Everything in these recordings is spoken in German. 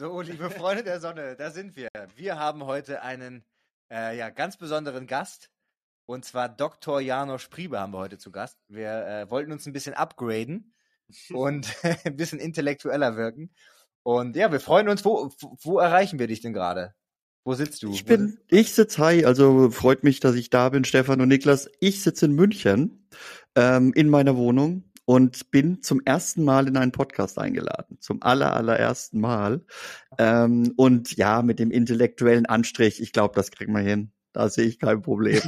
So, liebe Freunde der Sonne, da sind wir. Wir haben heute einen äh, ja, ganz besonderen Gast. Und zwar Dr. Janosch Priebe haben wir heute zu Gast. Wir äh, wollten uns ein bisschen upgraden und ein bisschen intellektueller wirken. Und ja, wir freuen uns. Wo, wo erreichen wir dich denn gerade? Wo sitzt du? Ich bin, ich sitze, hi, also freut mich, dass ich da bin, Stefan und Niklas. Ich sitze in München, ähm, in meiner Wohnung und bin zum ersten Mal in einen Podcast eingeladen. Zum aller, allerersten Mal. Ähm, und ja, mit dem intellektuellen Anstrich, ich glaube, das kriegen wir hin. Da sehe ich kein Problem.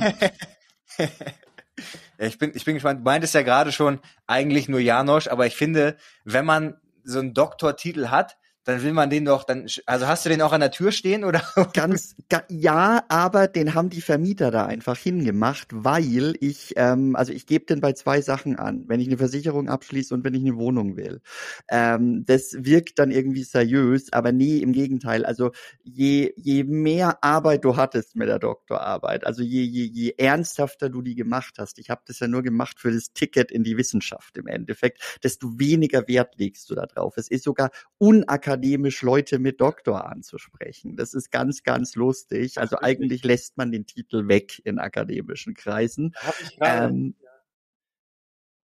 ich bin, ich bin gespannt. Du meintest ja gerade schon eigentlich nur Janosch, aber ich finde, wenn man so einen Doktortitel hat, dann will man den doch, dann, also hast du den auch an der Tür stehen oder? Ganz, ga, ja, aber den haben die Vermieter da einfach hingemacht, weil ich, ähm, also ich gebe den bei zwei Sachen an, wenn ich eine Versicherung abschließe und wenn ich eine Wohnung will. Ähm, das wirkt dann irgendwie seriös, aber nee, im Gegenteil. Also je, je mehr Arbeit du hattest mit der Doktorarbeit, also je, je, je ernsthafter du die gemacht hast, ich habe das ja nur gemacht für das Ticket in die Wissenschaft im Endeffekt, desto weniger Wert legst du da drauf. Es ist sogar unakademisch akademisch Leute mit Doktor anzusprechen. Das ist ganz, ganz lustig. Also eigentlich lässt man den Titel weg in akademischen Kreisen. Hab ich gerade, ähm,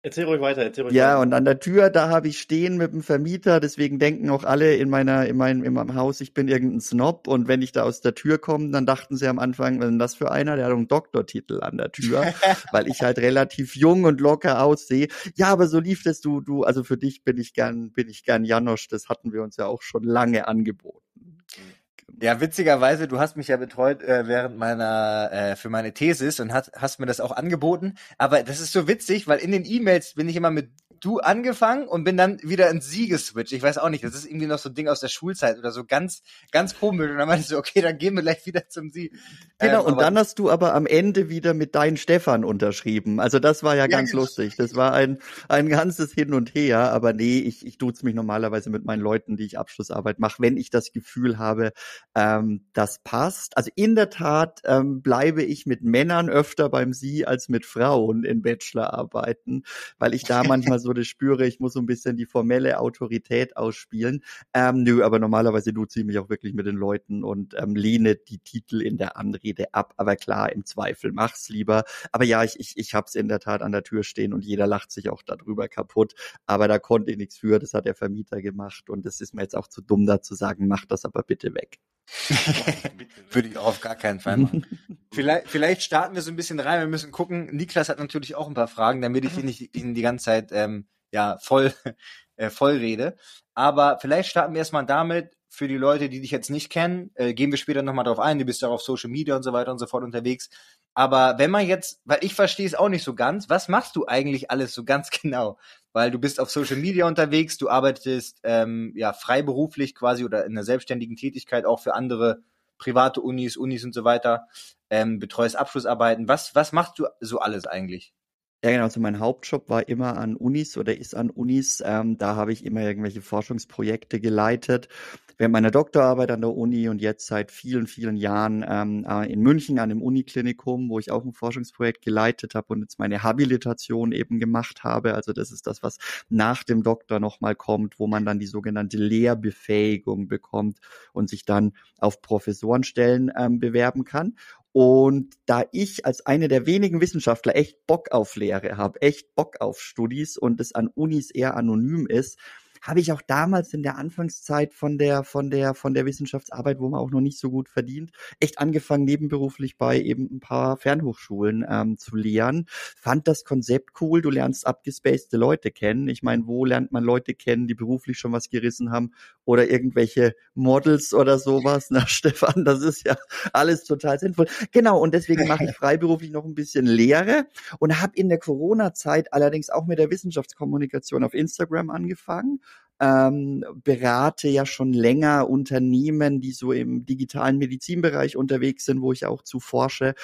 Erzähl ruhig weiter, erzähl ruhig Ja, weiter. und an der Tür, da habe ich stehen mit dem Vermieter, deswegen denken auch alle in meiner, in meinem, in meinem Haus, ich bin irgendein Snob. Und wenn ich da aus der Tür komme, dann dachten sie am Anfang, was ist das für einer? Der hat einen Doktortitel an der Tür, weil ich halt relativ jung und locker aussehe. Ja, aber so lief das du, du, also für dich bin ich gern, bin ich gern Janosch, das hatten wir uns ja auch schon lange angeboten. Ja, witzigerweise, du hast mich ja betreut äh, während meiner äh, für meine Thesis und hast, hast mir das auch angeboten. Aber das ist so witzig, weil in den E-Mails bin ich immer mit du angefangen und bin dann wieder ins Sie geswitcht. Ich weiß auch nicht, das ist irgendwie noch so ein Ding aus der Schulzeit oder so ganz, ganz komisch. Und dann meinte ich so, okay, dann gehen wir gleich wieder zum Sie. Genau, ähm, und dann hast du aber am Ende wieder mit deinen Stefan unterschrieben. Also das war ja, ja ganz genau. lustig. Das war ein, ein ganzes Hin und Her. Aber nee, ich, ich duze mich normalerweise mit meinen Leuten, die ich Abschlussarbeit mache, wenn ich das Gefühl habe, ähm, das passt. Also in der Tat ähm, bleibe ich mit Männern öfter beim Sie als mit Frauen in Bachelorarbeiten, weil ich da manchmal so das spüre, ich muss so ein bisschen die formelle Autorität ausspielen. Ähm, nö, aber normalerweise duze ich mich auch wirklich mit den Leuten und ähm, lehne die Titel in der Anrede ab. Aber klar, im Zweifel mach's lieber. Aber ja, ich, ich, ich hab's in der Tat an der Tür stehen und jeder lacht sich auch darüber kaputt. Aber da konnte ich nichts für, das hat der Vermieter gemacht und es ist mir jetzt auch zu dumm da zu sagen, mach das aber bitte weg. Würde ich auch auf gar keinen Fall machen. vielleicht, vielleicht starten wir so ein bisschen rein. Wir müssen gucken. Niklas hat natürlich auch ein paar Fragen, damit ich ihn nicht ihn die ganze Zeit ähm, ja voll äh, voll rede. Aber vielleicht starten wir erstmal damit. Für die Leute, die dich jetzt nicht kennen, äh, gehen wir später nochmal drauf ein. Du bist ja auch auf Social Media und so weiter und so fort unterwegs. Aber wenn man jetzt, weil ich verstehe es auch nicht so ganz, was machst du eigentlich alles so ganz genau? Weil du bist auf Social Media unterwegs, du arbeitest ähm, ja freiberuflich quasi oder in einer selbstständigen Tätigkeit auch für andere private Unis, Unis und so weiter, ähm, betreust Abschlussarbeiten. Was, was machst du so alles eigentlich? Ja, genau. Also mein Hauptjob war immer an Unis oder ist an Unis. Ähm, da habe ich immer irgendwelche Forschungsprojekte geleitet. Während meiner Doktorarbeit an der Uni und jetzt seit vielen, vielen Jahren ähm, äh, in München an dem Uniklinikum, wo ich auch ein Forschungsprojekt geleitet habe und jetzt meine Habilitation eben gemacht habe. Also das ist das, was nach dem Doktor nochmal kommt, wo man dann die sogenannte Lehrbefähigung bekommt und sich dann auf Professorenstellen ähm, bewerben kann. Und da ich als eine der wenigen Wissenschaftler echt Bock auf Lehre habe, echt Bock auf Studis und es an Unis eher anonym ist, habe ich auch damals in der Anfangszeit von der, von der, von der Wissenschaftsarbeit, wo man auch noch nicht so gut verdient, echt angefangen, nebenberuflich bei eben ein paar Fernhochschulen ähm, zu lehren. Fand das Konzept cool. Du lernst abgespacede Leute kennen. Ich meine, wo lernt man Leute kennen, die beruflich schon was gerissen haben oder irgendwelche Models oder sowas? Na, Stefan, das ist ja alles total sinnvoll. Genau. Und deswegen mache ich freiberuflich noch ein bisschen Lehre und habe in der Corona-Zeit allerdings auch mit der Wissenschaftskommunikation auf Instagram angefangen ähm, berate ja schon länger Unternehmen, die so im digitalen Medizinbereich unterwegs sind, wo ich auch zu forsche.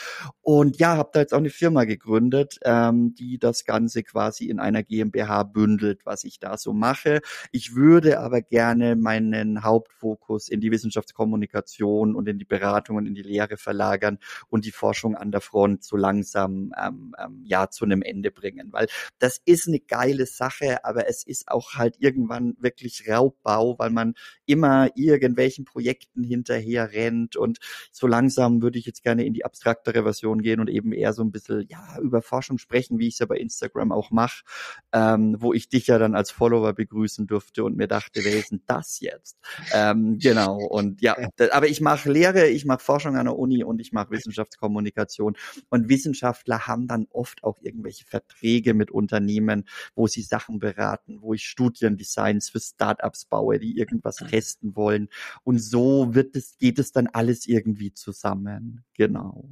Und ja, habe da jetzt auch eine Firma gegründet, ähm, die das Ganze quasi in einer GmbH bündelt, was ich da so mache. Ich würde aber gerne meinen Hauptfokus in die Wissenschaftskommunikation und in die Beratung und in die Lehre verlagern und die Forschung an der Front so langsam ähm, ähm, ja zu einem Ende bringen, weil das ist eine geile Sache, aber es ist auch halt irgendwann wirklich Raubbau, weil man immer irgendwelchen Projekten hinterher rennt. Und so langsam würde ich jetzt gerne in die abstraktere Version gehen und eben eher so ein bisschen, ja, über Forschung sprechen, wie ich es ja bei Instagram auch mache, ähm, wo ich dich ja dann als Follower begrüßen durfte und mir dachte, wer ist denn das jetzt? Ähm, genau, und ja, aber ich mache Lehre, ich mache Forschung an der Uni und ich mache Wissenschaftskommunikation. Und Wissenschaftler haben dann oft auch irgendwelche Verträge mit Unternehmen, wo sie Sachen beraten, wo ich Studiendesigns für Startups baue, die irgendwas testen wollen. Und so wird es, geht es dann alles irgendwie zusammen. Genau.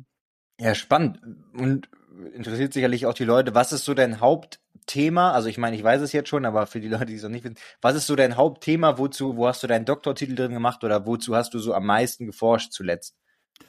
Ja, spannend. Und interessiert sicherlich auch die Leute, was ist so dein Hauptthema? Also ich meine, ich weiß es jetzt schon, aber für die Leute, die es noch nicht wissen, was ist so dein Hauptthema? Wozu, wo hast du deinen Doktortitel drin gemacht oder wozu hast du so am meisten geforscht zuletzt?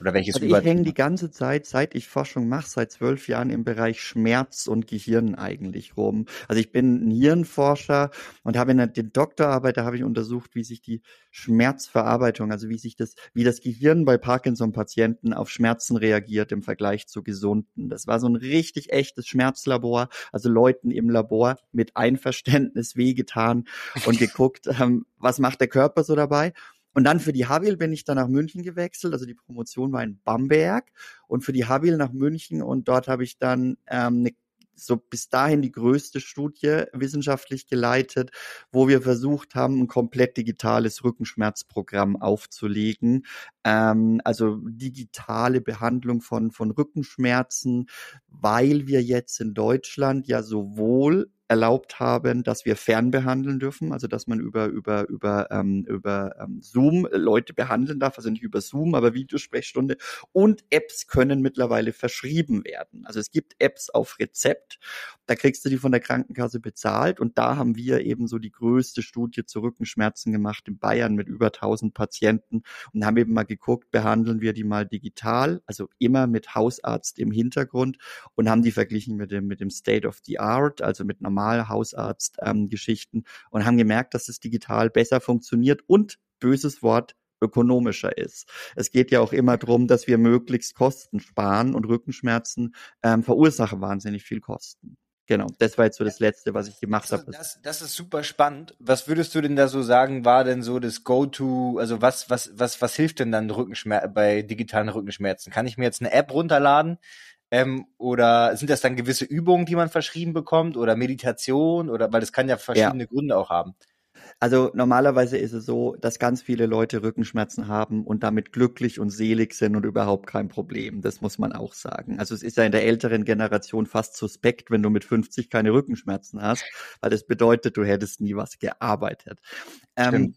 Oder welches also ich hänge die ganze Zeit, seit ich Forschung mache, seit zwölf Jahren im Bereich Schmerz und Gehirn eigentlich rum. Also ich bin ein Hirnforscher und habe in der Doktorarbeit, da habe ich untersucht, wie sich die Schmerzverarbeitung, also wie sich das, wie das Gehirn bei Parkinson-Patienten auf Schmerzen reagiert im Vergleich zu Gesunden. Das war so ein richtig echtes Schmerzlabor, also Leuten im Labor mit Einverständnis wehgetan und geguckt, ähm, was macht der Körper so dabei. Und dann für die Habil bin ich dann nach München gewechselt. Also die Promotion war in Bamberg und für die Habil nach München und dort habe ich dann ähm, eine so bis dahin die größte Studie wissenschaftlich geleitet, wo wir versucht haben, ein komplett digitales Rückenschmerzprogramm aufzulegen. Ähm, also digitale Behandlung von, von Rückenschmerzen, weil wir jetzt in Deutschland ja sowohl erlaubt haben, dass wir fernbehandeln dürfen, also dass man über über über ähm, über ähm, Zoom Leute behandeln darf, also nicht über Zoom, aber Videosprechstunde. Und Apps können mittlerweile verschrieben werden. Also es gibt Apps auf Rezept, da kriegst du die von der Krankenkasse bezahlt. Und da haben wir eben so die größte Studie zu Rückenschmerzen gemacht in Bayern mit über 1000 Patienten und haben eben mal geguckt, behandeln wir die mal digital, also immer mit Hausarzt im Hintergrund und haben die verglichen mit dem mit dem State of the Art, also mit normal normal Hausarzt-Geschichten ähm, und haben gemerkt, dass es digital besser funktioniert und böses Wort ökonomischer ist. Es geht ja auch immer darum, dass wir möglichst Kosten sparen und Rückenschmerzen ähm, verursachen wahnsinnig viel Kosten. Genau, das war jetzt so das Letzte, was ich gemacht habe. Das, das ist super spannend. Was würdest du denn da so sagen, war denn so das Go-To, also was, was, was, was hilft denn dann Rückenschmer bei digitalen Rückenschmerzen? Kann ich mir jetzt eine App runterladen, ähm, oder sind das dann gewisse Übungen, die man verschrieben bekommt oder Meditation oder weil das kann ja verschiedene ja. Gründe auch haben. Also normalerweise ist es so, dass ganz viele Leute Rückenschmerzen haben und damit glücklich und selig sind und überhaupt kein Problem. Das muss man auch sagen. Also es ist ja in der älteren Generation fast suspekt, wenn du mit 50 keine Rückenschmerzen hast, weil das bedeutet, du hättest nie was gearbeitet. Ähm,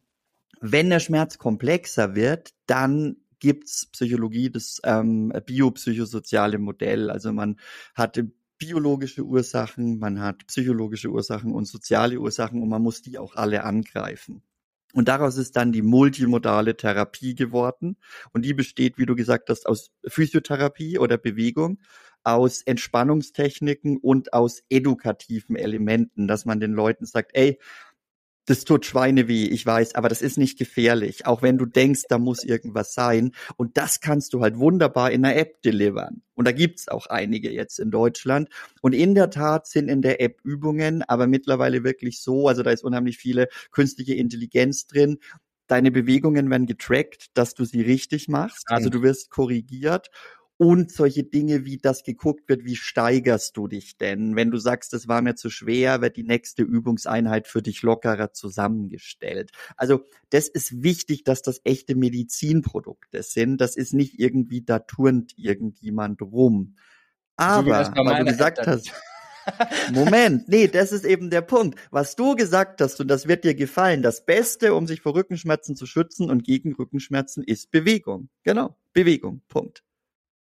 wenn der Schmerz komplexer wird, dann gibt's Psychologie, das ähm, biopsychosoziale Modell. Also man hat biologische Ursachen, man hat psychologische Ursachen und soziale Ursachen und man muss die auch alle angreifen. Und daraus ist dann die multimodale Therapie geworden. Und die besteht, wie du gesagt hast, aus Physiotherapie oder Bewegung, aus Entspannungstechniken und aus edukativen Elementen, dass man den Leuten sagt, ey, das tut Schweine weh, ich weiß, aber das ist nicht gefährlich, auch wenn du denkst, da muss irgendwas sein. Und das kannst du halt wunderbar in einer App delivern. Und da gibt's auch einige jetzt in Deutschland. Und in der Tat sind in der App Übungen, aber mittlerweile wirklich so, also da ist unheimlich viele künstliche Intelligenz drin. Deine Bewegungen werden getrackt, dass du sie richtig machst. Also du wirst korrigiert und solche Dinge, wie das geguckt wird, wie steigerst du dich denn? Wenn du sagst, das war mir zu schwer, wird die nächste Übungseinheit für dich lockerer zusammengestellt. Also das ist wichtig, dass das echte Medizinprodukte sind. Das ist nicht irgendwie, da turnt irgendjemand rum. Aber, so weil du gesagt hast, Moment, nee, das ist eben der Punkt. Was du gesagt hast, und das wird dir gefallen, das Beste, um sich vor Rückenschmerzen zu schützen und gegen Rückenschmerzen, ist Bewegung. Genau, Bewegung, Punkt.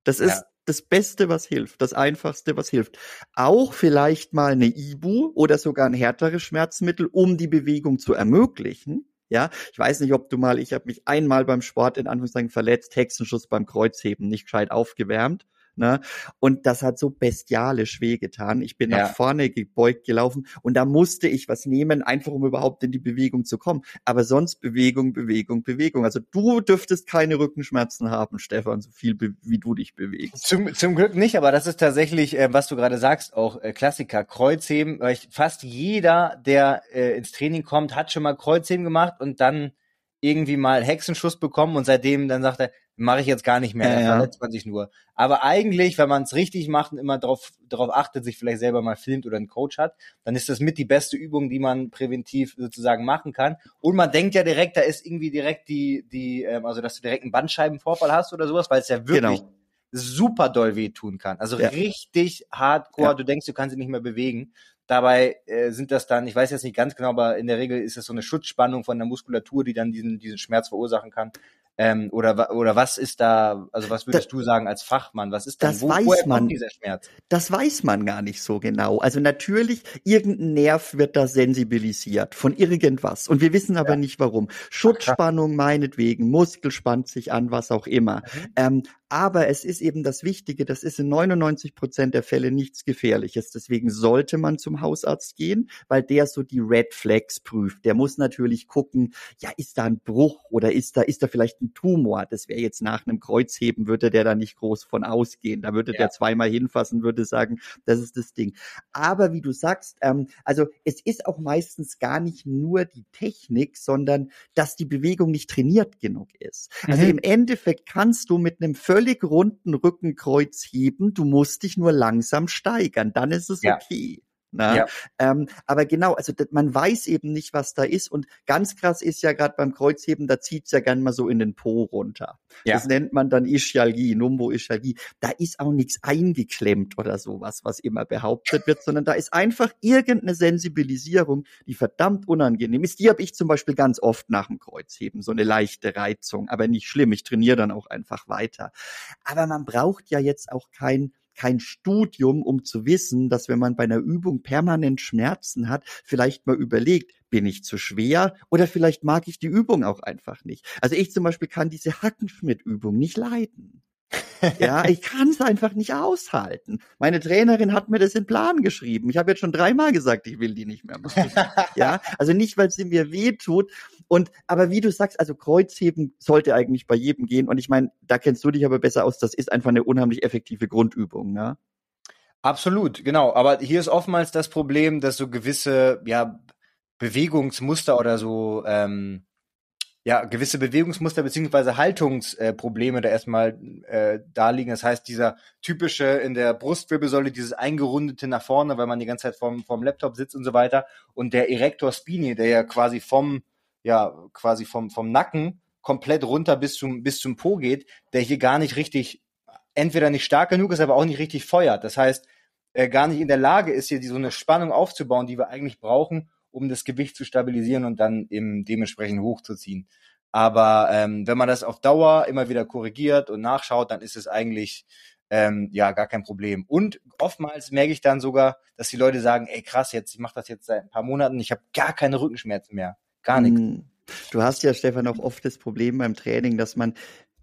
Das ist ja. das Beste, was hilft, das Einfachste, was hilft. Auch vielleicht mal eine Ibu oder sogar ein härteres Schmerzmittel, um die Bewegung zu ermöglichen. Ja, ich weiß nicht, ob du mal, ich habe mich einmal beim Sport in Anführungszeichen verletzt, Hexenschuss beim Kreuzheben, nicht gescheit aufgewärmt. Ne? Und das hat so bestialisch wehgetan. Ich bin Ja. nach vorne gebeugt gelaufen und da musste ich was nehmen, einfach um überhaupt in die Bewegung zu kommen. Aber sonst Bewegung, Bewegung, Bewegung. Also du dürftest keine Rückenschmerzen haben, Stefan, so viel wie du dich bewegst. Zum, zum Glück nicht, aber das ist tatsächlich, äh, was du gerade sagst, auch äh, Klassiker. Kreuzheben, weil ich, fast jeder, der äh, ins Training kommt, hat schon mal Kreuzheben gemacht und dann irgendwie mal Hexenschuss bekommen und seitdem dann sagt er, mache ich jetzt gar nicht mehr, Ja, da ja. verletzt man sich nur. Aber eigentlich, wenn man es richtig macht und immer darauf darauf achtet, sich vielleicht selber mal filmt oder einen Coach hat, dann ist das mit die beste Übung, die man präventiv sozusagen machen kann. Und man denkt ja direkt, da ist irgendwie direkt die, die, ähm, also dass du direkt einen Bandscheibenvorfall hast oder sowas, weil es ja wirklich Genau. super doll wehtun kann. Also Ja. richtig hardcore, du denkst, du kannst sie nicht mehr bewegen. Dabei äh, sind das dann, ich weiß jetzt nicht ganz genau, aber in der Regel ist es so eine Schutzspannung von der Muskulatur, die dann diesen, diesen Schmerz verursachen kann. Ähm, oder, oder was ist da, also was würdest du sagen als Fachmann? Was ist dann, Das wo, weiß woher man. kommt dieser Schmerz? Das weiß man gar nicht so genau. Also natürlich, irgendein Nerv wird da sensibilisiert von irgendwas. Und wir wissen aber nicht warum. Schutzspannung meinetwegen, Muskel spannt sich an, was auch immer. Mhm. Ähm, aber es ist eben das Wichtige, das ist in 99 Prozent der Fälle nichts Gefährliches. Deswegen sollte man zum Hausarzt gehen, weil der so die Red Flags prüft. Der muss natürlich gucken, ja, ist da ein Bruch oder ist da, ist da vielleicht ein Tumor? Das wäre jetzt nach einem Kreuzheben, würde der da nicht groß von ausgehen. Da würde Ja. der zweimal hinfassen, würde sagen, das ist das Ding. Aber wie du sagst, ähm, also es ist auch meistens gar nicht nur die Technik, sondern dass die Bewegung nicht trainiert genug ist. Also Mhm. im Endeffekt kannst du mit einem völlig runden Rückenkreuz heben, du musst dich nur langsam steigern, dann ist es Ja. okay. Na? Ja. Ähm, aber genau, also man weiß eben nicht, was da ist. Und ganz krass ist ja gerade beim Kreuzheben, da zieht's ja gern mal so in den Po runter. Ja. Das nennt man dann Ischialgie, Numbo-Ischialgie. Da ist auch nichts eingeklemmt oder sowas, was immer behauptet wird, sondern da ist einfach irgendeine Sensibilisierung, die verdammt unangenehm ist. Die habe ich zum Beispiel ganz oft nach dem Kreuzheben, so eine leichte Reizung, aber nicht schlimm. Ich trainiere dann auch einfach weiter. Aber man braucht ja jetzt auch kein kein Studium, um zu wissen, dass wenn man bei einer Übung permanent Schmerzen hat, vielleicht mal überlegt, bin ich zu schwer oder vielleicht mag ich die Übung auch einfach nicht. Also ich zum Beispiel kann diese Hackenschmidt-Übung nicht leiden. Ja, ich kann es einfach nicht aushalten. Meine Trainerin hat mir das in Plan geschrieben. Ich habe jetzt schon dreimal gesagt, ich will die nicht mehr machen. Ja, also nicht, weil sie mir weh tut. Und aber wie du sagst, also Kreuzheben sollte eigentlich bei jedem gehen. Und ich meine, da kennst du dich aber besser aus. Das ist einfach eine unheimlich effektive Grundübung. Ne? Absolut, genau. Aber hier ist oftmals das Problem, dass so gewisse, ja, Bewegungsmuster oder so, ähm, ja, gewisse Bewegungsmuster beziehungsweise Haltungsprobleme äh, da erstmal äh, da liegen. Das heißt, dieser typische in der Brustwirbelsäule, dieses eingerundete nach vorne, weil man die ganze Zeit vorm, vorm Laptop sitzt und so weiter. Und der Erector Spini, der ja quasi vom, ja, quasi vom, vom Nacken komplett runter bis zum, bis zum Po geht, der hier gar nicht richtig, entweder nicht stark genug ist, aber auch nicht richtig feuert. Das heißt, äh, gar nicht in der Lage ist, hier die, so eine Spannung aufzubauen, die wir eigentlich brauchen, um das Gewicht zu stabilisieren und dann eben dementsprechend hochzuziehen. Aber ähm, wenn man das auf Dauer immer wieder korrigiert und nachschaut, dann ist es eigentlich ähm, ja gar kein Problem. Und oftmals merke ich dann sogar, dass die Leute sagen, ey krass, jetzt ich mache das jetzt seit ein paar Monaten, ich habe gar keine Rückenschmerzen mehr, gar nichts. Hm. Du hast ja, Stefan, auch oft das Problem beim Training, dass man,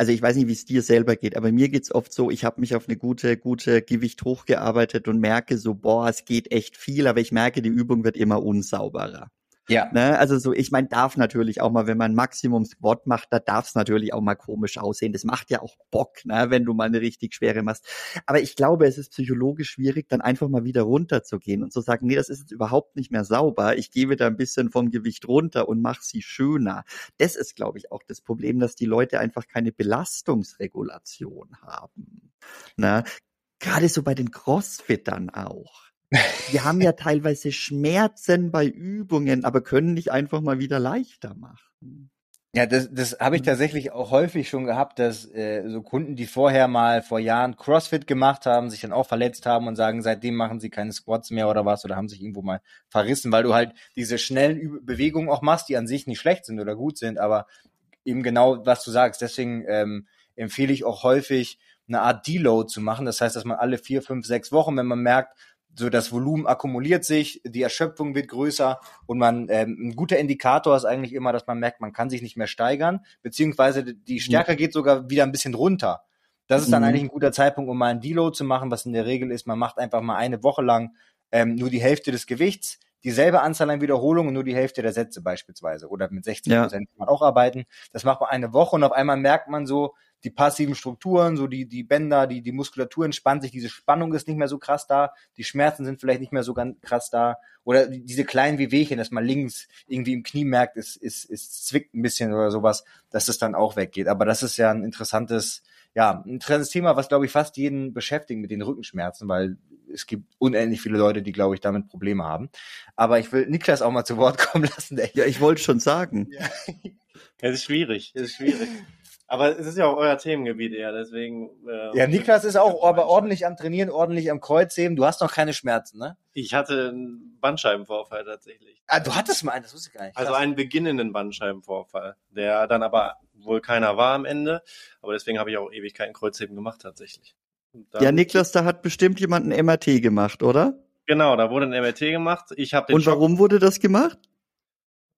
also ich weiß nicht, wie es dir selber geht, aber mir geht's oft so, ich habe mich auf eine gute, gute Gewicht hochgearbeitet und merke so, boah, es geht echt viel, aber ich merke, die Übung wird immer unsauberer. Ja, Ne? Also so, ich meine, darf natürlich auch mal, wenn man Maximum Squat macht, da darf es natürlich auch mal komisch aussehen. Das macht ja auch Bock, ne? wenn du mal eine richtig schwere machst. Aber ich glaube, es ist psychologisch schwierig, dann einfach mal wieder runterzugehen und zu sagen, nee, das ist jetzt überhaupt nicht mehr sauber. Ich gehe wieder ein bisschen vom Gewicht runter und mache sie schöner. Das ist, glaube ich, auch das Problem, dass die Leute einfach keine Belastungsregulation haben. Ne? Gerade so bei den Crossfittern auch. Die haben ja teilweise Schmerzen bei Übungen, aber können nicht einfach mal wieder leichter machen. Ja, das, das habe ich tatsächlich auch häufig schon gehabt, dass äh, so Kunden, die vorher mal vor Jahren CrossFit gemacht haben, sich dann auch verletzt haben und sagen, seitdem machen sie keine Squats mehr oder was oder haben sich irgendwo mal verrissen, weil du halt diese schnellen Üb Bewegungen auch machst, die an sich nicht schlecht sind oder gut sind, aber eben genau, was du sagst. Deswegen ähm, empfehle ich auch häufig, eine Art Deload zu machen. Das heißt, dass man alle vier, fünf, sechs Wochen, wenn man merkt, so das Volumen akkumuliert sich, die Erschöpfung wird größer und man ähm, ein guter Indikator ist eigentlich immer, dass man merkt, man kann sich nicht mehr steigern, beziehungsweise die Stärke geht sogar wieder ein bisschen runter. Das ist dann mhm. eigentlich ein guter Zeitpunkt, um mal ein Deload zu machen, was in der Regel ist, man macht einfach mal eine Woche lang ähm, nur die Hälfte des Gewichts, dieselbe Anzahl an Wiederholungen, nur die Hälfte der Sätze beispielsweise. Oder mit 60 Prozent ja. kann man auch arbeiten. Das macht man eine Woche und auf einmal merkt man so, die passiven Strukturen, so die, die Bänder, die, die Muskulatur entspannt sich, diese Spannung ist nicht mehr so krass da, die Schmerzen sind vielleicht nicht mehr so ganz krass da. Oder diese kleinen Wehwehchen, dass man links irgendwie im Knie merkt, es, es, es zwickt ein bisschen oder sowas, dass das dann auch weggeht. Aber das ist ja ein interessantes, ja, ein interessantes Thema, was glaube ich fast jeden beschäftigt mit den Rückenschmerzen, weil es gibt unendlich viele Leute, die glaube ich damit Probleme haben. Aber ich will Niklas auch mal zu Wort kommen lassen. ja, ich wollte schon sagen. Ja. Es ist schwierig, es ist schwierig. Aber es ist ja auch euer Themengebiet eher, deswegen. Äh, ja, Niklas ist auch aber ordentlich am Trainieren, ordentlich am Kreuzheben. Du hast noch keine Schmerzen, ne? Ich hatte einen Bandscheibenvorfall tatsächlich. Ah, du hattest mal einen, das wusste ich gar nicht. Also einen beginnenden Bandscheibenvorfall, der dann aber wohl keiner war am Ende. Aber deswegen habe ich auch ewig keinen Kreuzheben gemacht tatsächlich. Ja, Niklas, da hat bestimmt jemand ein MRT gemacht, oder? Genau, da wurde ein MRT gemacht. Ich habe Und warum Schock wurde das gemacht?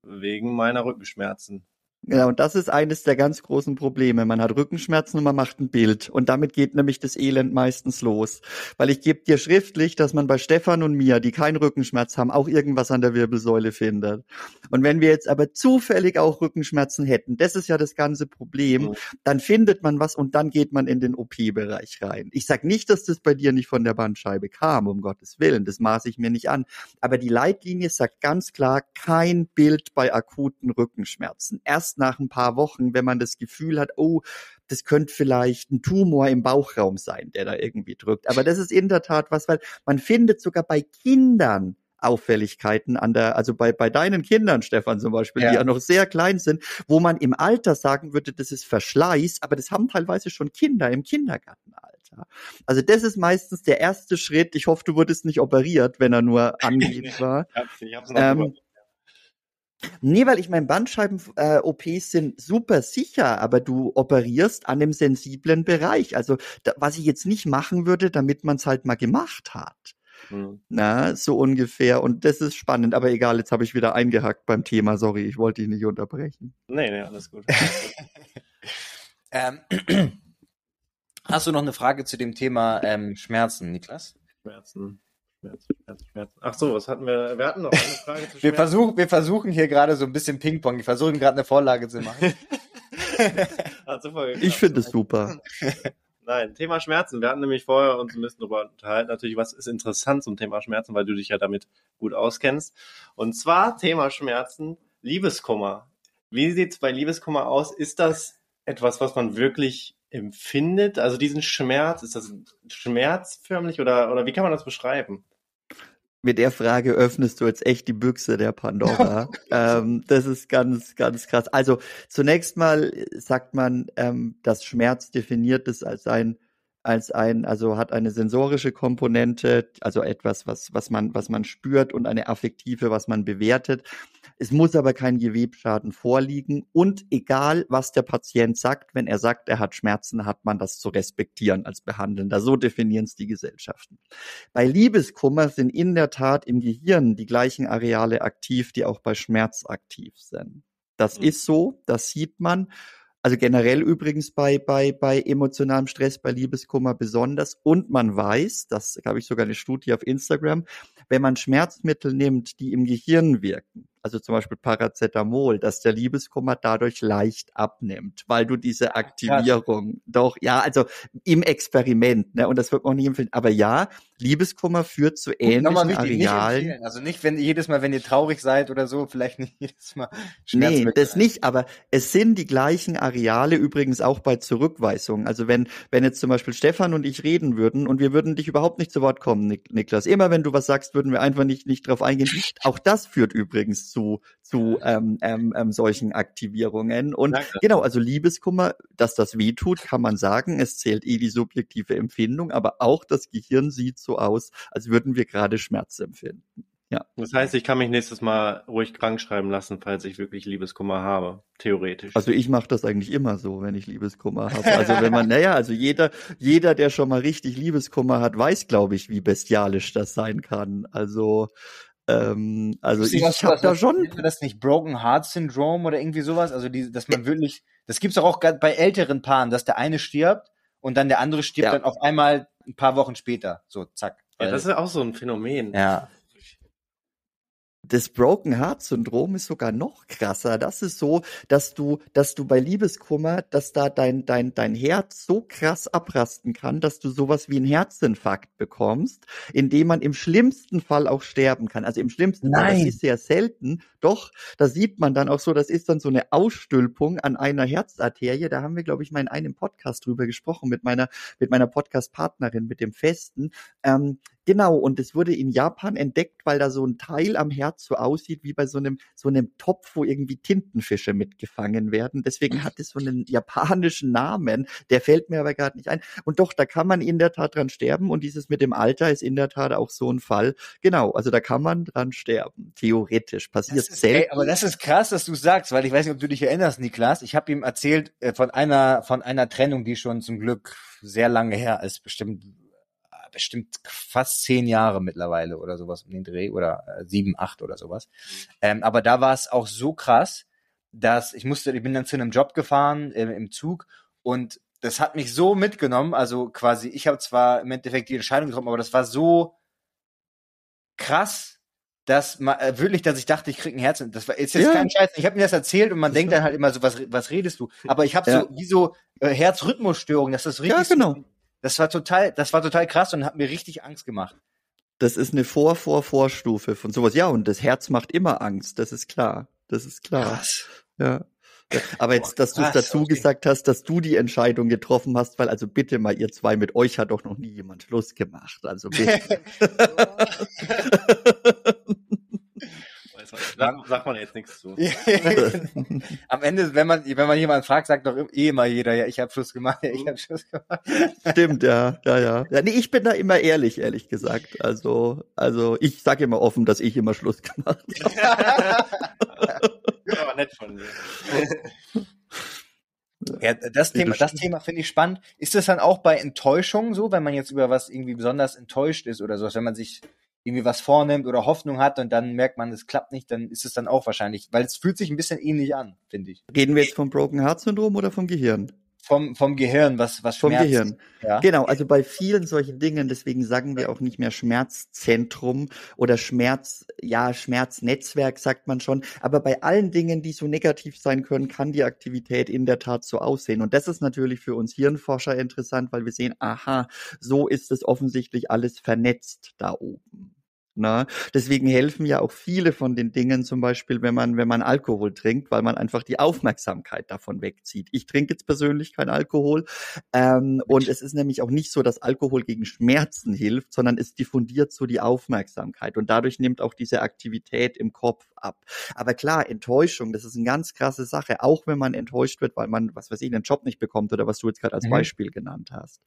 Wegen meiner Rückenschmerzen. Genau, und das ist eines der ganz großen Probleme. Man hat Rückenschmerzen und man macht ein Bild. Und damit geht nämlich das Elend meistens los. Weil ich gebe dir schriftlich, dass man bei Stefan und mir, die keinen Rückenschmerz haben, auch irgendwas an der Wirbelsäule findet. Und wenn wir jetzt aber zufällig auch Rückenschmerzen hätten, das ist ja das ganze Problem, mhm. dann findet man was und dann geht man in den OP-Bereich rein. Ich sag nicht, dass das bei dir nicht von der Bandscheibe kam, um Gottes Willen. Das maße ich mir nicht an. Aber die Leitlinie sagt ganz klar, kein Bild bei akuten Rückenschmerzen. Erst erst nach ein paar Wochen, wenn man das Gefühl hat, oh, das könnte vielleicht ein Tumor im Bauchraum sein, der da irgendwie drückt. Aber das ist in der Tat was, weil man findet sogar bei Kindern Auffälligkeiten an der, also bei, bei deinen Kindern, Stefan zum Beispiel, ja. die ja noch sehr klein sind, wo man im Alter sagen würde, das ist Verschleiß, aber das haben teilweise schon Kinder im Kindergartenalter. Also das ist meistens der erste Schritt. Ich hoffe, du wurdest nicht operiert, wenn er nur angeht war. ich hab's noch ähm, Nee, weil ich meine, Bandscheiben-OPs äh, sind super sicher, aber du operierst an einem sensiblen Bereich. Also da, was ich jetzt nicht machen würde, damit man es halt mal gemacht hat. Mhm. Na, so ungefähr. Und das ist spannend, aber egal, jetzt habe ich wieder eingehackt beim Thema. Sorry, ich wollte dich nicht unterbrechen. Nee, nee, alles gut. ähm, hast du noch eine Frage zu dem Thema ähm, Schmerzen, Niklas? Schmerzen. Schmerzen, Schmerzen, Schmerzen. Ach so, was hatten wir? Wir hatten noch eine Frage zu wir, versuchen, wir versuchen hier gerade so ein bisschen Ping-Pong. Ich versuche gerade eine Vorlage zu machen. ich finde es super. Nein, Thema Schmerzen. Wir hatten nämlich vorher uns ein bisschen darüber unterhalten. Natürlich, was ist interessant zum Thema Schmerzen, weil du dich ja damit gut auskennst. Und zwar Thema Schmerzen, Liebeskummer. Wie sieht's bei Liebeskummer aus? Ist das etwas, was man wirklich empfindet? Also diesen Schmerz, ist das schmerzförmlich oder, oder wie kann man das beschreiben? Mit der Frage öffnest du jetzt echt die Büchse der Pandora. ähm, das ist ganz, ganz krass. Also zunächst mal sagt man, ähm, dass Schmerz definiert ist als ein als ein, also hat eine sensorische Komponente, also etwas, was, was man, was man spürt und eine affektive, was man bewertet. Es muss aber kein Gewebschaden vorliegen und egal, was der Patient sagt, wenn er sagt, er hat Schmerzen, hat man das zu respektieren als Behandelnder. So definieren es die Gesellschaften. Bei Liebeskummer sind in der Tat im Gehirn die gleichen Areale aktiv, die auch bei Schmerz aktiv sind. Das mhm. ist so, das sieht man. Also generell übrigens bei, bei, bei emotionalem Stress, bei Liebeskummer besonders. Und man weiß, das habe ich sogar eine Studie auf Instagram, wenn man Schmerzmittel nimmt, die im Gehirn wirken, also zum Beispiel Paracetamol, dass der Liebeskummer dadurch leicht abnimmt, weil du diese Aktivierung ja. doch, ja, also im Experiment, ne, und das wird man nicht empfehlen, aber ja, Liebeskummer führt zu ähnlichen wichtig, Arealen. Nicht also nicht, wenn jedes Mal, wenn ihr traurig seid oder so, vielleicht nicht jedes Mal. Nee, das nicht, aber es sind die gleichen Areale übrigens auch bei Zurückweisungen. Also wenn, wenn jetzt zum Beispiel Stefan und ich reden würden und wir würden dich überhaupt nicht zu Wort kommen, Niklas, immer wenn du was sagst, würden wir einfach nicht, nicht drauf eingehen. Auch das führt übrigens zu, zu ähm, ähm, ähm, solchen Aktivierungen. Und Danke. genau, also Liebeskummer, dass das weh tut, kann man sagen. Es zählt eh die subjektive Empfindung, aber auch das Gehirn sieht so aus, als würden wir gerade Schmerz empfinden. Ja. Das heißt, ich kann mich nächstes Mal ruhig krank schreiben lassen, falls ich wirklich Liebeskummer habe, theoretisch. Also ich mache das eigentlich immer so, wenn ich Liebeskummer habe. Also wenn man, naja, also jeder, jeder, der schon mal richtig Liebeskummer hat, weiß, glaube ich, wie bestialisch das sein kann. Also ähm, also ich, ich habe da schon. Ist das nicht Broken Heart Syndrome oder irgendwie sowas? Also die, dass man wirklich, das gibt's auch, auch bei älteren Paaren, dass der eine stirbt und dann der andere stirbt Ja. dann auf einmal ein paar Wochen später. So, zack. Ja, das ist ja auch so ein Phänomen. ja. Das Broken Heart Syndrom ist sogar noch krasser. Das ist so, dass du, dass du bei Liebeskummer, dass da dein, dein, dein Herz so krass abrasten kann, dass du sowas wie einen Herzinfarkt bekommst, indem man im schlimmsten Fall auch sterben kann. Also im schlimmsten Fall, Nein. das ist sehr selten. Doch, da sieht man dann auch so, das ist dann so eine Ausstülpung an einer Herzarterie. Da haben wir, glaube ich, mal in einem Podcast drüber gesprochen mit meiner, mit meiner Podcast-Partnerin, mit dem Festen. Ähm, Genau, und es wurde in Japan entdeckt, weil da so ein Teil am Herz so aussieht wie bei so einem, so einem Topf, wo irgendwie Tintenfische mitgefangen werden. Deswegen hat es so einen japanischen Namen, der fällt mir aber gerade nicht ein. Und doch, da kann man in der Tat dran sterben und dieses mit dem Alter ist in der Tat auch so ein Fall. Genau, also da kann man dran sterben. Theoretisch passiert Das ist, ey, selten. aber das ist krass, dass du sagst, weil ich weiß nicht, ob du dich erinnerst, Niklas. Ich habe ihm erzählt äh, von einer von einer Trennung, die schon zum Glück sehr lange her ist, bestimmt bestimmt fast zehn Jahre mittlerweile oder sowas um den Dreh oder äh, sieben, acht oder sowas. Ähm, aber da war es auch so krass, dass ich musste, ich bin dann zu einem Job gefahren äh, im Zug und das hat mich so mitgenommen. Also quasi, ich habe zwar im Endeffekt die Entscheidung getroffen, aber das war so krass, dass ma- äh, wirklich, dass ich dachte, ich krieg ein Herz. Das war ist jetzt Ja. kein Scheiß. Ich habe mir das erzählt und man Das denkt dann halt immer so, was, was redest du? Aber ich habe Ja. so wie so äh, Herzrhythmusstörungen, dass das richtig. Ja, genau. Das war total, das war total krass und hat mir richtig Angst gemacht. Das ist eine Vor, Vor, Vorstufe von sowas. Ja, und das Herz macht immer Angst, das ist klar. Das ist klar. Ja. Ja, Aber jetzt, dass du es krass, dazu okay. gesagt hast, dass du die Entscheidung getroffen hast, weil also bitte mal, ihr zwei, mit euch hat doch noch nie jemand Schluss gemacht. Also bitte. Sag, sagt man jetzt nichts zu. Am Ende, wenn man, wenn man jemanden fragt, sagt doch eh immer jeder, ja, ich habe Schluss gemacht, ja, ich habe Schluss gemacht. Stimmt, ja, ja, ja. ja nee, ich bin da immer ehrlich, ehrlich gesagt. Also, also ich sage immer offen, dass ich immer Schluss gemacht habe. Aber nett von dir. Ja, das Thema, das Thema finde ich spannend. Ist das dann auch bei Enttäuschung so, wenn man jetzt über was irgendwie besonders enttäuscht ist oder sowas, wenn man sich irgendwie was vornimmt oder Hoffnung hat und dann merkt man, es klappt nicht, dann ist es dann auch wahrscheinlich, weil es fühlt sich ein bisschen ähnlich an, finde ich. Reden wir jetzt vom Broken Heart Syndrom oder vom Gehirn? Vom, vom Gehirn, was, was Vom. Gehirn. Ja. Genau, also bei vielen solchen Dingen, deswegen sagen wir auch nicht mehr Schmerzzentrum oder Schmerz, ja, Schmerznetzwerk sagt man schon, aber bei allen Dingen, die so negativ sein können, kann die Aktivität in der Tat so aussehen. Und das ist natürlich für uns Hirnforscher interessant, weil wir sehen, aha, so ist es offensichtlich alles vernetzt da oben. Na, deswegen helfen ja auch viele von den Dingen, zum Beispiel, wenn man, wenn man Alkohol trinkt, weil man einfach die Aufmerksamkeit davon wegzieht. Ich trinke jetzt persönlich kein Alkohol, ähm, und es ist nämlich auch nicht so, dass Alkohol gegen Schmerzen hilft, sondern es diffundiert so die Aufmerksamkeit und dadurch nimmt auch diese Aktivität im Kopf ab. Aber klar, Enttäuschung, das ist eine ganz krasse Sache, auch wenn man enttäuscht wird, weil man, was weiß ich, einen Job nicht bekommt oder was du jetzt gerade als Mhm. Beispiel genannt hast.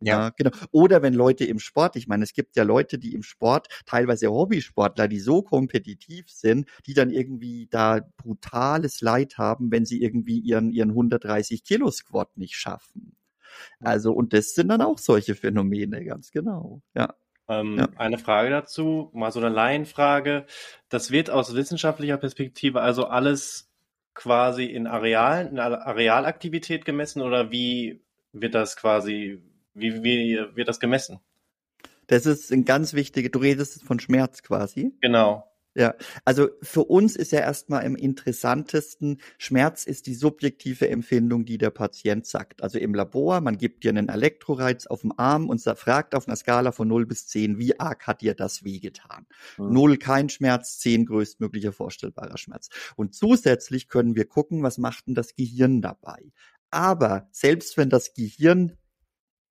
Ja. Ja, genau. Oder wenn Leute im Sport, ich meine, es gibt ja Leute, die im Sport, teilweise Hobbysportler, die so kompetitiv sind, die dann irgendwie da brutales Leid haben, wenn sie irgendwie ihren, ihren 130 Kilo Squat nicht schaffen. Also, und das sind dann auch solche Phänomene, ganz genau. Ja. Ähm, Ja. Eine Frage dazu, mal so eine Laienfrage. Das wird aus wissenschaftlicher Perspektive also alles quasi in Arealen, in Arealaktivität gemessen oder wie wird das quasi, wie, wie wird das gemessen? Das ist ein ganz wichtiger, du redest von Schmerz quasi. Genau. Ja, also für uns ist ja erstmal im interessantesten, Schmerz ist die subjektive Empfindung, die der Patient sagt. Also im Labor, man gibt dir einen Elektroreiz auf dem Arm und fragt auf einer Skala von 0 bis 10, wie arg hat dir das wehgetan? Mhm. Null kein Schmerz, 10 größtmöglicher vorstellbarer Schmerz. Und zusätzlich können wir gucken, was macht denn das Gehirn dabei? Aber selbst wenn das Gehirn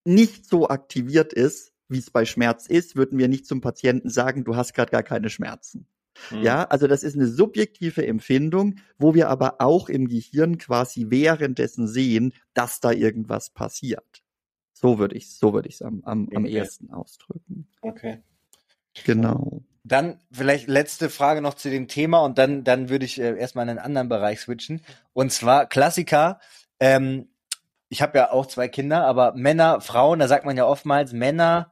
nicht so aktiviert ist, wie es bei Schmerz ist, würden wir nicht zum Patienten sagen, du hast gerade gar keine Schmerzen. Mhm. Ja, also das ist eine subjektive Empfindung, wo wir aber auch im Gehirn quasi währenddessen sehen, dass da irgendwas passiert. So würde ich, so würde ich es am, am, am Okay. ersten ausdrücken. Okay. Genau. Dann vielleicht letzte Frage noch zu dem Thema und dann, dann würde ich äh, erstmal in einen anderen Bereich switchen. Und zwar Klassiker. Ähm, ich habe ja auch zwei Kinder, aber Männer, Frauen, da sagt man ja oftmals, Männer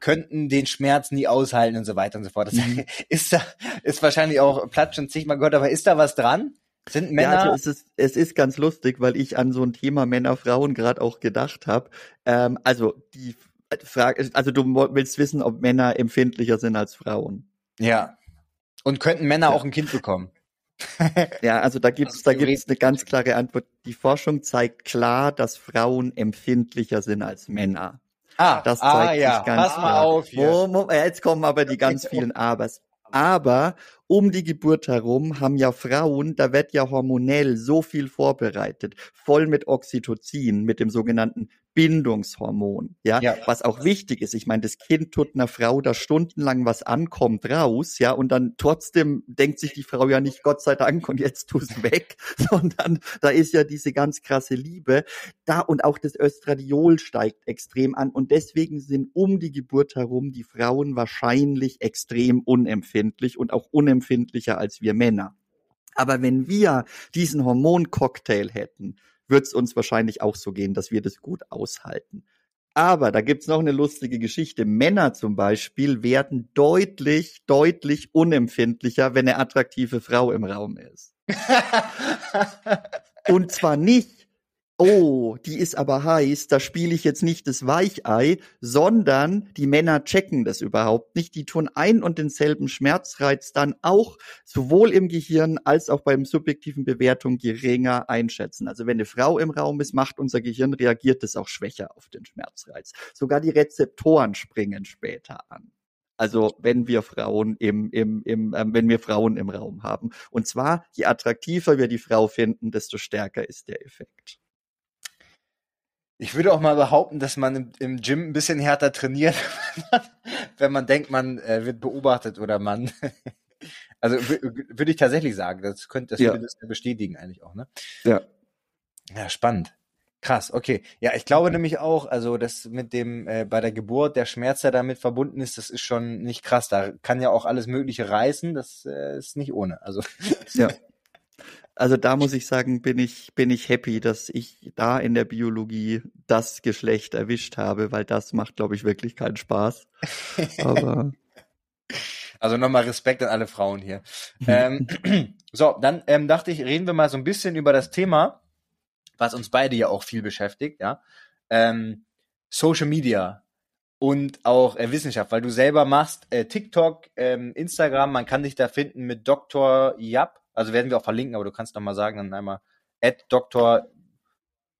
könnten den Schmerz nie aushalten und so weiter und so fort. Das Mhm. ist da, ist wahrscheinlich auch Platsch und zigmal gehört, aber ist da was dran? Sind Männer. Ja, also es ist, es ist ganz lustig, weil ich an so ein Thema Männer-Frauen gerade auch gedacht habe. Ähm, also die Frage, also du willst wissen, ob Männer empfindlicher sind als Frauen. Ja. Und könnten Männer ja. auch ein Kind bekommen? ja, also da gibt's da gibt's eine ganz klare Antwort. Die Forschung zeigt klar, dass Frauen empfindlicher sind als Männer. Ah, das ah, zeigt ah, ja. sich ganz Pass klar. Mal auf hier. Jetzt kommen aber die ganz vielen Abers. Aber um die Geburt herum haben ja Frauen, da wird ja hormonell so viel vorbereitet, voll mit Oxytocin, mit dem sogenannten Bindungshormon, ja, ja, was auch wichtig ist. Ich meine, das Kind tut einer Frau da stundenlang was ankommt raus, ja, und dann trotzdem denkt sich die Frau ja nicht, Gott sei Dank, und jetzt tu's weg, sondern da ist ja diese ganz krasse Liebe da und auch das Östradiol steigt extrem an und deswegen sind um die Geburt herum die Frauen wahrscheinlich extrem unempfindlich und auch unempfindlicher als wir Männer. Aber wenn wir diesen Hormoncocktail hätten, wird es uns wahrscheinlich auch so gehen, dass wir das gut aushalten. Aber da gibt's noch eine lustige Geschichte. Männer zum Beispiel werden deutlich, deutlich unempfindlicher, wenn eine attraktive Frau im Raum ist. Und zwar nicht, oh, die ist aber heiß, da spiele ich jetzt nicht das Weichei, sondern die Männer checken das überhaupt nicht. Die tun ein und denselben Schmerzreiz dann auch sowohl im Gehirn als auch beim subjektiven Bewertung geringer einschätzen. Also wenn eine Frau im Raum ist, macht unser Gehirn, reagiert es auch schwächer auf den Schmerzreiz. Sogar die Rezeptoren springen später an. Also wenn wir Frauen im, im, im ähm, wenn wir Frauen im Raum haben. Und zwar, je attraktiver wir die Frau finden, desto stärker ist der Effekt. Ich würde auch mal behaupten, dass man im, im Gym ein bisschen härter trainiert, wenn man denkt, man äh, wird beobachtet oder man. also würde ich tatsächlich sagen, das könnte das ja. das bestätigen eigentlich auch, ne? Ja. Ja, spannend. Krass, okay. Ja, ich glaube nämlich auch, also das mit dem äh, bei der Geburt der Schmerz, der damit verbunden ist, das ist schon nicht krass. Da kann ja auch alles Mögliche reißen. Das äh, ist nicht ohne. Also ja. Also da muss ich sagen, bin ich, bin ich happy, dass ich da in der Biologie das Geschlecht erwischt habe, weil das macht, glaube ich, wirklich keinen Spaß. Aber. Also nochmal Respekt an alle Frauen hier. ähm, so, dann ähm, dachte ich, reden wir mal so ein bisschen über das Thema, was uns beide ja auch viel beschäftigt, ja. Ähm, Social Media und auch äh, Wissenschaft, weil du selber machst äh, TikTok, ähm, Instagram, man kann dich da finden mit Dr. Yap also werden wir auch verlinken, aber du kannst noch mal sagen, dann einmal at Dr.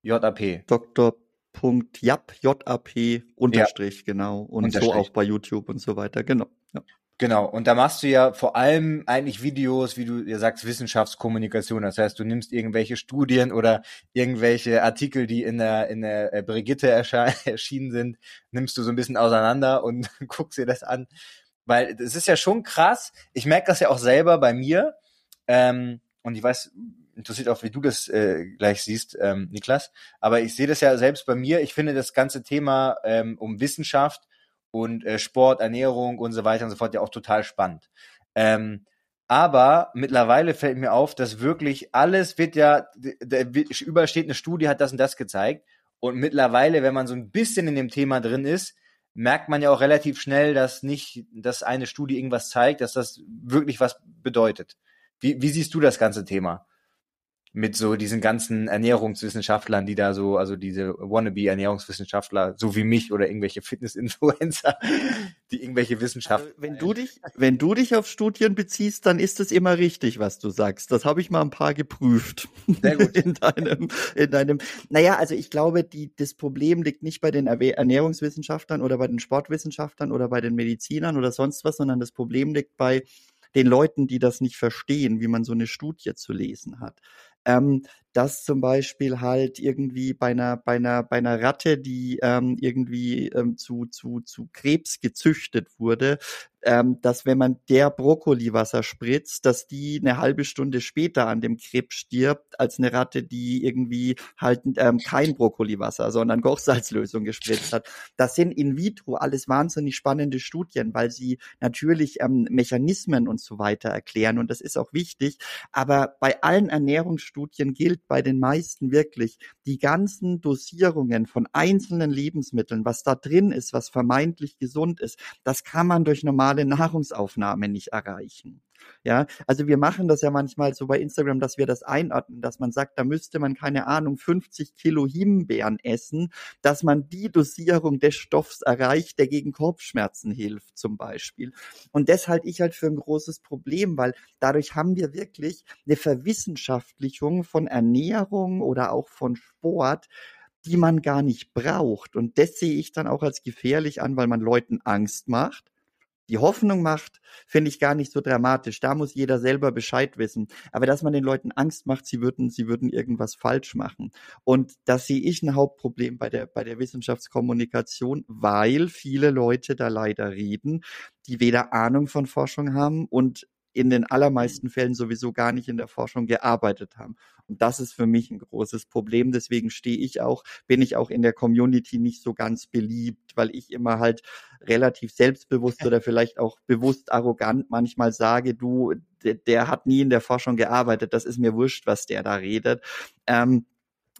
JAP. Dr.jap, J-A-P, Unterstrich, ja. genau. Und Unterstrich. so auch bei YouTube und so weiter, genau. Ja. Genau, und da machst du ja vor allem eigentlich Videos, wie du ja sagst, Wissenschaftskommunikation. Das heißt, du nimmst irgendwelche Studien oder irgendwelche Artikel, die in der, in der äh, Brigitte erschienen sind, nimmst du so ein bisschen auseinander und guckst dir das an. Weil es ist ja schon krass. Ich merke das ja auch selber bei mir. Ähm, und ich weiß, interessiert auch, wie du das äh, gleich siehst, ähm, Niklas. Aber ich sehe das ja selbst bei mir. Ich finde das ganze Thema ähm, um Wissenschaft und äh, Sport, Ernährung und so weiter und so fort ja auch total spannend. Ähm, aber mittlerweile fällt mir auf, dass wirklich alles wird ja, da überall steht eine Studie, hat das und das gezeigt. Und mittlerweile, wenn man so ein bisschen in dem Thema drin ist, merkt man ja auch relativ schnell, dass nicht, dass eine Studie irgendwas zeigt, dass das wirklich was bedeutet. Wie, wie siehst du das ganze Thema? Mit so diesen ganzen Ernährungswissenschaftlern, die da so, also diese Wannabe-Ernährungswissenschaftler, so wie mich oder irgendwelche Fitness-Influencer, die irgendwelche Wissenschaft. Also wenn du dich, wenn du dich auf Studien beziehst, dann ist es immer richtig, was du sagst. Das habe ich mal ein paar geprüft. Sehr gut. In deinem, in deinem, naja, also ich glaube, die, das Problem liegt nicht bei den Ernährungswissenschaftlern oder bei den Sportwissenschaftlern oder bei den Medizinern oder sonst was, sondern das Problem liegt bei den Leuten, die das nicht verstehen, wie man so eine Studie zu lesen hat. Ähm, dass zum Beispiel halt irgendwie bei einer, bei einer, bei einer Ratte, die ähm, irgendwie ähm, zu, zu, zu Krebs gezüchtet wurde, ähm, dass wenn man der Brokkoliwasser spritzt, dass die eine halbe Stunde später an dem Krebs stirbt, als eine Ratte, die irgendwie halt ähm, kein Brokkoliwasser, sondern Kochsalzlösung gespritzt hat. Das sind in vitro alles wahnsinnig spannende Studien, weil sie natürlich ähm, Mechanismen und so weiter erklären und das ist auch wichtig. Aber bei allen Ernährungsstudien gilt bei den meisten wirklich die ganzen Dosierungen von einzelnen Lebensmitteln, was da drin ist, was vermeintlich gesund ist, das kann man durch normale Nahrungsaufnahme nicht erreichen. Ja, also wir machen das ja manchmal so bei Instagram, dass wir das einordnen, dass man sagt, da müsste man keine Ahnung 50 Kilo Himbeeren essen, dass man die Dosierung des Stoffs erreicht, der gegen Kopfschmerzen hilft zum Beispiel. Und das halte ich halt für ein großes Problem, weil dadurch haben wir wirklich eine Verwissenschaftlichung von Ernährung oder auch von Sport, die man gar nicht braucht. Und das sehe ich dann auch als gefährlich an, weil man Leuten Angst macht die Hoffnung macht, finde ich gar nicht so dramatisch. Da muss jeder selber Bescheid wissen. Aber dass man den Leuten Angst macht, sie würden, sie würden irgendwas falsch machen. Und das sehe ich ein Hauptproblem bei der, bei der Wissenschaftskommunikation, weil viele Leute da leider reden, die weder Ahnung von Forschung haben und in den allermeisten Fällen sowieso gar nicht in der Forschung gearbeitet haben. Und das ist für mich ein großes Problem. Deswegen stehe ich auch, bin ich auch in der Community nicht so ganz beliebt, weil ich immer halt relativ selbstbewusst oder vielleicht auch bewusst arrogant manchmal sage, du, der, der hat nie in der Forschung gearbeitet, das ist mir wurscht, was der da redet. Ähm,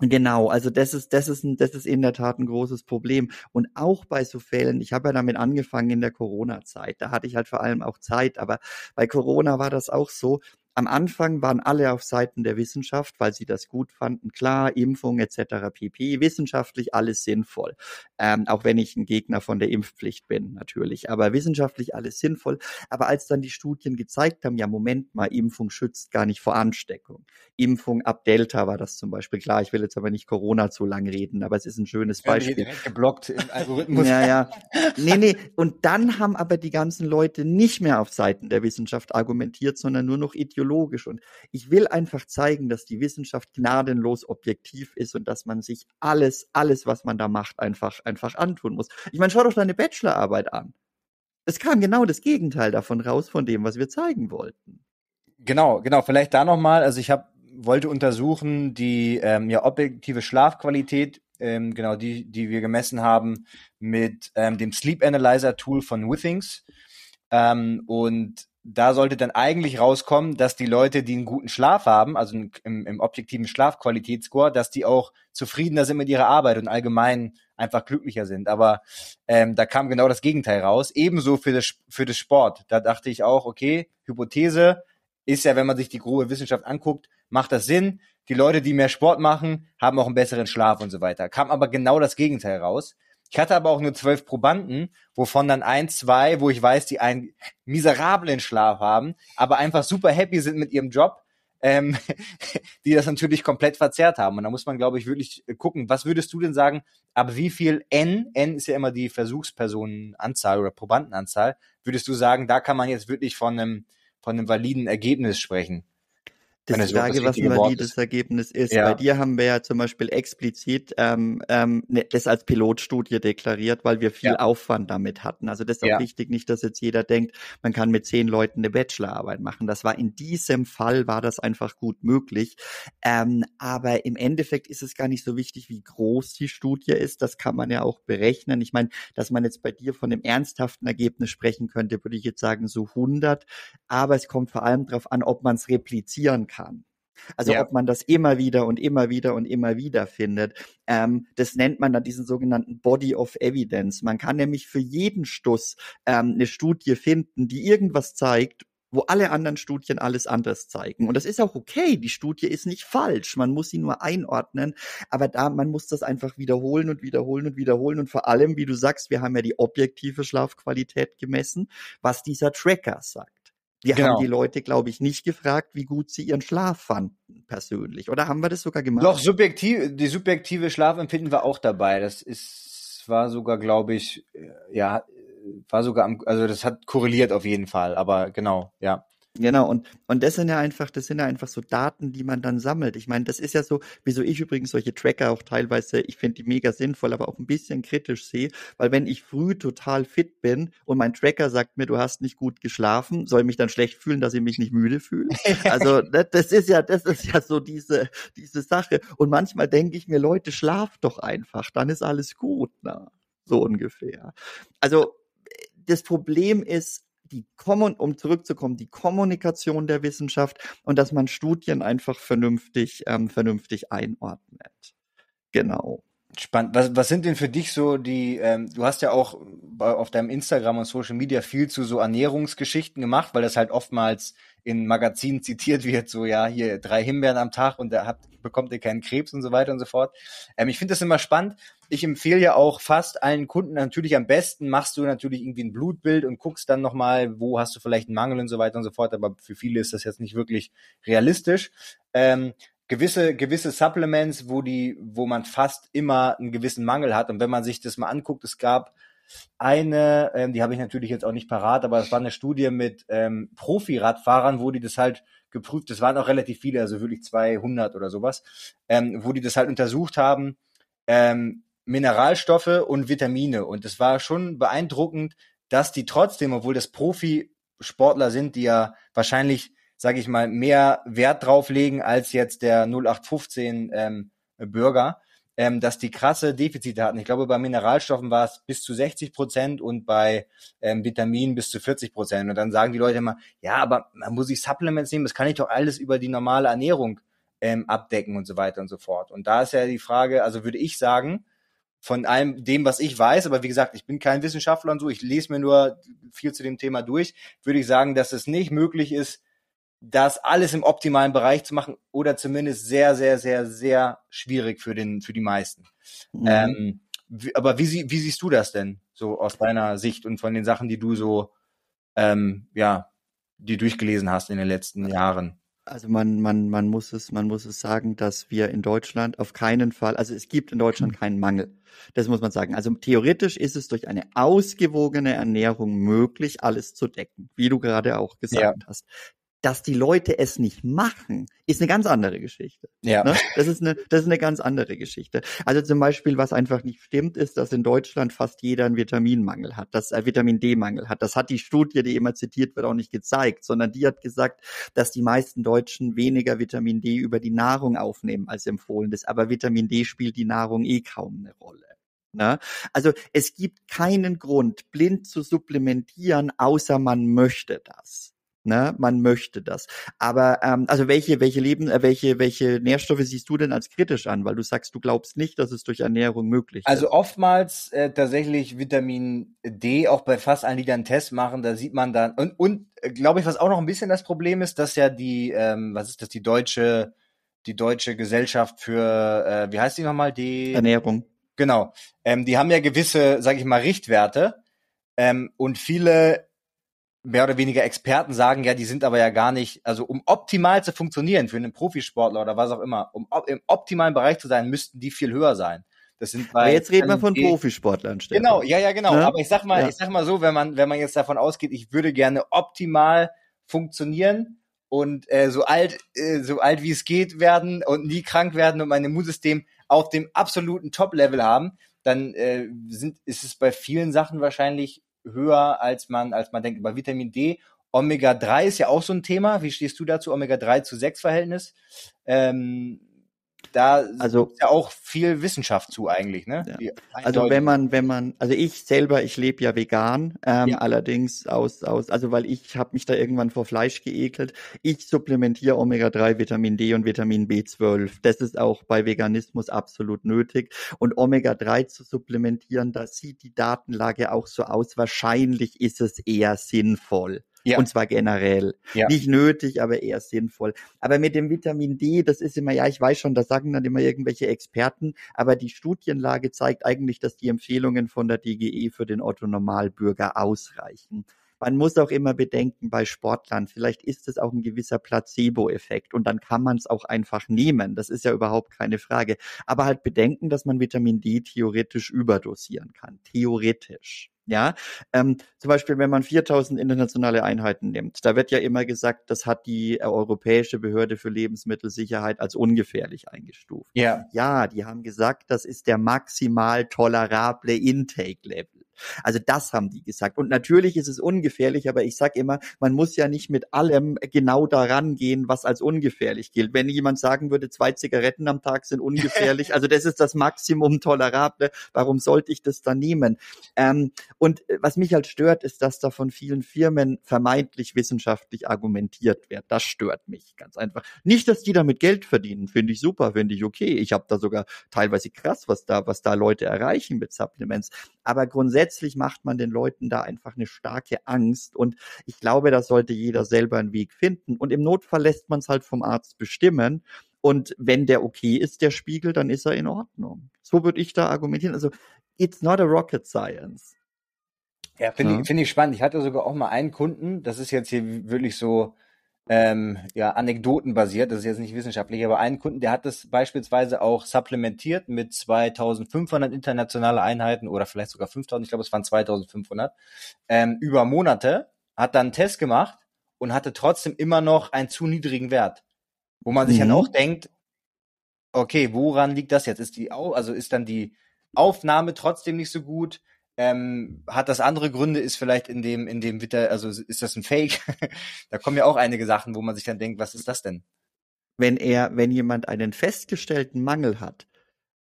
Genau, also das ist, das ist, ein, das ist in der Tat ein großes Problem. Und auch bei so Fällen, ich habe ja damit angefangen in der Corona-Zeit, da hatte ich halt vor allem auch Zeit, aber bei Corona war das auch so, am Anfang waren alle auf Seiten der Wissenschaft, weil sie das gut fanden. Klar, Impfung etc. pp. Wissenschaftlich alles sinnvoll. Ähm, auch wenn ich ein Gegner von der Impfpflicht bin, natürlich. Aber wissenschaftlich alles sinnvoll. Aber als dann die Studien gezeigt haben, ja, Moment mal, Impfung schützt gar nicht vor Ansteckung. Impfung ab Delta war das zum Beispiel. Klar, ich will jetzt aber nicht Corona zu lang reden, aber es ist ein schönes Beispiel. Direkt geblockt im Algorithmus. ja, ja. Nee, nee. Und dann haben aber die ganzen Leute nicht mehr auf Seiten der Wissenschaft argumentiert, sondern nur noch ideologisch logisch. Und ich will einfach zeigen, dass die Wissenschaft gnadenlos objektiv ist und dass man sich alles, alles, was man da macht, einfach, einfach antun muss. Ich meine, schau doch deine Bachelorarbeit an. Es kam genau das Gegenteil davon raus, von dem, was wir zeigen wollten. Genau, genau. Vielleicht da nochmal. Also ich habe wollte untersuchen die ähm, ja, objektive Schlafqualität, ähm, genau die, die wir gemessen haben mit ähm, dem Sleep Analyzer Tool von Withings. Ähm, und da sollte dann eigentlich rauskommen, dass die Leute, die einen guten Schlaf haben, also im, im objektiven Schlafqualitätsscore, dass die auch zufriedener sind mit ihrer Arbeit und allgemein einfach glücklicher sind. Aber ähm, da kam genau das Gegenteil raus. Ebenso für das, für das Sport. Da dachte ich auch, okay, Hypothese ist ja, wenn man sich die grobe Wissenschaft anguckt, macht das Sinn. Die Leute, die mehr Sport machen, haben auch einen besseren Schlaf und so weiter. Kam aber genau das Gegenteil raus. Ich hatte aber auch nur zwölf Probanden, wovon dann ein, zwei, wo ich weiß, die einen miserablen Schlaf haben, aber einfach super happy sind mit ihrem Job, ähm, die das natürlich komplett verzerrt haben. Und da muss man, glaube ich, wirklich gucken, was würdest du denn sagen, ab wie viel N, N ist ja immer die Versuchspersonenanzahl oder Probandenanzahl, würdest du sagen, da kann man jetzt wirklich von einem, von einem validen Ergebnis sprechen? Das ist die Frage, was valides Ergebnis ist. Ja. Bei dir haben wir ja zum Beispiel explizit ähm, ähm, ne, das als Pilotstudie deklariert, weil wir viel ja. Aufwand damit hatten. Also das ist auch ja. wichtig, nicht, dass jetzt jeder denkt, man kann mit zehn Leuten eine Bachelorarbeit machen. Das war in diesem Fall war das einfach gut möglich. Ähm, aber im Endeffekt ist es gar nicht so wichtig, wie groß die Studie ist. Das kann man ja auch berechnen. Ich meine, dass man jetzt bei dir von einem ernsthaften Ergebnis sprechen könnte, würde ich jetzt sagen so 100. Aber es kommt vor allem darauf an, ob man es replizieren kann kann. Also ja. ob man das immer wieder und immer wieder und immer wieder findet. Ähm, das nennt man dann diesen sogenannten Body of Evidence. Man kann nämlich für jeden Stuss ähm, eine Studie finden, die irgendwas zeigt, wo alle anderen Studien alles anders zeigen. Und das ist auch okay. Die Studie ist nicht falsch. Man muss sie nur einordnen. Aber da, man muss das einfach wiederholen und wiederholen und wiederholen. Und vor allem, wie du sagst, wir haben ja die objektive Schlafqualität gemessen, was dieser Tracker sagt. Wir genau. haben die Leute, glaube ich, nicht gefragt, wie gut sie ihren Schlaf fanden, persönlich. Oder haben wir das sogar gemacht? Doch, subjektiv, die subjektive Schlafempfinden war auch dabei. Das ist, war sogar, glaube ich, äh, ja, war sogar am, also das hat korreliert auf jeden Fall, aber genau, ja. Genau, und, und das sind ja einfach, das sind ja einfach so Daten, die man dann sammelt. Ich meine, das ist ja so, wieso ich übrigens solche Tracker auch teilweise, ich finde die mega sinnvoll, aber auch ein bisschen kritisch sehe, weil wenn ich früh total fit bin und mein Tracker sagt mir, du hast nicht gut geschlafen, soll ich mich dann schlecht fühlen, dass ich mich nicht müde fühle? Also, das ist ja, das ist ja so diese, diese Sache. Und manchmal denke ich mir, Leute, schlaf doch einfach, dann ist alles gut, na, so ungefähr. Also, das Problem ist, die Kommun um zurückzukommen, die Kommunikation der Wissenschaft und dass man Studien einfach vernünftig, ähm, vernünftig einordnet. Genau. Spannend. Was, was sind denn für dich so die, ähm, du hast ja auch auf deinem Instagram und Social Media viel zu so Ernährungsgeschichten gemacht, weil das halt oftmals in Magazinen zitiert wird, so ja, hier drei Himbeeren am Tag und da habt, bekommt ihr keinen Krebs und so weiter und so fort. Ähm, ich finde das immer spannend. Ich empfehle ja auch fast allen Kunden natürlich am besten, machst du natürlich irgendwie ein Blutbild und guckst dann nochmal, wo hast du vielleicht einen Mangel und so weiter und so fort, aber für viele ist das jetzt nicht wirklich realistisch. Ähm, gewisse, gewisse Supplements, wo die, wo man fast immer einen gewissen Mangel hat. Und wenn man sich das mal anguckt, es gab eine, ähm, die habe ich natürlich jetzt auch nicht parat, aber es war eine Studie mit ähm, Profi-Radfahrern, wo die das halt geprüft, das waren auch relativ viele, also wirklich 200 oder sowas, ähm, wo die das halt untersucht haben, ähm, Mineralstoffe und Vitamine. Und es war schon beeindruckend, dass die trotzdem, obwohl das Profisportler sind, die ja wahrscheinlich sage ich mal, mehr Wert drauf legen als jetzt der 0815 ähm, Bürger, ähm, dass die krasse Defizite hatten. Ich glaube, bei Mineralstoffen war es bis zu 60 Prozent und bei ähm, Vitaminen bis zu 40 Prozent. Und dann sagen die Leute immer, ja, aber man muss sich Supplements nehmen, das kann ich doch alles über die normale Ernährung ähm, abdecken und so weiter und so fort. Und da ist ja die Frage, also würde ich sagen, von allem dem, was ich weiß, aber wie gesagt, ich bin kein Wissenschaftler und so, ich lese mir nur viel zu dem Thema durch, würde ich sagen, dass es nicht möglich ist, das alles im optimalen Bereich zu machen oder zumindest sehr, sehr, sehr, sehr schwierig für den, für die meisten. Mhm. Ähm, wie, aber wie, sie, wie siehst du das denn so aus deiner Sicht und von den Sachen, die du so, ähm, ja, die durchgelesen hast in den letzten Jahren? Also man, man, man muss es, man muss es sagen, dass wir in Deutschland auf keinen Fall, also es gibt in Deutschland hm. keinen Mangel. Das muss man sagen. Also theoretisch ist es durch eine ausgewogene Ernährung möglich, alles zu decken, wie du gerade auch gesagt ja. hast dass die Leute es nicht machen, ist eine ganz andere Geschichte. Ja. Ne? Das ist eine, das ist eine ganz andere Geschichte. Also zum Beispiel, was einfach nicht stimmt, ist, dass in Deutschland fast jeder einen Vitaminmangel hat, dass äh, Vitamin D-Mangel hat. Das hat die Studie, die immer zitiert wird, auch nicht gezeigt, sondern die hat gesagt, dass die meisten Deutschen weniger Vitamin D über die Nahrung aufnehmen als empfohlen ist. Aber Vitamin D spielt die Nahrung eh kaum eine Rolle. Ne? Also es gibt keinen Grund, blind zu supplementieren, außer man möchte das. Ne? Man möchte das. Aber ähm, also welche, welche Leben, äh, welche, welche Nährstoffe siehst du denn als kritisch an? Weil du sagst, du glaubst nicht, dass es durch Ernährung möglich also ist. Also oftmals äh, tatsächlich Vitamin D, auch bei fast allen, die dann Test machen, da sieht man dann und, und äh, glaube ich, was auch noch ein bisschen das Problem ist, dass ja die, ähm, was ist das, die deutsche, die deutsche Gesellschaft für, äh, wie heißt die nochmal, die Ernährung. Genau. Ähm, die haben ja gewisse, sage ich mal, Richtwerte. Ähm, und viele mehr oder weniger Experten sagen ja, die sind aber ja gar nicht, also um optimal zu funktionieren für einen Profisportler oder was auch immer, um im optimalen Bereich zu sein, müssten die viel höher sein. Das sind bei, aber jetzt reden wir von Profisportlern. Stellen. Genau, ja, ja, genau. Ja? Aber ich sag mal, ja. ich sag mal so, wenn man, wenn man jetzt davon ausgeht, ich würde gerne optimal funktionieren und äh, so alt, äh, so alt wie es geht werden und nie krank werden und mein Immunsystem auf dem absoluten Top-Level haben, dann äh, sind, ist es bei vielen Sachen wahrscheinlich höher, als man, als man denkt. Über Vitamin D, Omega-3 ist ja auch so ein Thema. Wie stehst du dazu? Omega-3 zu 6 Verhältnis? Ähm, da also, ist ja auch viel Wissenschaft zu eigentlich, ne? Ja. Also wenn man, wenn man, also ich selber, ich lebe ja vegan, ähm, ja. allerdings aus, aus, also weil ich habe mich da irgendwann vor Fleisch geekelt. Ich supplementiere Omega-3, Vitamin D und Vitamin B12. Das ist auch bei Veganismus absolut nötig. Und Omega-3 zu supplementieren, da sieht die Datenlage auch so aus. Wahrscheinlich ist es eher sinnvoll. Ja. Und zwar generell. Ja. Nicht nötig, aber eher sinnvoll. Aber mit dem Vitamin D, das ist immer, ja, ich weiß schon, das sagen dann immer irgendwelche Experten, aber die Studienlage zeigt eigentlich, dass die Empfehlungen von der DGE für den Otto Normalbürger ausreichen. Man muss auch immer bedenken bei Sportlern, vielleicht ist es auch ein gewisser Placebo-Effekt und dann kann man es auch einfach nehmen. Das ist ja überhaupt keine Frage. Aber halt bedenken, dass man Vitamin D theoretisch überdosieren kann. Theoretisch. Ja, ähm, zum Beispiel, wenn man 4000 internationale Einheiten nimmt, da wird ja immer gesagt, das hat die äh, Europäische Behörde für Lebensmittelsicherheit als ungefährlich eingestuft. Ja. Ja, die haben gesagt, das ist der maximal tolerable Intake-Level. Also das haben die gesagt. Und natürlich ist es ungefährlich, aber ich sag immer, man muss ja nicht mit allem genau daran gehen, was als ungefährlich gilt. Wenn jemand sagen würde, zwei Zigaretten am Tag sind ungefährlich, also das ist das Maximum tolerable, warum sollte ich das dann nehmen? Ähm, und äh, was mich halt stört, ist, dass da von vielen Firmen vermeintlich wissenschaftlich argumentiert wird. Das stört mich ganz einfach. Nicht, dass die damit Geld verdienen, finde ich super, finde ich okay. Ich habe da sogar teilweise krass, was da, was da Leute erreichen mit Supplements. Aber grundsätzlich grundsätzlich macht man den Leuten da einfach eine starke Angst. Und ich glaube, da sollte jeder selber einen Weg finden. Und im Notfall lässt man es halt vom Arzt bestimmen. Und wenn der okay ist, der Spiegel, dann ist er in Ordnung. So würde ich da argumentieren. Also, it's not a rocket science. Ja, finde ja. ich, find ich spannend. Ich hatte sogar auch mal einen Kunden, das ist jetzt hier wirklich so, ähm, ja, anekdotenbasiert, das ist jetzt nicht wissenschaftlich, aber einen Kunden, der hat das beispielsweise auch supplementiert mit 2500 internationale Einheiten oder vielleicht sogar 5000, ich glaube, es waren 2500, ähm, über Monate, hat dann einen Test gemacht und hatte trotzdem immer noch einen zu niedrigen Wert. Wo man sich mhm. dann auch denkt, okay, woran liegt das jetzt? Ist die, also ist dann die Aufnahme trotzdem nicht so gut? Ähm, hat das andere Gründe, ist vielleicht in dem, in dem Witter, also ist das ein Fake? da kommen ja auch einige Sachen, wo man sich dann denkt, was ist das denn? Wenn er, wenn jemand einen festgestellten Mangel hat,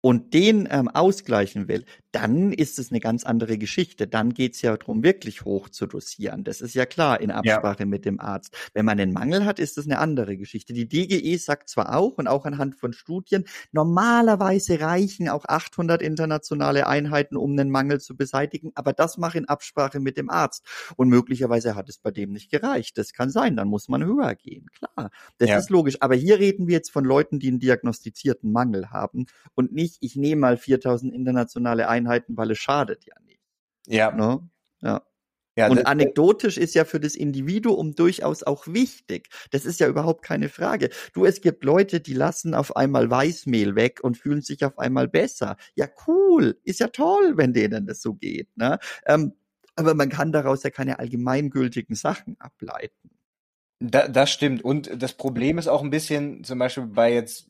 und den ähm, ausgleichen will, dann ist es eine ganz andere Geschichte. Dann geht's ja darum, wirklich hoch zu dosieren. Das ist ja klar in Absprache ja. mit dem Arzt. Wenn man einen Mangel hat, ist das eine andere Geschichte. Die DGE sagt zwar auch und auch anhand von Studien, normalerweise reichen auch 800 internationale Einheiten, um einen Mangel zu beseitigen, aber das mache in Absprache mit dem Arzt. Und möglicherweise hat es bei dem nicht gereicht. Das kann sein, dann muss man höher gehen. Klar, das ja. ist logisch. Aber hier reden wir jetzt von Leuten, die einen diagnostizierten Mangel haben und nicht, ich nehme mal 4000 internationale Einheiten Einheiten, weil es schadet ja nicht. Ja. Ne? Ja. Ja, und anekdotisch ist ja für das Individuum durchaus auch wichtig. Das ist ja überhaupt keine Frage. Du, es gibt Leute, die lassen auf einmal Weißmehl weg und fühlen sich auf einmal besser. Ja, cool. Ist ja toll, wenn denen das so geht. Ne? Ähm, aber man kann daraus ja keine allgemeingültigen Sachen ableiten. Da, das stimmt. Und das Problem ist auch ein bisschen, zum Beispiel bei jetzt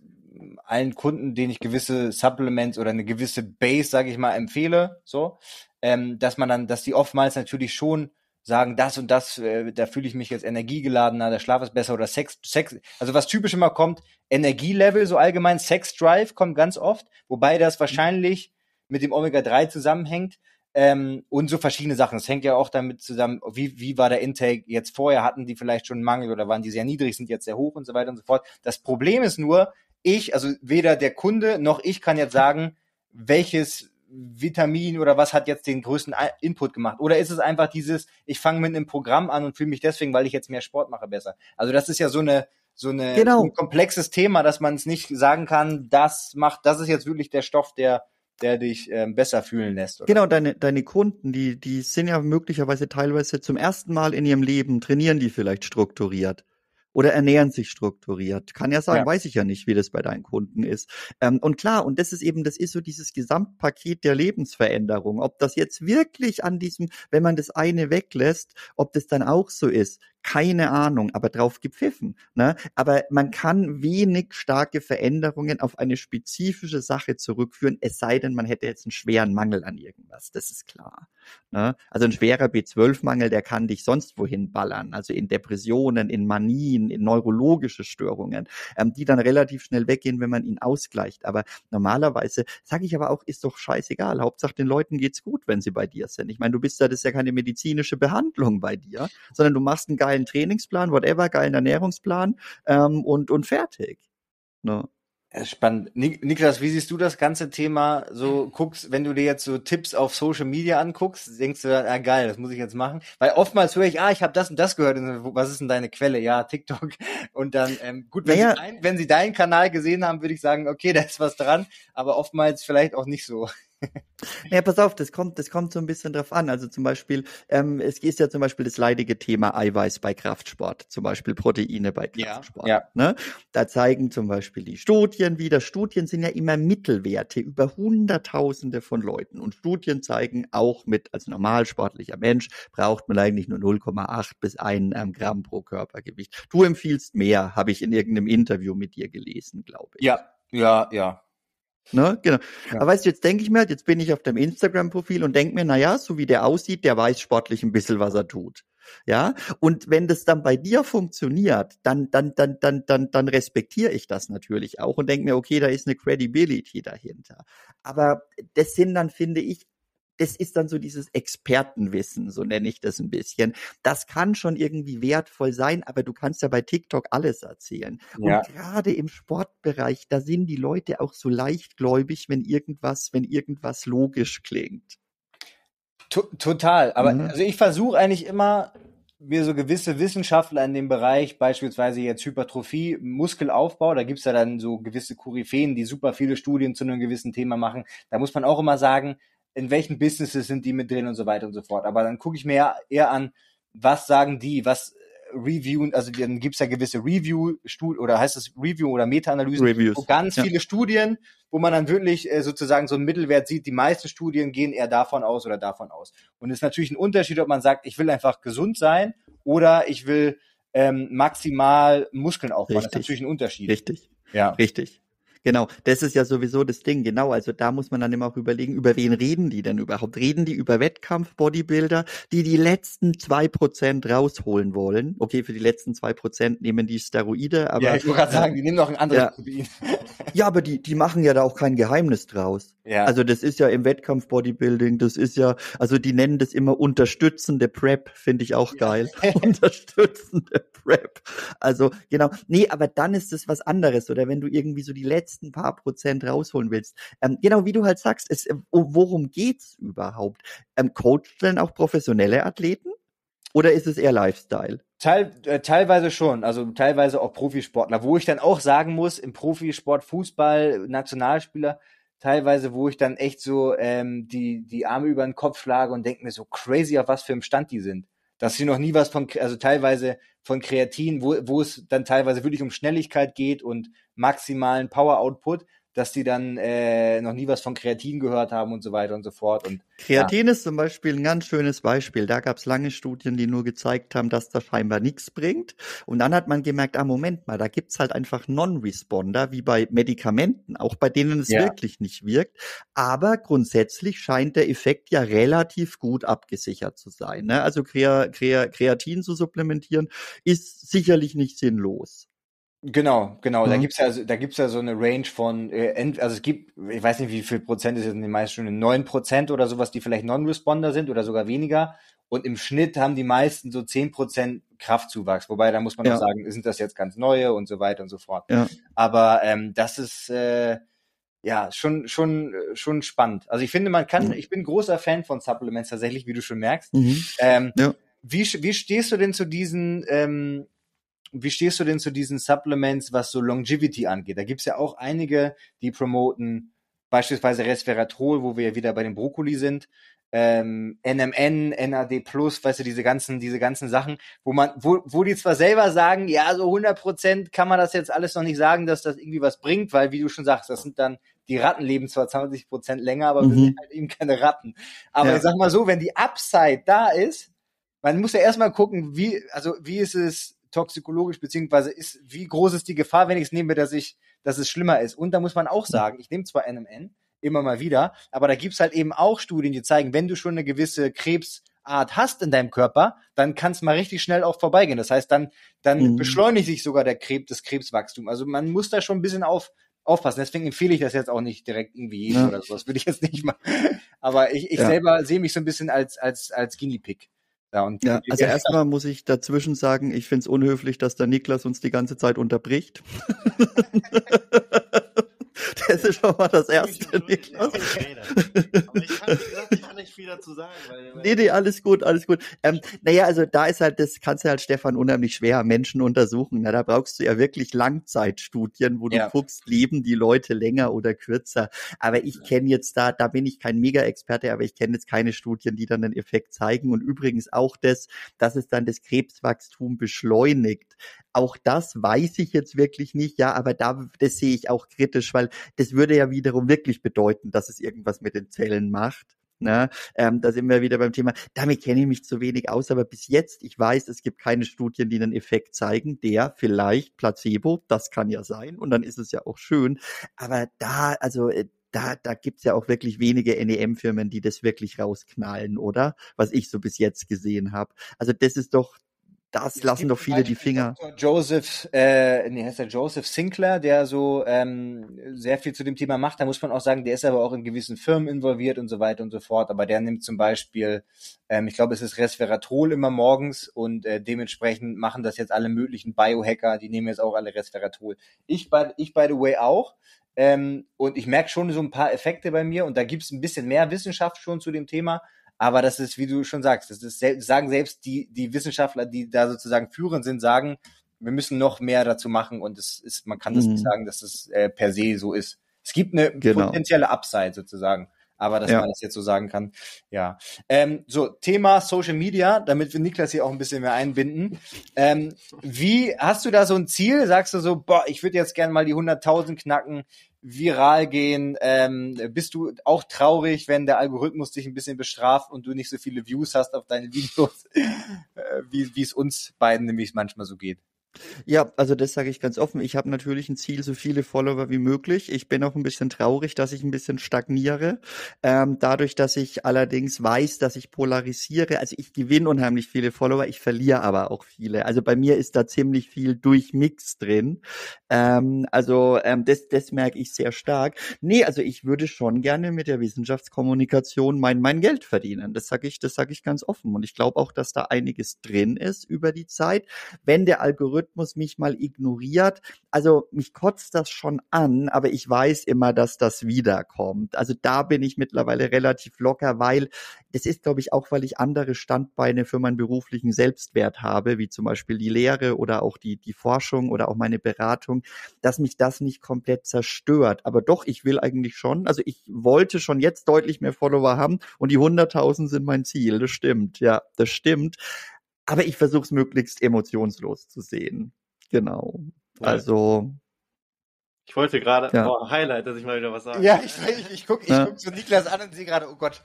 allen Kunden, denen ich gewisse Supplements oder eine gewisse Base, sage ich mal, empfehle, so, ähm, dass man dann, dass die oftmals natürlich schon sagen, das und das, äh, da fühle ich mich jetzt energiegeladener, der Schlaf ist besser oder Sex, Sex, also was typisch immer kommt, Energielevel, so allgemein, Sex Drive kommt ganz oft, wobei das wahrscheinlich mit dem Omega-3 zusammenhängt, ähm, und so verschiedene Sachen. Es hängt ja auch damit zusammen, wie, wie war der Intake jetzt vorher? Hatten die vielleicht schon einen Mangel oder waren die sehr niedrig, sind jetzt sehr hoch und so weiter und so fort. Das Problem ist nur, ich, also weder der Kunde noch ich kann jetzt sagen, welches Vitamin oder was hat jetzt den größten Input gemacht? Oder ist es einfach dieses, ich fange mit einem Programm an und fühle mich deswegen, weil ich jetzt mehr Sport mache, besser? Also das ist ja so eine so eine genau. ein komplexes Thema, dass man es nicht sagen kann, das macht, das ist jetzt wirklich der Stoff, der der dich ähm, besser fühlen lässt. Oder? Genau, deine, deine Kunden, die, die sind ja möglicherweise teilweise zum ersten Mal in ihrem Leben, trainieren die vielleicht strukturiert oder ernähren sich strukturiert. Kann ja sein, ja. weiß ich ja nicht, wie das bei deinen Kunden ist. Ähm, und klar, und das ist eben, das ist so dieses Gesamtpaket der Lebensveränderung. Ob das jetzt wirklich an diesem, wenn man das eine weglässt, ob das dann auch so ist, keine Ahnung, aber drauf gepfiffen. Ne? Aber man kann wenig starke Veränderungen auf eine spezifische Sache zurückführen, es sei denn, man hätte jetzt einen schweren Mangel an irgendwas. Das ist klar. Ne? Also ein schwerer B12-Mangel, der kann dich sonst wohin ballern. Also in Depressionen, in Manien, in neurologische Störungen, ähm, die dann relativ schnell weggehen, wenn man ihn ausgleicht. Aber normalerweise, sage ich aber auch, ist doch scheißegal. Hauptsache den Leuten geht's gut, wenn sie bei dir sind. Ich meine, du bist ja, das ist ja keine medizinische Behandlung bei dir, sondern du machst einen geilen Trainingsplan, whatever, geilen Ernährungsplan ähm, und, und fertig. Ne? Spannend. Niklas, wie siehst du das ganze Thema? So guckst, wenn du dir jetzt so Tipps auf Social Media anguckst, denkst du, ah geil, das muss ich jetzt machen. Weil oftmals höre ich, ah, ich habe das und das gehört. Und was ist denn deine Quelle? Ja, TikTok. Und dann, ähm, gut, wenn, naja. sie dein, wenn sie deinen Kanal gesehen haben, würde ich sagen, okay, da ist was dran. Aber oftmals vielleicht auch nicht so. Ja, pass auf, das kommt, das kommt so ein bisschen drauf an. Also zum Beispiel, ähm, es ist ja zum Beispiel das leidige Thema Eiweiß bei Kraftsport, zum Beispiel Proteine bei Kraftsport. Ja, ja. Ne? Da zeigen zum Beispiel die Studien wieder, Studien sind ja immer Mittelwerte über Hunderttausende von Leuten. Und Studien zeigen auch mit, als normalsportlicher Mensch braucht man eigentlich nur 0,8 bis 1 ähm, Gramm pro Körpergewicht. Du empfiehlst mehr, habe ich in irgendeinem Interview mit dir gelesen, glaube ich. Ja, ja, ja. Ne? Genau. Ja. Aber weißt du, jetzt denke ich mir, jetzt bin ich auf dem Instagram-Profil und denke mir, na ja, so wie der aussieht, der weiß sportlich ein bisschen, was er tut. Ja, und wenn das dann bei dir funktioniert, dann, dann, dann, dann, dann, dann respektiere ich das natürlich auch und denke mir, okay, da ist eine Credibility dahinter. Aber das sind dann, finde ich, das ist dann so dieses Expertenwissen, so nenne ich das ein bisschen. Das kann schon irgendwie wertvoll sein, aber du kannst ja bei TikTok alles erzählen. Ja. Und gerade im Sportbereich, da sind die Leute auch so leichtgläubig, wenn irgendwas, wenn irgendwas logisch klingt. To total. Aber mhm. also ich versuche eigentlich immer, mir so gewisse Wissenschaftler in dem Bereich, beispielsweise jetzt Hypertrophie, Muskelaufbau, da gibt's ja dann so gewisse Koryphäen, die super viele Studien zu einem gewissen Thema machen. Da muss man auch immer sagen, in welchen Businesses sind die mit drin und so weiter und so fort. Aber dann gucke ich mir eher an, was sagen die, was reviewen, also dann gibt's ja gewisse Review oder heißt es Review oder Meta-Analysen, wo ganz ja. viele Studien, wo man dann wirklich äh, sozusagen so einen Mittelwert sieht. Die meisten Studien gehen eher davon aus oder davon aus. Und es ist natürlich ein Unterschied, ob man sagt, ich will einfach gesund sein oder ich will ähm, maximal Muskeln aufbauen. Richtig. Das ist natürlich ein Unterschied. Richtig. Ja. Richtig. Genau, das ist ja sowieso das Ding. Genau, also da muss man dann immer auch überlegen, über wen reden die denn überhaupt? Reden die über Wettkampf-Bodybuilder, die die letzten zwei Prozent rausholen wollen? Okay, für die letzten zwei Prozent nehmen die Steroide, aber... Ja, ich wollte gerade sagen, die nehmen noch ein anderes ja, Protein. ja, aber die, die machen ja da auch kein Geheimnis draus. Ja. Also das ist ja im Wettkampf-Bodybuilding, das ist ja, also die nennen das immer unterstützende Prep, finde ich auch geil. unterstützende Prep. Also genau, nee, aber dann ist es was anderes. Oder wenn du irgendwie so die letzten letzten paar Prozent rausholen willst. Ähm, genau wie du halt sagst, es, äh, worum geht's überhaupt? Ähm, coacht denn auch professionelle Athleten? Oder ist es eher Lifestyle? Teil, äh, teilweise schon, also teilweise auch Profisportler, wo ich dann auch sagen muss, im Profisport, Fußball, Nationalspieler, teilweise, wo ich dann echt so ähm, die, die Arme über den Kopf schlage und denke mir so crazy, auf was für einem Stand die sind. Dass sie noch nie was von, also teilweise von Kreatin, wo, wo es dann teilweise wirklich um Schnelligkeit geht und maximalen Power-Output, dass die dann äh, noch nie was von Kreatin gehört haben und so weiter und so fort. Und, Kreatin ja. ist zum Beispiel ein ganz schönes Beispiel. Da gab es lange Studien, die nur gezeigt haben, dass das scheinbar nichts bringt. Und dann hat man gemerkt, ah, Moment mal, da gibt's halt einfach Non-Responder, wie bei Medikamenten, auch bei denen es ja. wirklich nicht wirkt. Aber grundsätzlich scheint der Effekt ja relativ gut abgesichert zu sein. Ne? Also Krea Krea Kreatin zu supplementieren ist sicherlich nicht sinnlos. Genau, genau. Mhm. Da gibt's ja, da gibt's ja so eine Range von, äh, also es gibt, ich weiß nicht, wie viel Prozent ist jetzt in den meisten Studien, neun Prozent oder sowas, die vielleicht Non-Responder sind oder sogar weniger. Und im Schnitt haben die meisten so zehn Prozent Kraftzuwachs. Wobei, da muss man ja. auch sagen, sind das jetzt ganz neue und so weiter und so fort. Ja. Aber ähm, das ist äh, ja schon schon schon spannend. Also ich finde, man kann, mhm. ich bin großer Fan von Supplements tatsächlich, wie du schon merkst. Mhm. Ähm, ja. Wie, wie stehst du denn zu diesen ähm, wie stehst du denn zu diesen Supplements, was so Longevity angeht? Da gibt's ja auch einige, die promoten beispielsweise Resveratrol, wo wir ja wieder bei dem Brokkoli sind, ähm, NMN, NAD+, weißt du, diese ganzen, diese ganzen Sachen, wo man, wo, wo die zwar selber sagen, ja, so 100 Prozent kann man das jetzt alles noch nicht sagen, dass das irgendwie was bringt, weil, wie du schon sagst, das sind dann, die Ratten leben zwar 20 Prozent länger, aber mhm. wir sind halt eben keine Ratten. Aber ja. ich sag mal so, wenn die Upside da ist, man muss ja erstmal gucken, wie, also, wie ist es, toxikologisch, beziehungsweise ist, wie groß ist die Gefahr, wenn ich es nehme, dass ich, dass es schlimmer ist. Und da muss man auch sagen, ich nehme zwar NMN immer mal wieder, aber da gibt's halt eben auch Studien, die zeigen, wenn du schon eine gewisse Krebsart hast in deinem Körper, dann kann es mal richtig schnell auch vorbeigehen. Das heißt, dann, dann mhm. beschleunigt sich sogar der Krebs, das Krebswachstum. Also man muss da schon ein bisschen auf, aufpassen. Deswegen empfehle ich das jetzt auch nicht direkt irgendwie jedem ja. oder sowas. Würde ich jetzt nicht machen. Aber ich, ich ja. selber sehe mich so ein bisschen als, als, als Guinea Pig. Ja, und ja, also erstmal muss ich dazwischen sagen, ich finde es unhöflich, dass der Niklas uns die ganze Zeit unterbricht. Das ist schon mal das erste, Niklas. Aber ich kann, ich kann nicht viel dazu sagen. Weil, weil nee, nee, alles gut, alles gut. Ähm, naja, also da ist halt, das kannst du halt, Stefan, unheimlich schwer Menschen untersuchen. Na, da brauchst du ja wirklich Langzeitstudien, wo du ja. guckst, leben die Leute länger oder kürzer. Aber ich kenne jetzt da, da bin ich kein Mega-Experte, aber ich kenne jetzt keine Studien, die dann den Effekt zeigen. Und übrigens auch das, dass es dann das Krebswachstum beschleunigt. Auch das weiß ich jetzt wirklich nicht, ja, aber da, das sehe ich auch kritisch, weil das würde ja wiederum wirklich bedeuten, dass es irgendwas mit den Zellen macht. Ne? Ähm, da sind wir wieder beim Thema. Damit kenne ich mich zu wenig aus, aber bis jetzt, ich weiß, es gibt keine Studien, die einen Effekt zeigen, der vielleicht Placebo, das kann ja sein, und dann ist es ja auch schön. Aber da, also äh, da, da gibt's ja auch wirklich wenige NEM-Firmen, die das wirklich rausknallen, oder? Was ich so bis jetzt gesehen habe. Also das ist doch das lassen doch viele die Finger. Dr. Joseph, äh, nee, heißt der Joseph Sinclair, der so ähm, sehr viel zu dem Thema macht. Da muss man auch sagen, der ist aber auch in gewissen Firmen involviert und so weiter und so fort. Aber der nimmt zum Beispiel, ähm, ich glaube, es ist Resveratrol immer morgens und äh, dementsprechend machen das jetzt alle möglichen Biohacker, die nehmen jetzt auch alle Resveratrol. Ich, by, ich by the way auch. Ähm, und ich merke schon so ein paar Effekte bei mir und da gibt's ein bisschen mehr Wissenschaft schon zu dem Thema. Aber das ist, wie du schon sagst, das ist, sagen selbst die, die Wissenschaftler, die da sozusagen führend sind, sagen, wir müssen noch mehr dazu machen und es ist, man kann das mhm. nicht sagen, dass es äh, per se so ist. Es gibt eine genau. potenzielle Upside sozusagen aber dass ja. man das jetzt so sagen kann. Ja. Ähm, so, Thema Social Media, damit wir Niklas hier auch ein bisschen mehr einbinden. Ähm, wie hast du da so ein Ziel? Sagst du so, boah, ich würde jetzt gerne mal die 100.000 knacken, viral gehen? Ähm, bist du auch traurig, wenn der Algorithmus dich ein bisschen bestraft und du nicht so viele Views hast auf deine Videos, äh, wie es uns beiden nämlich manchmal so geht? Ja, also das sage ich ganz offen. Ich habe natürlich ein Ziel, so viele Follower wie möglich. Ich bin auch ein bisschen traurig, dass ich ein bisschen stagniere. Ähm, dadurch, dass ich allerdings weiß, dass ich polarisiere. Also ich gewinne unheimlich viele Follower, ich verliere aber auch viele. Also bei mir ist da ziemlich viel Durchmix drin. Ähm, also ähm, das, das merke ich sehr stark. Nee, also ich würde schon gerne mit der Wissenschaftskommunikation mein, mein Geld verdienen. Das sage ich, das sage ich ganz offen. Und ich glaube auch, dass da einiges drin ist über die Zeit. Wenn der Algorithmus Algorithmus mich mal ignoriert. Also mich kotzt das schon an, aber ich weiß immer, dass das wiederkommt. Also da bin ich mittlerweile relativ locker, weil es ist, glaube ich, auch, weil ich andere Standbeine für meinen beruflichen Selbstwert habe, wie zum Beispiel die Lehre oder auch die, die Forschung oder auch meine Beratung, dass mich das nicht komplett zerstört. Aber doch, ich will eigentlich schon, also ich wollte schon jetzt deutlich mehr Follower haben und die 100.000 sind mein Ziel. Das stimmt, ja, das stimmt aber ich versuche es möglichst emotionslos zu sehen. Genau. Also. Ich wollte gerade, ja. oh, Highlight, dass ich mal wieder was sage. Ja, ich, ich, ich gucke ich ja. guck so Niklas an und sehe gerade, oh Gott.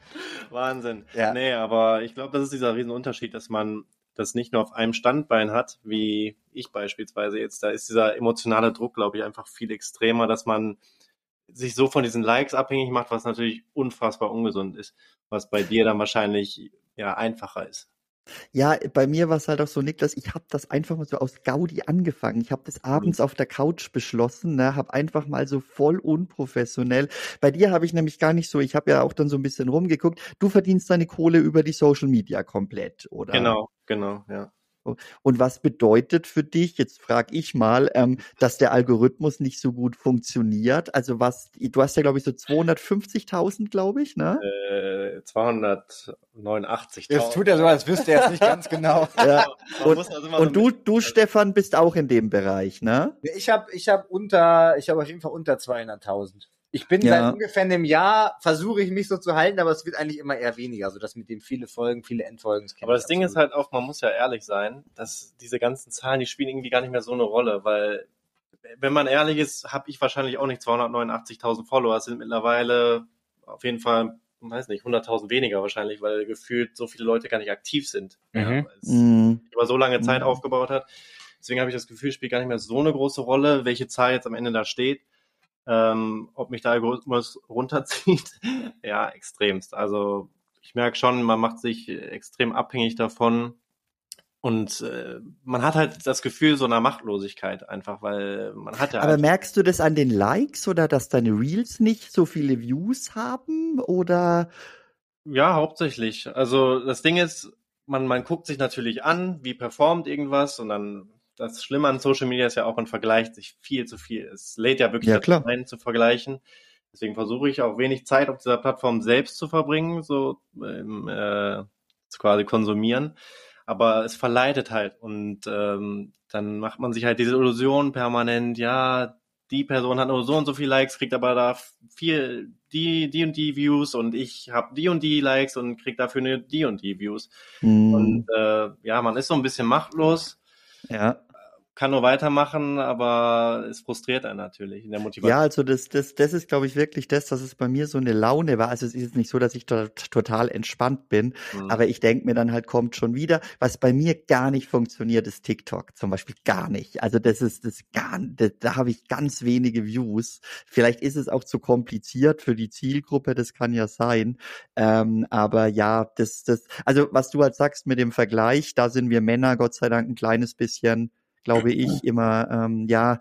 Wahnsinn. Ja. Nee, aber ich glaube, das ist dieser Riesenunterschied, dass man das nicht nur auf einem Standbein hat, wie ich beispielsweise jetzt. Da ist dieser emotionale Druck, glaube ich, einfach viel extremer, dass man sich so von diesen Likes abhängig macht, was natürlich unfassbar ungesund ist, was bei dir dann wahrscheinlich ja einfacher ist. Ja, bei mir war es halt auch so, Niklas, ich habe das einfach mal so aus Gaudi angefangen. Ich habe das mhm. abends auf der Couch beschlossen, ne, habe einfach mal so voll unprofessionell. Bei dir habe ich nämlich gar nicht so, ich habe ja auch dann so ein bisschen rumgeguckt. Du verdienst deine Kohle über die Social Media komplett, oder? Genau, genau, ja. Und was bedeutet für dich, jetzt frage ich mal, ähm, dass der Algorithmus nicht so gut funktioniert? Also was, du hast ja glaube ich so 250.000, glaube ich, ne? Äh, 289.000. Jetzt tut er so, als wüsste er es nicht ganz genau. ja. Und, also und du, du Stefan, bist auch in dem Bereich, ne? Ich habe ich hab unter, ich habe auf jeden Fall unter 200.000. Ich bin ja. seit ungefähr einem Jahr, versuche ich mich so zu halten, aber es wird eigentlich immer eher weniger, so dass mit dem viele Folgen, viele Endfolgen. Aber das Ding ist halt auch, man muss ja ehrlich sein, dass diese ganzen Zahlen, die spielen irgendwie gar nicht mehr so eine Rolle, weil wenn man ehrlich ist, habe ich wahrscheinlich auch nicht 289.000 Follower, es sind mittlerweile auf jeden Fall, weiß nicht, 100.000 weniger wahrscheinlich, weil gefühlt so viele Leute gar nicht aktiv sind, mhm. ja, weil es mhm. über so lange Zeit mhm. aufgebaut hat. Deswegen habe ich das Gefühl, spielt gar nicht mehr so eine große Rolle, welche Zahl jetzt am Ende da steht ähm, ob mich der Algorithmus runterzieht. ja, extremst. Also ich merke schon, man macht sich extrem abhängig davon. Und äh, man hat halt das Gefühl so einer Machtlosigkeit einfach, weil man hat ja. Aber halt merkst du das an den Likes oder dass deine Reels nicht so viele Views haben oder? Ja, hauptsächlich. Also das Ding ist, man, man guckt sich natürlich an, wie performt irgendwas und dann das Schlimme an Social Media ist ja auch, man vergleicht sich viel zu viel. Es lädt ja wirklich ja, klar. ein, zu vergleichen. Deswegen versuche ich auch wenig Zeit auf dieser Plattform selbst zu verbringen, so ähm, äh, quasi konsumieren. Aber es verleitet halt und ähm, dann macht man sich halt diese Illusion permanent, ja, die Person hat nur so und so viele Likes, kriegt aber da viel die, die und die Views und ich habe die und die Likes und krieg dafür nur die und die Views. Mm. Und äh, ja, man ist so ein bisschen machtlos ja. Kann nur weitermachen, aber es frustriert einen natürlich in der Motivation. Ja, also das, das, das ist, glaube ich, wirklich das, dass es bei mir so eine Laune war. Also es ist jetzt nicht so, dass ich dort total entspannt bin, mhm. aber ich denke mir dann halt, kommt schon wieder. Was bei mir gar nicht funktioniert, ist TikTok zum Beispiel gar nicht. Also das ist das gar, das, da habe ich ganz wenige Views. Vielleicht ist es auch zu kompliziert für die Zielgruppe, das kann ja sein. Ähm, aber ja, das, das, also was du halt sagst mit dem Vergleich, da sind wir Männer Gott sei Dank ein kleines bisschen glaube ich, immer, ähm, ja,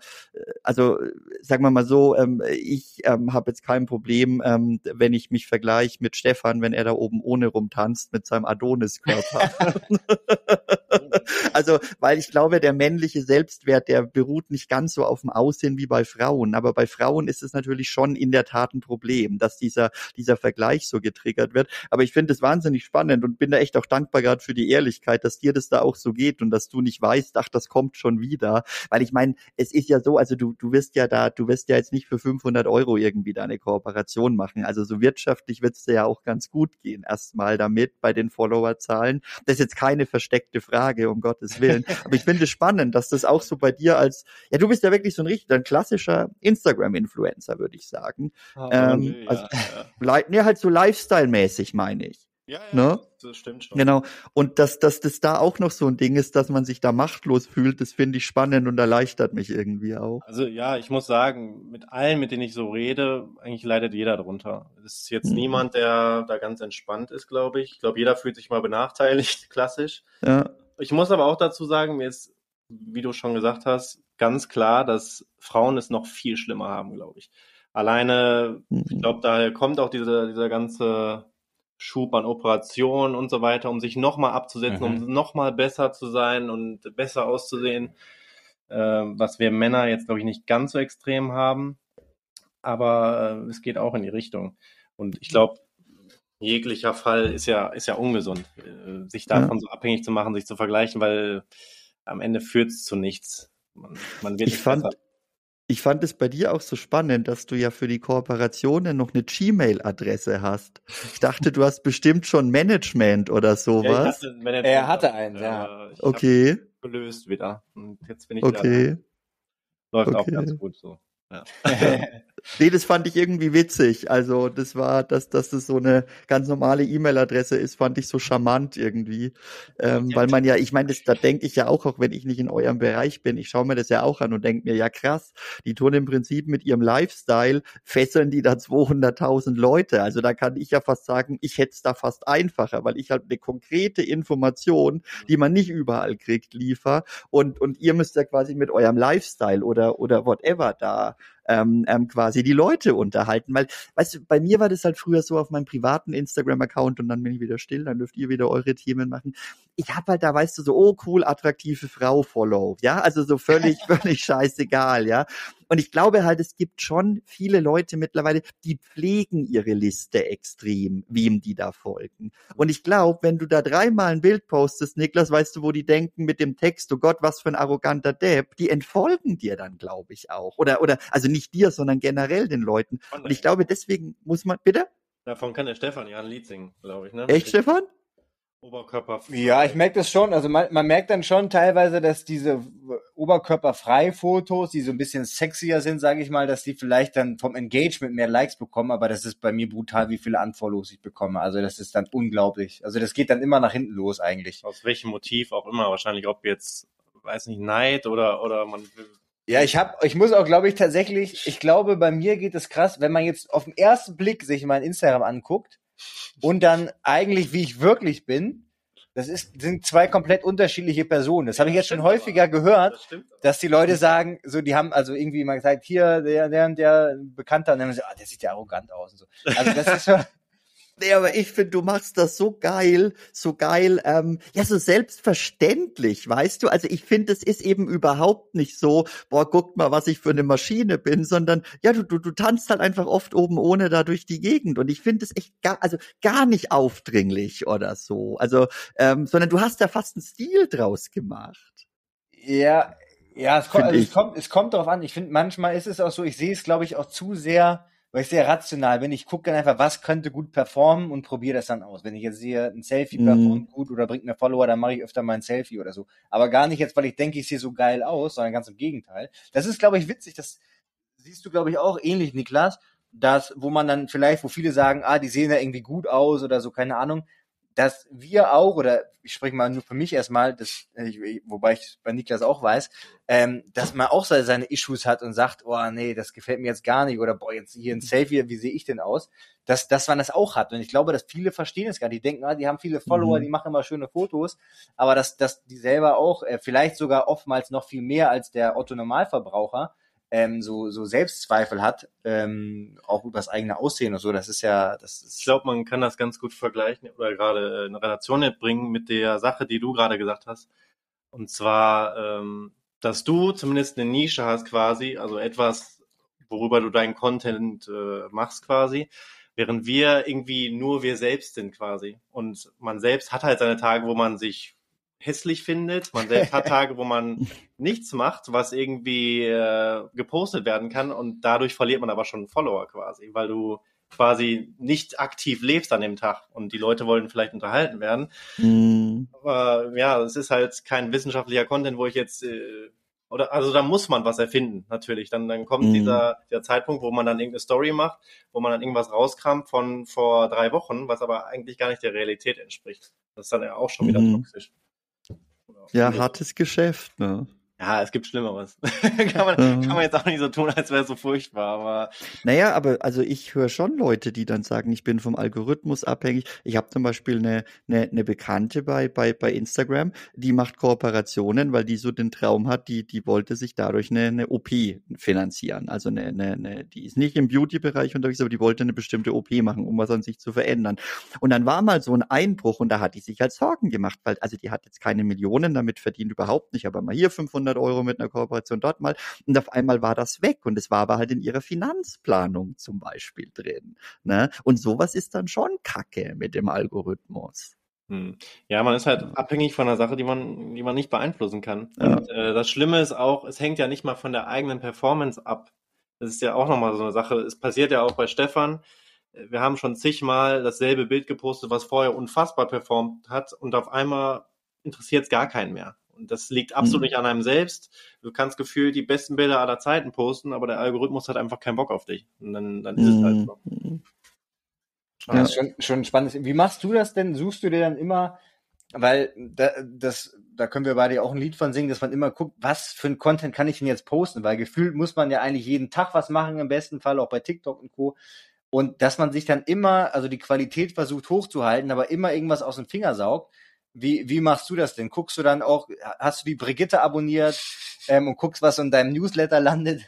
also sagen wir mal so, ähm, ich ähm, habe jetzt kein Problem, ähm, wenn ich mich vergleiche mit Stefan, wenn er da oben ohne rumtanzt mit seinem Adoniskörper. also, weil ich glaube, der männliche Selbstwert, der beruht nicht ganz so auf dem Aussehen wie bei Frauen. Aber bei Frauen ist es natürlich schon in der Tat ein Problem, dass dieser, dieser Vergleich so getriggert wird. Aber ich finde es wahnsinnig spannend und bin da echt auch dankbar gerade für die Ehrlichkeit, dass dir das da auch so geht und dass du nicht weißt, ach, das kommt schon wieder. Weil ich meine, es ist ja so, also du, du wirst ja da, du wirst ja jetzt nicht für 500 Euro irgendwie deine Kooperation machen. Also so wirtschaftlich wird es ja auch ganz gut gehen erstmal damit bei den Followerzahlen. Das ist jetzt keine versteckte Frage, um Gottes Willen. Aber ich finde es spannend, dass das auch so bei dir als, ja, du bist ja wirklich so ein richtig, ein klassischer Instagram-Influencer, würde ich sagen. Ah, ähm, ja, also, ja. Ne, halt so Lifestyle-mäßig, meine ich. Ja, ja, ne? das stimmt schon. Genau. Und dass, dass das da auch noch so ein Ding ist, dass man sich da machtlos fühlt, das finde ich spannend und erleichtert mich irgendwie auch. Also ja, ich muss sagen, mit allen, mit denen ich so rede, eigentlich leidet jeder drunter. Es ist jetzt mhm. niemand, der da ganz entspannt ist, glaube ich. Ich glaube, jeder fühlt sich mal benachteiligt, klassisch. Ja. Ich muss aber auch dazu sagen, mir ist, wie du schon gesagt hast, ganz klar, dass Frauen es noch viel schlimmer haben, glaube ich. Alleine, mhm. ich glaube, daher kommt auch dieser, dieser ganze Schub an Operationen und so weiter, um sich nochmal abzusetzen, mhm. um nochmal besser zu sein und besser auszusehen, äh, was wir Männer jetzt, glaube ich, nicht ganz so extrem haben. Aber äh, es geht auch in die Richtung. Und ich glaube, jeglicher Fall ist ja, ist ja ungesund, äh, sich davon ja. so abhängig zu machen, sich zu vergleichen, weil am Ende führt es zu nichts. Man, man wird ich fand, besser. Ich fand es bei dir auch so spannend, dass du ja für die Kooperationen noch eine Gmail-Adresse hast. Ich dachte, du hast bestimmt schon Management oder sowas. Ja, hatte er hatte eins, ja. okay. Gelöst wieder. Und jetzt bin ich okay. wieder. Läuft okay. auch ganz gut so. Ja. nee, das fand ich irgendwie witzig. Also das war, dass, dass das so eine ganz normale E-Mail-Adresse ist, fand ich so charmant irgendwie. Ähm, weil man ja, ich meine, da denke ich ja auch, auch wenn ich nicht in eurem Bereich bin, ich schaue mir das ja auch an und denke mir, ja krass, die tun im Prinzip mit ihrem Lifestyle, fesseln die da 200.000 Leute. Also da kann ich ja fast sagen, ich hätte es da fast einfacher, weil ich halt eine konkrete Information, die man nicht überall kriegt, liefer. Und, und ihr müsst ja quasi mit eurem Lifestyle oder, oder whatever da ähm, ähm, quasi die Leute unterhalten. Weil, weißt du, bei mir war das halt früher so auf meinem privaten Instagram-Account und dann bin ich wieder still, dann dürft ihr wieder eure Themen machen. Ich hab halt da, weißt du, so, oh cool, attraktive Frau Follow, ja, also so völlig, völlig scheißegal, ja. Und ich glaube halt, es gibt schon viele Leute mittlerweile, die pflegen ihre Liste extrem, wem die da folgen. Und ich glaube, wenn du da dreimal ein Bild postest, Niklas, weißt du, wo die denken mit dem Text, oh Gott, was für ein arroganter Depp, die entfolgen dir dann, glaube ich auch. Oder, oder, also nicht dir, sondern generell den Leuten. Und ich glaube, deswegen muss man, bitte? Davon kann der Stefan ja ein Lied singen, glaube ich, ne? Echt, Stefan? Oberkörper Ja, ich merke das schon. Also man, man merkt dann schon teilweise, dass diese oberkörperfrei Fotos, die so ein bisschen sexier sind, sage ich mal, dass die vielleicht dann vom Engagement mehr Likes bekommen, aber das ist bei mir brutal, wie viele Unfollows ich bekomme. Also das ist dann unglaublich. Also das geht dann immer nach hinten los eigentlich. Aus welchem Motiv auch immer, wahrscheinlich ob jetzt, weiß nicht, Neid oder oder man ja, ich habe, ich muss auch, glaube ich, tatsächlich, ich glaube, bei mir geht es krass, wenn man jetzt auf den ersten Blick sich mein Instagram anguckt, und dann eigentlich, wie ich wirklich bin, das ist, sind zwei komplett unterschiedliche Personen. Das habe ich jetzt schon häufiger gehört, das dass die Leute sagen, so, die haben also irgendwie mal gesagt, hier, der, der, der Bekannter, und dann haben sie, ah, der sieht ja arrogant aus und so. Also das ist schon, Nee, aber ich finde, du machst das so geil, so geil, ähm, ja, so selbstverständlich, weißt du? Also ich finde, es ist eben überhaupt nicht so, boah, guckt mal, was ich für eine Maschine bin, sondern ja, du, du, du tanzt halt einfach oft oben ohne da durch die Gegend. Und ich finde es echt gar, also gar nicht aufdringlich oder so. Also, ähm, sondern du hast da fast einen Stil draus gemacht. Ja, ja, es, kommt, also es kommt, es kommt darauf an. Ich finde, manchmal ist es auch so, ich sehe es, glaube ich, auch zu sehr weil ich sehr rational bin. Ich gucke dann einfach, was könnte gut performen und probiere das dann aus. Wenn ich jetzt sehe, ein Selfie mhm. performt gut oder bringt mir Follower, dann mache ich öfter mal ein Selfie oder so. Aber gar nicht jetzt, weil ich denke, ich sehe so geil aus, sondern ganz im Gegenteil. Das ist, glaube ich, witzig. Das siehst du, glaube ich, auch ähnlich, Niklas. Das, wo man dann vielleicht, wo viele sagen, ah, die sehen ja irgendwie gut aus oder so, keine Ahnung dass wir auch, oder ich spreche mal nur für mich erstmal, das, wobei ich bei Niklas auch weiß, ähm, dass man auch seine Issues hat und sagt, oh nee, das gefällt mir jetzt gar nicht, oder boah, jetzt hier ein Selfie, wie sehe ich denn aus? Dass, dass man das auch hat. Und ich glaube, dass viele verstehen es gar nicht. Die denken, ah, die haben viele Follower, mhm. die machen immer schöne Fotos, aber dass, dass die selber auch, äh, vielleicht sogar oftmals noch viel mehr als der Otto Normalverbraucher, ähm, so, so Selbstzweifel hat, ähm, auch über das eigene Aussehen und so, das ist ja, das ist. Ich glaube, man kann das ganz gut vergleichen oder gerade äh, in Relation bringen mit der Sache, die du gerade gesagt hast. Und zwar, ähm, dass du zumindest eine Nische hast quasi, also etwas, worüber du deinen Content äh, machst quasi, während wir irgendwie nur wir selbst sind quasi. Und man selbst hat halt seine Tage, wo man sich hässlich findet. Man selbst hat Tage, wo man nichts macht, was irgendwie äh, gepostet werden kann und dadurch verliert man aber schon Follower quasi, weil du quasi nicht aktiv lebst an dem Tag und die Leute wollen vielleicht unterhalten werden. Mhm. Aber ja, es ist halt kein wissenschaftlicher Content, wo ich jetzt äh, oder also da muss man was erfinden, natürlich. Dann, dann kommt mhm. dieser, der Zeitpunkt, wo man dann irgendeine Story macht, wo man dann irgendwas rauskramt von vor drei Wochen, was aber eigentlich gar nicht der Realität entspricht. Das ist dann ja auch schon wieder mhm. toxisch. Ja, hartes Geschäft, ne? Ja, es gibt Schlimmeres. kann, man, kann man jetzt auch nicht so tun, als wäre es so furchtbar, aber. Naja, aber also ich höre schon Leute, die dann sagen, ich bin vom Algorithmus abhängig. Ich habe zum Beispiel eine, eine, eine Bekannte bei, bei, bei Instagram, die macht Kooperationen, weil die so den Traum hat, die, die wollte sich dadurch eine, eine OP finanzieren. Also eine, eine, eine, die ist nicht im Beauty-Bereich unterwegs, aber die wollte eine bestimmte OP machen, um was an sich zu verändern. Und dann war mal so ein Einbruch und da hat die sich halt Sorgen gemacht, weil also die hat jetzt keine Millionen, damit verdient überhaupt nicht, aber mal hier 500 500 Euro mit einer Kooperation dort mal. Und auf einmal war das weg. Und es war aber halt in ihrer Finanzplanung zum Beispiel drin. Ne? Und sowas ist dann schon Kacke mit dem Algorithmus. Hm. Ja, man ist halt abhängig von einer Sache, die man, die man nicht beeinflussen kann. Ja. Und äh, das Schlimme ist auch, es hängt ja nicht mal von der eigenen Performance ab. Das ist ja auch nochmal so eine Sache. Es passiert ja auch bei Stefan. Wir haben schon zigmal dasselbe Bild gepostet, was vorher unfassbar performt hat und auf einmal interessiert es gar keinen mehr. Und das liegt absolut mhm. nicht an einem selbst. Du kannst gefühlt die besten Bilder aller Zeiten posten, aber der Algorithmus hat einfach keinen Bock auf dich. Und dann, dann ist mhm. es halt so. Ja. Das ist schon, schon spannend. Wie machst du das denn? Suchst du dir dann immer, weil da, das, da können wir beide auch ein Lied von singen, dass man immer guckt, was für ein Content kann ich denn jetzt posten? Weil gefühlt muss man ja eigentlich jeden Tag was machen, im besten Fall auch bei TikTok und Co. Und dass man sich dann immer, also die Qualität versucht hochzuhalten, aber immer irgendwas aus dem Finger saugt wie, wie machst du das denn? Guckst du dann auch, hast du die Brigitte abonniert ähm, und guckst, was in deinem Newsletter landet?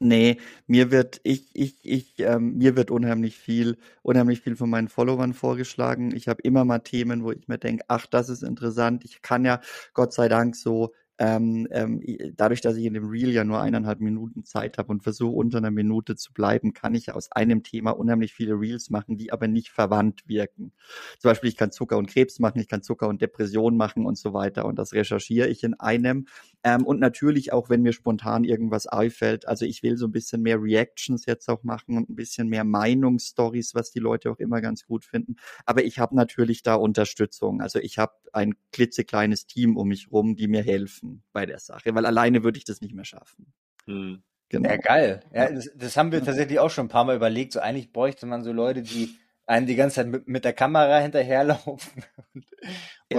Nee, mir wird ich ich ich ähm, mir wird unheimlich viel unheimlich viel von meinen Followern vorgeschlagen. Ich habe immer mal Themen, wo ich mir denke, ach, das ist interessant. Ich kann ja Gott sei Dank so ähm, ähm, dadurch, dass ich in dem Reel ja nur eineinhalb Minuten Zeit habe und versuche unter einer Minute zu bleiben, kann ich aus einem Thema unheimlich viele Reels machen, die aber nicht verwandt wirken. Zum Beispiel, ich kann Zucker und Krebs machen, ich kann Zucker und Depression machen und so weiter und das recherchiere ich in einem. Ähm, und natürlich auch, wenn mir spontan irgendwas einfällt, also ich will so ein bisschen mehr Reactions jetzt auch machen und ein bisschen mehr Meinungsstories, was die Leute auch immer ganz gut finden. Aber ich habe natürlich da Unterstützung. Also ich habe ein klitzekleines Team um mich rum, die mir helfen bei der Sache, weil alleine würde ich das nicht mehr schaffen. Hm. Genau. Ja, geil. Ja, das, das haben wir tatsächlich auch schon ein paar Mal überlegt. So eigentlich bräuchte man so Leute, die einen die ganze Zeit mit, mit der Kamera hinterherlaufen. Und,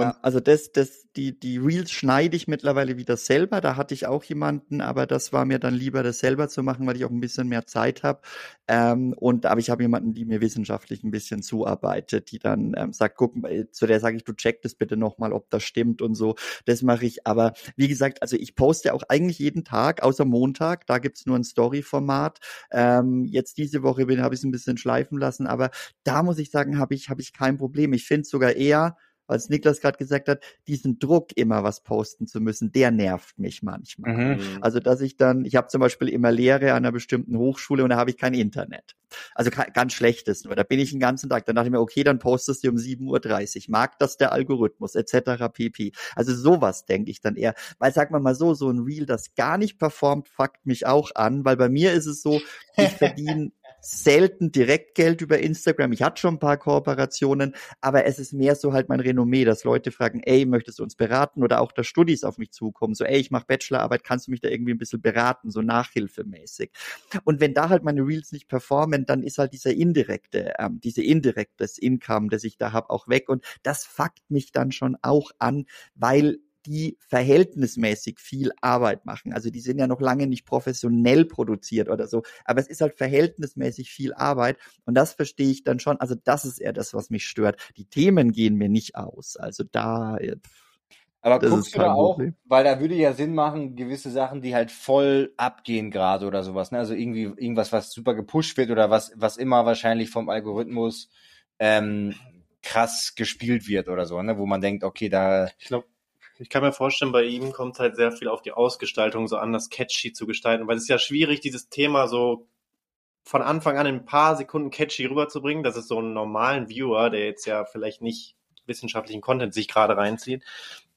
ja, also das, das, die, die Reels schneide ich mittlerweile wieder selber. Da hatte ich auch jemanden, aber das war mir dann lieber, das selber zu machen, weil ich auch ein bisschen mehr Zeit habe. Ähm, und aber ich habe jemanden, die mir wissenschaftlich ein bisschen zuarbeitet, die dann ähm, sagt, guck, zu der sage ich, du check das bitte nochmal, ob das stimmt und so. Das mache ich. Aber wie gesagt, also ich poste auch eigentlich jeden Tag, außer Montag. Da gibt's nur ein Story-Format. Ähm, jetzt diese Woche habe ich es ein bisschen schleifen lassen, aber da muss ich sagen, habe ich, habe ich kein Problem. Ich finde sogar eher, als Niklas gerade gesagt hat, diesen Druck immer was posten zu müssen, der nervt mich manchmal. Mhm. mhm. Also dass ich dann, ich habe zum Beispiel immer Lehre an einer bestimmten Hochschule und da habe ich kein Internet. Also ganz schlechtes nur. Da bin ich den ganzen Tag. Dann dachte ich mir, okay, dann postest du um 7.30 Uhr. Mag das der Algorithmus etc. pp. Also sowas denke ich dann eher. Weil sag mal mal so, so ein Reel, das gar nicht performt, fuckt mich auch an, weil bei mir ist es so, ich verdiene selten direkt Geld über Instagram. Ich hatte schon ein paar Kooperationen, aber es ist mehr so halt mein Renommee, dass Leute fragen, ey, möchtest du uns beraten? Oder auch, dass Studis auf mich zukommen, so, ey, ich mache Bachelorarbeit, kannst du mich da irgendwie ein bisschen beraten, so nachhilfemäßig. Und wenn da halt meine Reels nicht performen, dann ist halt dieser indirekte, ähm, diese indirektes Income, das ich da habe, auch weg. Und das fuckt mich dann schon auch an, weil die verhältnismäßig viel Arbeit machen. Also die sind ja noch lange nicht professionell produziert oder so, aber es ist halt verhältnismäßig viel Arbeit und das verstehe ich dann schon. Also das ist eher das, was mich stört. Die Themen gehen mir nicht aus. Also da. Äh, aber das guckst du da auch, Problem. weil da würde ja Sinn machen, gewisse Sachen, die halt voll abgehen gerade oder sowas. Ne? Also irgendwie irgendwas, was super gepusht wird oder was, was immer wahrscheinlich vom Algorithmus ähm, krass gespielt wird oder so, ne? wo man denkt, okay, da. Ich glaube, ich kann mir vorstellen, bei ihm kommt halt sehr viel auf die Ausgestaltung so an, das catchy zu gestalten, weil es ist ja schwierig, dieses Thema so von Anfang an in ein paar Sekunden catchy rüberzubringen, dass es so einen normalen Viewer, der jetzt ja vielleicht nicht wissenschaftlichen Content sich gerade reinzieht,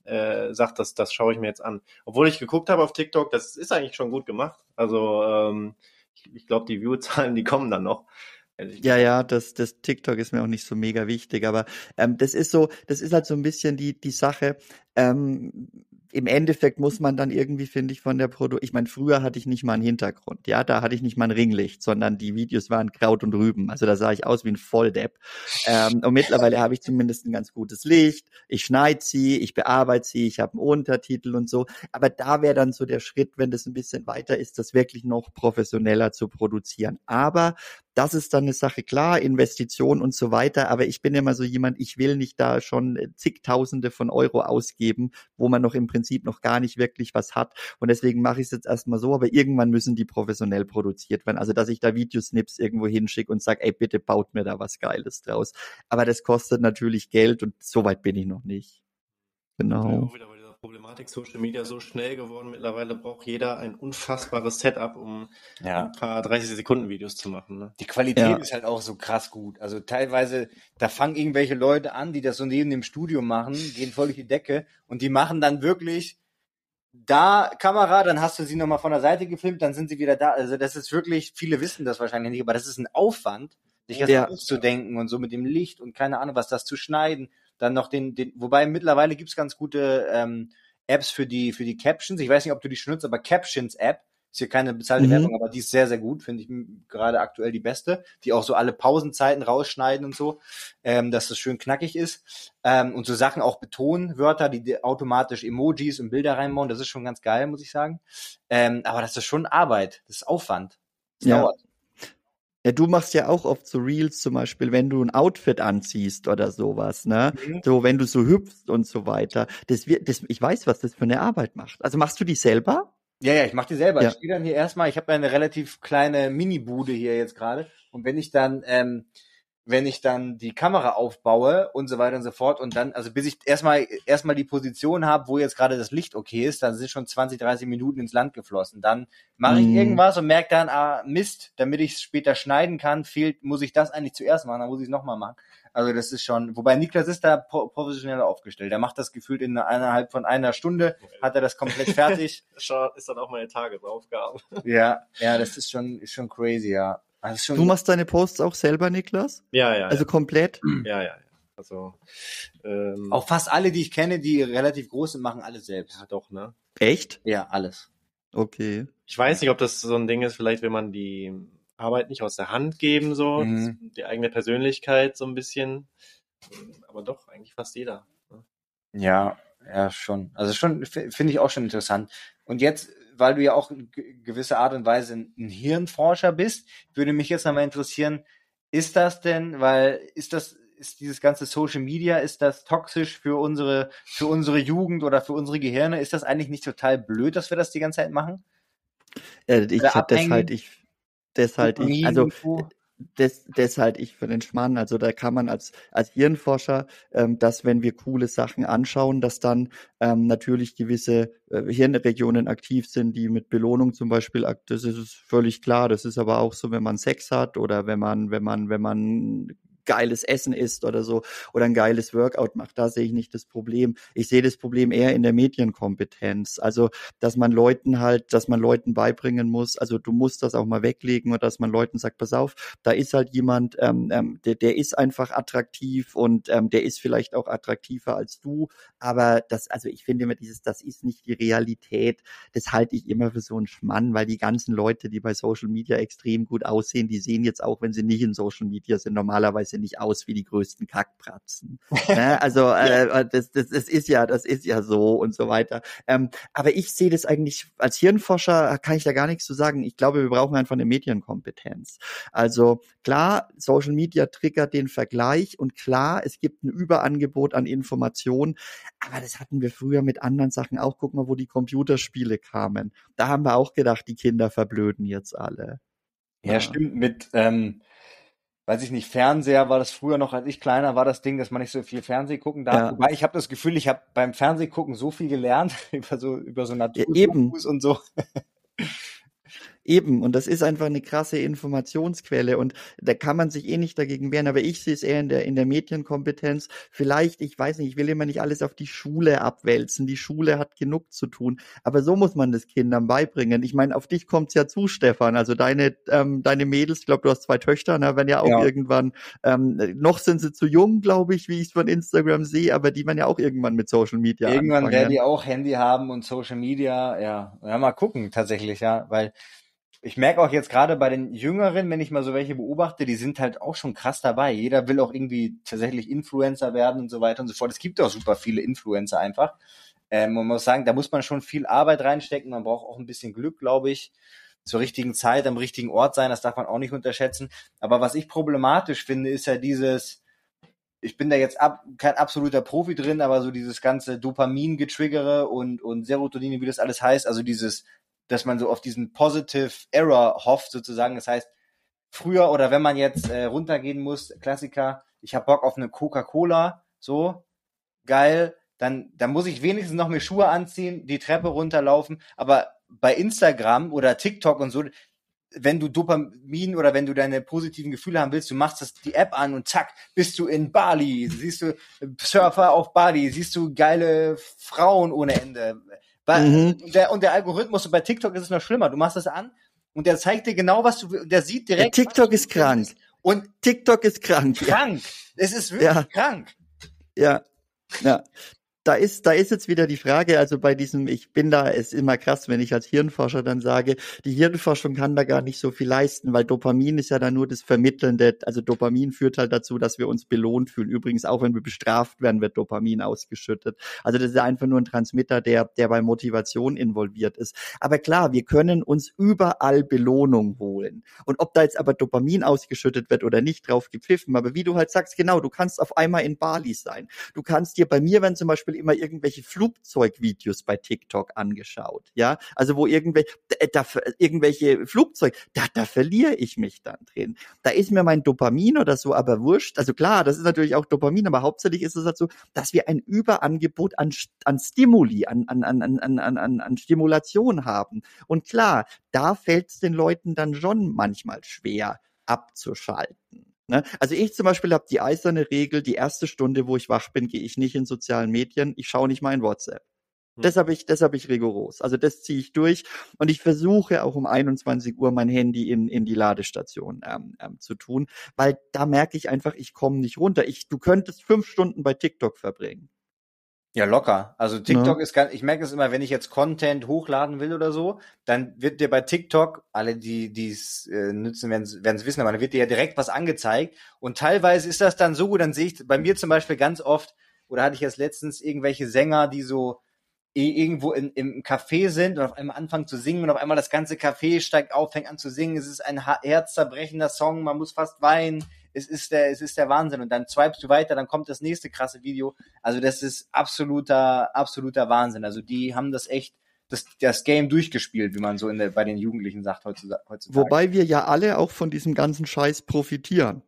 äh, sagt, das, das schaue ich mir jetzt an. Obwohl ich geguckt habe auf TikTok, das ist eigentlich schon gut gemacht. Also ähm, ich, ich glaube, die View-Zahlen, die kommen dann noch. Ja, ja, das, das TikTok ist mir auch nicht so mega wichtig, aber ähm, das ist so, das ist halt so ein bisschen die, die Sache. Ähm, im Endeffekt muss man dann irgendwie, finde ich, von der Produkt, ich meine, früher hatte ich nicht mal einen Hintergrund, ja, da hatte ich nicht mal ein Ringlicht, sondern die Videos waren Kraut und Rüben, also da sah ich aus wie ein Volldepp. Ähm, und mittlerweile habe ich zumindest ein ganz gutes Licht, ich schneide sie, ich bearbeite sie, ich habe einen Untertitel und so, aber da wäre dann so der Schritt, wenn das ein bisschen weiter ist, das wirklich noch professioneller zu produzieren. Aber das ist dann eine Sache, klar, Investition und so weiter, aber ich bin immer so jemand, ich will nicht da schon zigtausende von Euro ausgeben, wo man noch im Prinzip noch gar nicht wirklich was hat. Und deswegen mache ich es jetzt erstmal so, aber irgendwann müssen die professionell produziert werden. Also, dass ich da Videosnips irgendwo hinschicke und sage, ey, bitte baut mir da was Geiles draus. Aber das kostet natürlich Geld und so weit bin ich noch nicht. Genau. Ja, Problematik Social Media so schnell geworden. Mittlerweile braucht jeder ein unfassbares Setup, um ja. ein paar 30 Sekunden Videos zu machen. Ne? Die Qualität ja. ist halt auch so krass gut. Also teilweise, da fangen irgendwelche Leute an, die das so neben dem Studio machen, gehen voll durch die Decke und die machen dann wirklich da Kamera, dann hast du sie nochmal von der Seite gefilmt, dann sind sie wieder da. Also das ist wirklich, viele wissen das wahrscheinlich nicht, aber das ist ein Aufwand, sich das ja. auszudenken und so mit dem Licht und keine Ahnung was, das zu schneiden dann noch den, den wobei mittlerweile gibt's ganz gute ähm, Apps für die, für die Captions. Ich weiß nicht, ob du die schon nutzt, aber Captions App ist hier keine bezahlte mhm. Werbung, aber die ist sehr, sehr gut, finde ich gerade aktuell die beste, die auch so alle Pausenzeiten rausschneiden und so, ähm, dass das schön knackig ist. Ähm, und so Sachen auch betonen, Wörter, die automatisch Emojis und Bilder reinbauen, das ist schon ganz geil, muss ich sagen. Ähm, aber das ist schon Arbeit, das ist Aufwand. Das ja. dauert. Ja, du machst ja auch oft so Reels zum Beispiel, wenn du ein Outfit anziehst oder sowas, ne? Mhm. So, wenn du so hüpfst und so weiter. Das wird, das, ich weiß, was das für eine Arbeit macht. Also machst du die selber? Ja, ja, ich mach die selber. Ja. Ich stehe dann hier erstmal, ich habe eine relativ kleine Mini-Bude hier jetzt gerade. Und wenn ich dann ähm, wenn ich dann die Kamera aufbaue und so weiter und so fort und dann, also bis ich erstmal erstmal die Position habe, wo jetzt gerade das Licht okay ist, dann sind schon 20, 30 Minuten ins Land geflossen. Dann mache ich mm. irgendwas und merke dann, ah, Mist, damit ich es später schneiden kann, fehlt, muss ich das eigentlich zuerst machen, dann muss ich es nochmal machen. Also das ist schon, wobei Niklas ist da professionell aufgestellt. Der macht das gefühlt in innerhalb von einer Stunde, hat er das komplett fertig. ist dann auch meine Tagesaufgabe. Ja, ja, das ist schon, ist schon crazy, ja. Also du machst deine Posts auch selber, Niklas? Ja, ja. Also ja. komplett? Ja, ja, ja. Also ähm, auch fast alle, die ich kenne, die relativ groß sind, machen alles selbst. Ja, doch, ne? Echt? Ja, alles. Okay. Ich weiß nicht, ob das so ein Ding ist, vielleicht wenn man die Arbeit nicht aus der Hand geben, so mhm. die eigene Persönlichkeit so ein bisschen. Aber doch, eigentlich fast jeder. Ne? Ja, ja, schon. Also schon, finde ich auch schon interessant. Und jetzt weil du ja auch in gewisser Art und Weise ein Hirnforscher bist, würde mich jetzt nochmal interessieren, ist das denn, weil ist das ist dieses ganze Social Media, ist das toxisch für unsere, für unsere Jugend oder für unsere Gehirne? Ist das eigentlich nicht total blöd, dass wir das die ganze Zeit machen? Äh, ich, das halt ich, das halt ich, also, das, das halte ich für den Schmarrn. Also da kann man als, als Hirnforscher, ähm, dass wenn wir coole Sachen anschauen, dass dann ähm, natürlich gewisse äh, Hirnregionen aktiv sind, die mit Belohnung zum Beispiel, das ist völlig klar. Das ist aber auch so, wenn man Sex hat oder wenn man, wenn man, wenn man geiles Essen isst oder so oder ein geiles Workout macht. Da sehe ich nicht das Problem. Ich sehe das Problem eher in der Medienkompetenz. Also, dass man Leuten halt, dass man Leuten beibringen muss, also du musst das auch mal weglegen und dass man Leuten sagt, pass auf, da ist halt jemand, ähm, ähm, der, der ist einfach attraktiv und ähm, der ist vielleicht auch attraktiver als du, aber das, also ich finde immer dieses, das ist nicht die Realität. Das halte ich immer für so einen Schmann, weil die ganzen Leute, die bei Social Media extrem gut aussehen, die sehen jetzt auch, wenn sie nicht in Social Media sind, normalerweise nicht aus wie die größten Kackpratzen. ne? Also äh, das, das, das ist ja, das ist ja so und so weiter. Ähm, aber ich sehe das eigentlich als Hirnforscher kann ich da gar nichts zu sagen. Ich glaube, wir brauchen einfach eine Medienkompetenz. Also klar, Social Media triggert den Vergleich und klar, es gibt ein Überangebot an Informationen, aber das hatten wir früher mit anderen Sachen auch. Guck mal, wo die Computerspiele kamen. Da haben wir auch gedacht, die Kinder verblöden jetzt alle. Ja, ja. stimmt. Mit ähm, weiß ich nicht, Fernseher war das früher noch, als ich kleiner war, das Ding, dass man nicht so viel Fernseh gucken darf. Ja. Wobei ich habe das Gefühl, ich habe beim Fernsehgucken so viel gelernt über so über so Natur ja, und so. Eben, und das ist einfach eine krasse Informationsquelle und da kann man sich eh nicht dagegen wehren, aber ich sehe es eher in der, in der Medienkompetenz. Vielleicht, ich weiß nicht, ich will immer nicht alles auf die Schule abwälzen. Die Schule hat genug zu tun, aber so muss man das Kindern beibringen. Ich meine, auf dich kommt's ja zu, Stefan. Also deine, ähm, deine Mädels, ich glaube, du hast zwei Töchter, ne, werden ja auch ja. irgendwann, ähm, noch sind sie zu jung, glaube ich, wie ich es von Instagram sehe, aber die werden ja auch irgendwann mit Social Media Irgendwann anfangen. werden die auch Handy haben und Social Media, ja. Ja, mal gucken, tatsächlich, ja, weil ich merke auch jetzt gerade bei den Jüngeren, wenn ich mal so welche beobachte, die sind halt auch schon krass dabei. Jeder will auch irgendwie tatsächlich Influencer werden und so weiter und so fort. Es gibt auch super viele Influencer einfach. Ähm, man muss sagen, da muss man schon viel Arbeit reinstecken. Man braucht auch ein bisschen Glück, glaube ich. Zur richtigen Zeit, am richtigen Ort sein, das darf man auch nicht unterschätzen. Aber was ich problematisch finde, ist ja dieses, ich bin da jetzt ab, kein absoluter Profi drin, aber so dieses ganze Dopamin-Getriggere und, und Serotonin, wie das alles heißt, also dieses dass man so auf diesen Positive Error hofft, sozusagen. Das heißt, früher oder wenn man jetzt äh, runtergehen muss, Klassiker, ich habe Bock auf eine Coca-Cola, so, geil, dann, dann muss ich wenigstens noch mir Schuhe anziehen, die Treppe runterlaufen, aber bei Instagram oder TikTok und so, wenn du Dopamin oder wenn du deine positiven Gefühle haben willst, du machst das die App an und zack, bist du in Bali, siehst du Surfer auf Bali, siehst du geile Frauen ohne Ende, weil, mhm. der, und der Algorithmus, bei TikTok ist es noch schlimmer. Du machst das an und der zeigt dir genau, was du, der sieht direkt. Der TikTok ist krank. Und TikTok ist krank. Krank. Es ist wirklich ja. krank. Ja. Ja da ist, da ist jetzt wieder die Frage, also bei diesem, ich bin da, ist immer krass, wenn ich als Hirnforscher dann sage, die Hirnforschung kann da gar nicht so viel leisten, weil Dopamin ist ja dann nur das Vermittelnde, also Dopamin führt halt dazu, dass wir uns belohnt fühlen. Übrigens auch wenn wir bestraft werden, wird Dopamin ausgeschüttet. Also das ist einfach nur ein Transmitter, der, der bei Motivation involviert ist. Aber klar, wir können uns überall Belohnung holen. Und ob da jetzt aber Dopamin ausgeschüttet wird oder nicht, drauf gepfiffen. Aber wie du halt sagst, genau, du kannst auf einmal in Bali sein. Du kannst dir bei mir, wenn zum Beispiel immer irgendwelche Flugzeugvideos bei TikTok angeschaut, ja, also wo irgendwelche, da, irgendwelche Flugzeug, da, da verliere ich mich dann drin. Da ist mir mein Dopamin oder so aber wurscht. Also klar, das ist natürlich auch Dopamin, aber hauptsächlich ist es halt so, dass wir ein Überangebot an, an Stimuli, an, an, an, an, an, an Stimulation haben. Und klar, da fällt es den Leuten dann schon manchmal schwer abzuschalten. Ne? Also ich zum Beispiel habe die eiserne Regel, die erste Stunde, wo ich wach bin, gehe ich nicht in sozialen Medien, ich schaue nicht mal in WhatsApp. Hm. Das habe ich, das habe ich rigoros. Also das ziehe ich durch und ich versuche auch um 21 Uhr mein Handy in, in die Ladestation ähm, ähm, zu tun, weil da merke ich einfach, ich komme nicht runter. Ich, du könntest fünf Stunden bei TikTok verbringen. Ja, locker. Also TikTok ja. ist ganz, ich merke es immer, wenn ich jetzt Content hochladen will oder so, dann wird dir bei TikTok, alle, die es äh, nützen, werden es wissen, aber dann wird dir ja direkt was angezeigt. Und teilweise ist das dann so gut, dann sehe ich bei mir zum Beispiel ganz oft, oder hatte ich jetzt letztens irgendwelche Sänger, die so irgendwo in, im Café sind und auf einmal anfangen zu singen und auf einmal das ganze Café steigt auf, fängt an zu singen. Es ist ein herzzerbrechender Song, man muss fast weinen es ist der, es ist der Wahnsinn. Und dann swipest du weiter, dann kommt das nächste krasse Video. Also das ist absoluter, absoluter Wahnsinn. Also die haben das echt, das, das Game durchgespielt, wie man so in der, bei den Jugendlichen sagt heutzutage. Wobei wir ja alle auch von diesem ganzen Scheiß profitieren.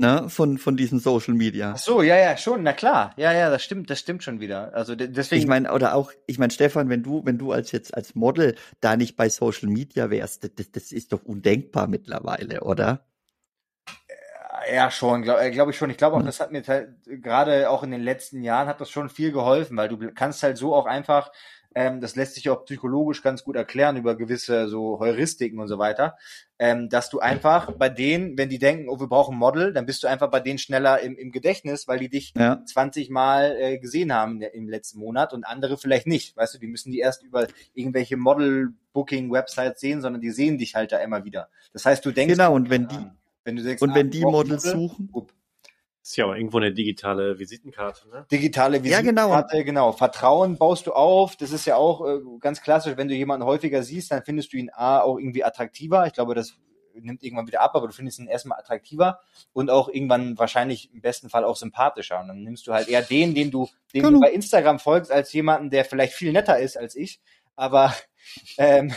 Ne, von, von diesen Social Media. Ach so, ja, ja, schon, na klar. Ja, ja, das stimmt, das stimmt schon wieder. Also deswegen. Ich meine, oder auch, ich meine, Stefan, wenn du, wenn du als jetzt als Model da nicht bei Social Media wärst, das, das ist doch undenkbar mittlerweile, oder? Ja, schon, glaube äh, glaub ich schon. Ich glaube auch, das hat mir gerade auch in den letzten Jahren hat das schon viel geholfen, weil du kannst halt so auch einfach, ähm, das lässt sich auch psychologisch ganz gut erklären über gewisse so Heuristiken und so weiter, ähm, dass du einfach bei denen, wenn die denken, oh, wir brauchen Model, dann bist du einfach bei denen schneller im, im Gedächtnis, weil die dich ja. 20 Mal äh, gesehen haben im letzten Monat und andere vielleicht nicht. Weißt du, die müssen die erst über irgendwelche Model-Booking-Websites sehen, sondern die sehen dich halt da immer wieder. Das heißt, du denkst. Genau, und wenn die, wenn du sagst, und wenn ah, die Models suchen? Ist ja auch irgendwo eine digitale Visitenkarte, ne? Digitale Visitenkarte, ja, genau. genau. Vertrauen baust du auf. Das ist ja auch äh, ganz klassisch. Wenn du jemanden häufiger siehst, dann findest du ihn A auch irgendwie attraktiver. Ich glaube, das nimmt irgendwann wieder ab, aber du findest ihn erstmal attraktiver und auch irgendwann wahrscheinlich im besten Fall auch sympathischer. Und dann nimmst du halt eher den, den du, den du bei Instagram folgst, als jemanden, der vielleicht viel netter ist als ich. Aber ähm,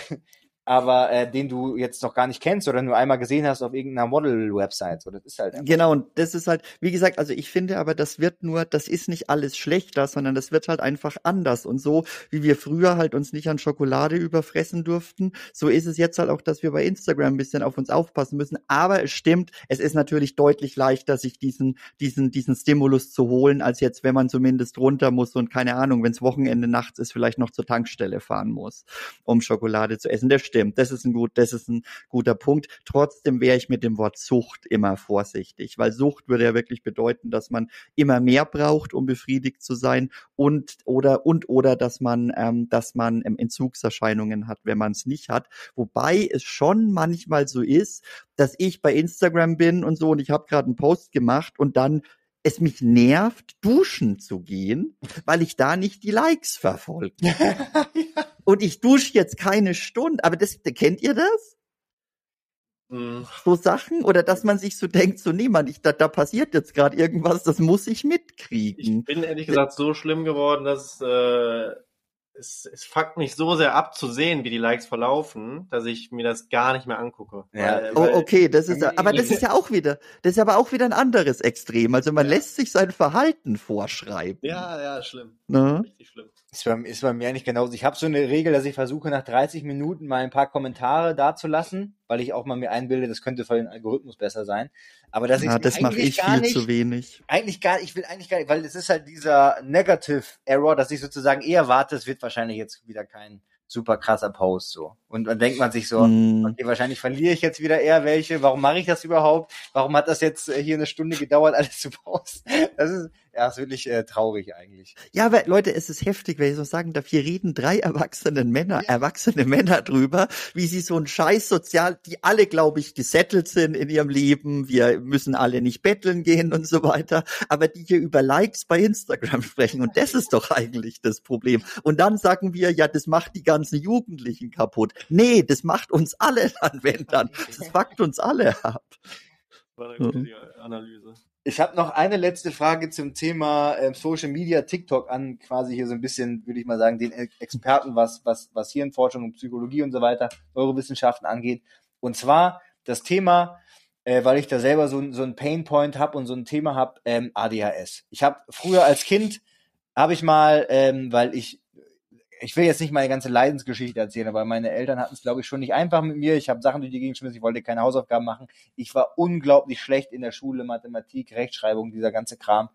aber äh, den du jetzt noch gar nicht kennst oder nur einmal gesehen hast auf irgendeiner Model-Website. So, das ist halt genau, und das ist halt, wie gesagt, also ich finde aber, das wird nur, das ist nicht alles schlechter, sondern das wird halt einfach anders. Und so, wie wir früher halt uns nicht an Schokolade überfressen durften, so ist es jetzt halt auch, dass wir bei Instagram ein bisschen auf uns aufpassen müssen. Aber es stimmt, es ist natürlich deutlich leichter, sich diesen, diesen, diesen Stimulus zu holen, als jetzt, wenn man zumindest runter muss und keine Ahnung, wenn es Wochenende nachts ist, vielleicht noch zur Tankstelle fahren muss, um Schokolade zu essen. Das stimmt. Das ist ein gut, das ist ein guter Punkt. Trotzdem wäre ich mit dem Wort Sucht immer vorsichtig, weil Sucht würde ja wirklich bedeuten, dass man immer mehr braucht, um befriedigt zu sein und oder und oder dass man ähm, dass man ähm, Entzugserscheinungen hat, wenn man es nicht hat. Wobei es schon manchmal so ist, dass ich bei Instagram bin und so und ich habe gerade einen Post gemacht und dann es mich nervt, duschen zu gehen, weil ich da nicht die Likes verfolge. Und ich dusche jetzt keine Stunde, aber das, kennt ihr das? Mhm. So Sachen oder dass man sich so denkt, so nee, man, ich, da, da passiert jetzt gerade irgendwas, das muss ich mitkriegen. Ich bin ehrlich gesagt so schlimm geworden, dass äh, es, es fuckt mich so sehr ab zu sehen, wie die Likes verlaufen, dass ich mir das gar nicht mehr angucke. Ja. Weil, oh, okay, das ist, aber das ist ja auch wieder, das ist aber auch wieder ein anderes Extrem. Also man ja. lässt sich sein Verhalten vorschreiben. Ja, ja, schlimm. Ne? Richtig schlimm. Ist bei, ist bei mir eigentlich genauso. Ich habe so eine Regel, dass ich versuche, nach 30 Minuten mal ein paar Kommentare dazulassen, weil ich auch mal mir einbilde, das könnte für den Algorithmus besser sein. Aber dass ja, das mache ich viel nicht, zu wenig. Eigentlich gar, ich will eigentlich gar nicht, weil es ist halt dieser Negative Error, dass ich sozusagen eher warte, es wird wahrscheinlich jetzt wieder kein super krasser Post so. Und dann denkt man sich so, mm. okay, wahrscheinlich verliere ich jetzt wieder eher welche. Warum mache ich das überhaupt? Warum hat das jetzt äh, hier eine Stunde gedauert, alles zu posten? Das ist, ja, ist wirklich äh, traurig eigentlich. Ja, aber Leute, es ist heftig, wenn ich so sagen darf. Hier reden drei erwachsene Männer, ja. erwachsene Männer drüber, wie sie so ein Scheiß sozial, die alle, glaube ich, gesettelt sind in ihrem Leben. Wir müssen alle nicht betteln gehen und so weiter. Aber die hier über Likes bei Instagram sprechen. Und das ist doch eigentlich das Problem. Und dann sagen wir, ja, das macht die ganzen Jugendlichen kaputt. Nee, das macht uns alle dann, wenn dann. Das fuckt uns alle ab. War eine gute Analyse. Ich habe noch eine letzte Frage zum Thema äh, Social Media, TikTok an, quasi hier so ein bisschen, würde ich mal sagen, den Experten, was, was, was Hirnforschung und Psychologie und so weiter, Neurowissenschaften angeht. Und zwar das Thema, äh, weil ich da selber so, so ein Painpoint habe und so ein Thema habe, ähm, ADHS. Ich habe früher als Kind, habe ich mal, ähm, weil ich ich will jetzt nicht meine ganze Leidensgeschichte erzählen, aber meine Eltern hatten es, glaube ich, schon nicht einfach mit mir. Ich habe Sachen durch die Gegend geschmissen, ich wollte keine Hausaufgaben machen. Ich war unglaublich schlecht in der Schule, Mathematik, Rechtschreibung, dieser ganze Kram.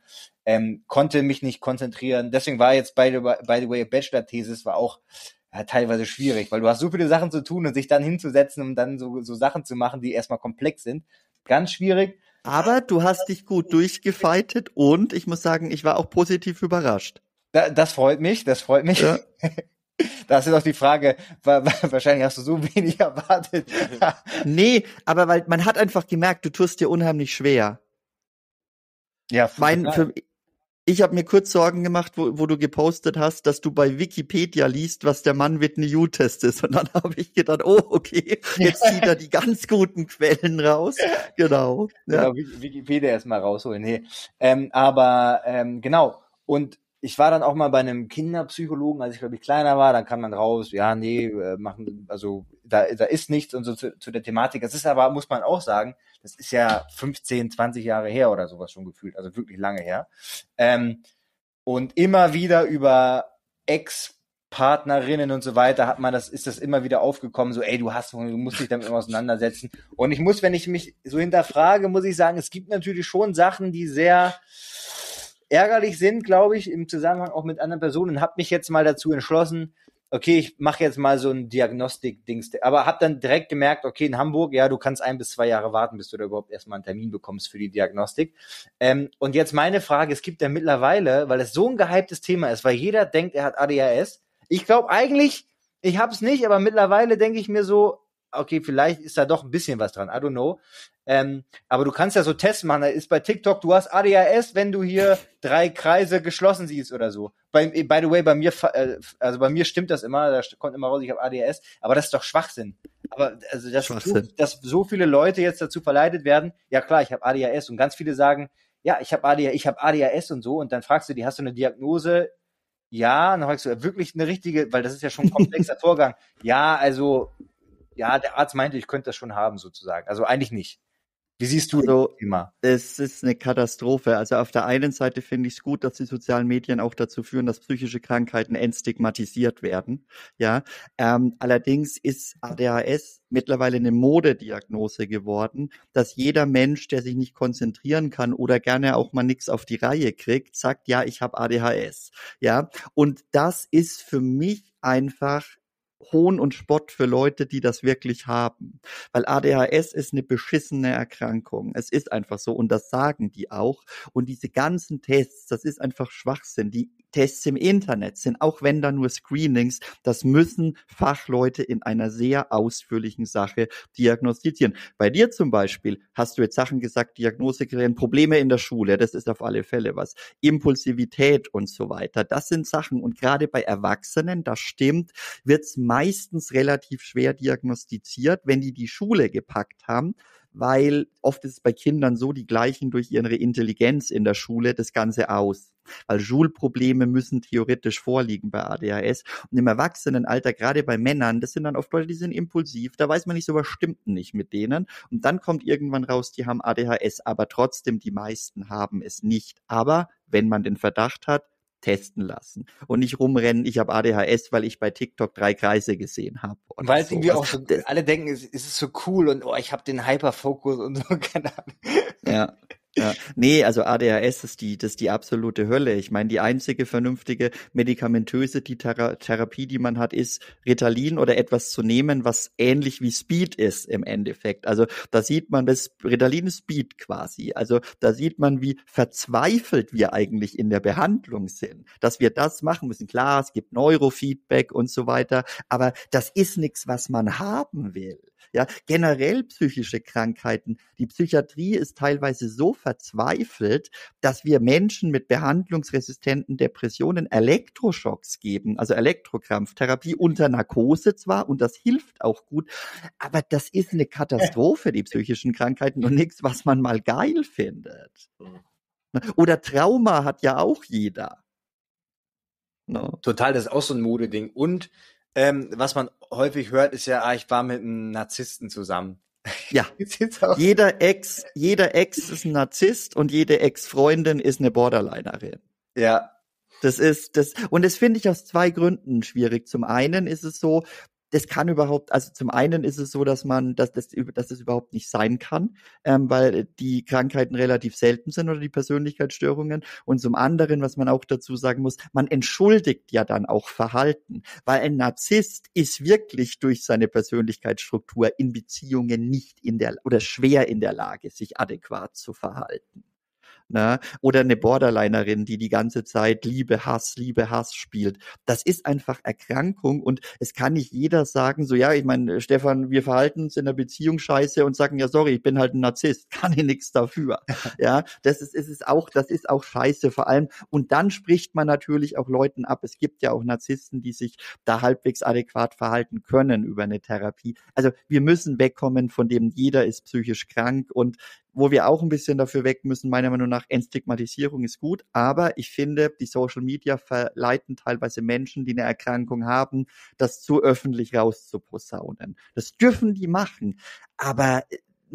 Ähm, konnte mich nicht konzentrieren. Deswegen war jetzt, by the, by the way, Bachelor-Thesis war auch ja, teilweise schwierig, weil du hast so viele Sachen zu tun und sich dann hinzusetzen und dann so, so Sachen zu machen, die erstmal komplex sind. Ganz schwierig. Aber du hast dich gut durchgefeitet und ich muss sagen, ich war auch positiv überrascht. Da, das freut mich, das freut mich. Ja. Da ist auch die Frage, wahrscheinlich hast du so wenig erwartet. nee, aber weil man hat einfach gemerkt, du tust dir unheimlich schwer. Ja, mein, für, ich habe mir kurz Sorgen gemacht, wo, wo du gepostet hast, dass du bei Wikipedia liest, was der Mann Whitney U-Test ist. Und dann habe ich gedacht, oh, okay, jetzt zieht er die ganz guten Quellen raus. Genau. Ja. Genau, Wikipedia erstmal rausholen. Nee. Ähm, aber ähm, genau. Und ich war dann auch mal bei einem Kinderpsychologen, als ich glaube ich kleiner war, dann kann man raus, ja, nee, äh, machen, also da, da ist nichts und so zu, zu der Thematik. Das ist aber, muss man auch sagen, das ist ja 15, 20 Jahre her oder sowas schon gefühlt, also wirklich lange her. Ähm, und immer wieder über Ex-Partnerinnen und so weiter hat man das, ist das immer wieder aufgekommen, so, ey, du hast, du musst dich damit immer auseinandersetzen. Und ich muss, wenn ich mich so hinterfrage, muss ich sagen, es gibt natürlich schon Sachen, die sehr, ärgerlich sind, glaube ich, im Zusammenhang auch mit anderen Personen, habe mich jetzt mal dazu entschlossen, okay, ich mache jetzt mal so ein Diagnostik-Dings, aber habe dann direkt gemerkt, okay, in Hamburg, ja, du kannst ein bis zwei Jahre warten, bis du da überhaupt erstmal einen Termin bekommst für die Diagnostik. Ähm, und jetzt meine Frage, es gibt ja mittlerweile, weil es so ein gehyptes Thema ist, weil jeder denkt, er hat ADHS. Ich glaube eigentlich, ich habe es nicht, aber mittlerweile denke ich mir so, okay, vielleicht ist da doch ein bisschen was dran, I don't know. Ähm, aber du kannst ja so Tests machen. Da ist bei TikTok, du hast ADHS, wenn du hier drei Kreise geschlossen siehst oder so. By, by the way, bei mir, äh, also bei mir stimmt das immer, da kommt immer raus, ich habe ADHS, aber das ist doch Schwachsinn. Aber also dass, so, dass so viele Leute jetzt dazu verleitet werden, ja klar, ich habe ADHS und ganz viele sagen, ja, ich habe ADHS, ich habe ADHS und so und dann fragst du die, hast du eine Diagnose? Ja, und dann fragst du wirklich eine richtige, weil das ist ja schon ein komplexer Vorgang. Ja, also ja, der Arzt meinte, ich könnte das schon haben, sozusagen. Also eigentlich nicht. Wie siehst du das Thema? Es ist eine Katastrophe. Also auf der einen Seite finde ich es gut, dass die sozialen Medien auch dazu führen, dass psychische Krankheiten entstigmatisiert werden. Ja, ähm, allerdings ist ADHS mittlerweile eine Modediagnose geworden, dass jeder Mensch, der sich nicht konzentrieren kann oder gerne auch mal nichts auf die Reihe kriegt, sagt, ja, ich habe ADHS. Ja, und das ist für mich einfach Hohn und Spott für Leute, die das wirklich haben. Weil ADHS ist eine beschissene Erkrankung. Es ist einfach so und das sagen die auch. Und diese ganzen Tests, das ist einfach Schwachsinn. Die Tests im Internet sind, auch wenn da nur Screenings, das müssen Fachleute in einer sehr ausführlichen Sache diagnostizieren. Bei dir zum Beispiel hast du jetzt Sachen gesagt, Diagnosekriterien, Probleme in der Schule, das ist auf alle Fälle was. Impulsivität und so weiter, das sind Sachen. Und gerade bei Erwachsenen, das stimmt, wird's meistens relativ schwer diagnostiziert, wenn die die Schule gepackt haben weil oft ist es bei Kindern so, die gleichen durch ihre Intelligenz in der Schule das Ganze aus. Weil Schulprobleme müssen theoretisch vorliegen bei ADHS. Und im Erwachsenenalter, gerade bei Männern, das sind dann oft Leute, die sind impulsiv. Da weiß man nicht so, was stimmt nicht mit denen. Und dann kommt irgendwann raus, die haben ADHS. Aber trotzdem, die meisten haben es nicht. Aber wenn man den Verdacht hat, testen lassen und nicht rumrennen, ich habe ADHS, weil ich bei TikTok drei Kreise gesehen habe. Weil es irgendwie auch so, alle denken, es, es ist so cool und oh, ich habe den Hyperfokus und so, keine Ahnung. Ja. Ja, nee, also ADHS ist die, das ist die absolute Hölle. Ich meine, die einzige vernünftige medikamentöse die Thera Therapie, die man hat, ist Ritalin oder etwas zu nehmen, was ähnlich wie Speed ist im Endeffekt. Also da sieht man, das Ritalin ist Speed quasi. Also da sieht man, wie verzweifelt wir eigentlich in der Behandlung sind, dass wir das machen müssen. Klar, es gibt Neurofeedback und so weiter, aber das ist nichts, was man haben will. Ja, generell psychische Krankheiten. Die Psychiatrie ist teilweise so verzweifelt, dass wir Menschen mit behandlungsresistenten Depressionen Elektroschocks geben, also Elektrokrampftherapie unter Narkose zwar und das hilft auch gut, aber das ist eine Katastrophe, die psychischen Krankheiten und nichts, was man mal geil findet. Oder Trauma hat ja auch jeder. No. Total, das ist auch so ein Modeding. Und ähm, was man häufig hört, ist ja, ah, ich war mit einem Narzissten zusammen. Ja, jeder Ex, jeder Ex ist ein Narzisst und jede Ex-Freundin ist eine Borderlinerin. Ja. Das ist das und das finde ich aus zwei Gründen schwierig. Zum einen ist es so, das kann überhaupt, also zum einen ist es so, dass man, dass das, dass das überhaupt nicht sein kann, ähm, weil die Krankheiten relativ selten sind oder die Persönlichkeitsstörungen. Und zum anderen, was man auch dazu sagen muss, man entschuldigt ja dann auch Verhalten, weil ein Narzisst ist wirklich durch seine Persönlichkeitsstruktur in Beziehungen nicht in der oder schwer in der Lage, sich adäquat zu verhalten ne? oder eine Borderlinerin, die die ganze Zeit Liebe, Hass, Liebe, Hass spielt. Das ist einfach Erkrankung und es kann nicht jeder sagen, so ja, ich meine, Stefan, wir verhalten uns in der Beziehung scheiße und sagen, ja, sorry, ich bin halt ein Narzisst, kann ich nichts dafür. ja, das ist, ist es auch, das ist auch scheiße vor allem. Und dann spricht man natürlich auch Leuten ab. Es gibt ja auch Narzissten, die sich da halbwegs adäquat verhalten können über eine Therapie. Also wir müssen wegkommen von dem, jeder ist psychisch krank und wo wir auch ein bisschen dafür weg müssen, meiner Meinung nach, Entstigmatisierung ist gut, aber ich finde, die Social Media verleiten teilweise Menschen, die eine Erkrankung haben, das zu öffentlich rauszuposaunen. Das dürfen die machen, aber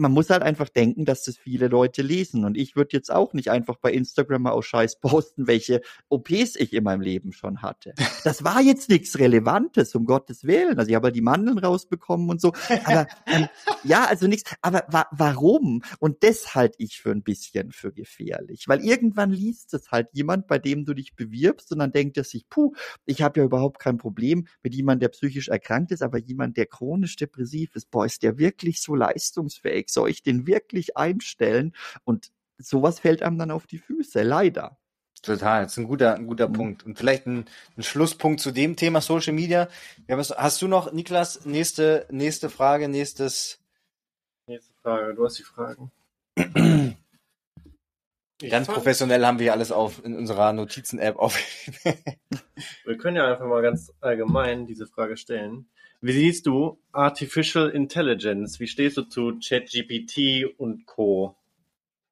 man muss halt einfach denken, dass das viele Leute lesen. Und ich würde jetzt auch nicht einfach bei Instagram mal aus Scheiß posten, welche OPs ich in meinem Leben schon hatte. Das war jetzt nichts Relevantes, um Gottes Willen. Also ich habe halt die Mandeln rausbekommen und so. Aber ähm, ja, also nichts. Aber wa warum? Und das halte ich für ein bisschen für gefährlich. Weil irgendwann liest es halt jemand, bei dem du dich bewirbst und dann denkt er sich, puh, ich habe ja überhaupt kein Problem mit jemandem, der psychisch erkrankt ist, aber jemand, der chronisch depressiv ist, boah, ist der wirklich so leistungsfähig? Weg? Soll ich den wirklich einstellen? Und sowas fällt einem dann auf die Füße, leider. Total, das ist ein guter, ein guter mhm. Punkt. Und vielleicht ein, ein, Schlusspunkt zu dem Thema Social Media. hast du noch, Niklas, nächste, nächste Frage, nächstes. Nächste Frage, du hast die Fragen. Ganz professionell haben wir hier alles auf in unserer Notizen-App auf. wir können ja einfach mal ganz allgemein diese Frage stellen. Wie siehst du Artificial Intelligence? Wie stehst du zu ChatGPT und Co?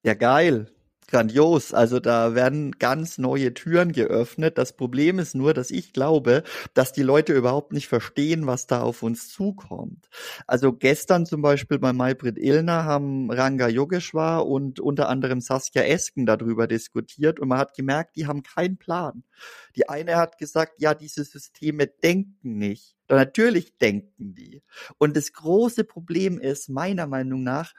Ja, geil. Grandios. Also da werden ganz neue Türen geöffnet. Das Problem ist nur, dass ich glaube, dass die Leute überhaupt nicht verstehen, was da auf uns zukommt. Also gestern zum Beispiel bei Maybrit Illner haben Ranga Yogeshwar und unter anderem Saskia Esken darüber diskutiert und man hat gemerkt, die haben keinen Plan. Die eine hat gesagt, ja, diese Systeme denken nicht. Natürlich denken die. Und das große Problem ist meiner Meinung nach,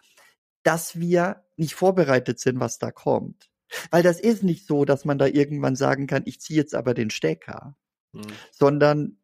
dass wir nicht vorbereitet sind, was da kommt. Weil das ist nicht so, dass man da irgendwann sagen kann, ich ziehe jetzt aber den Stecker, hm. sondern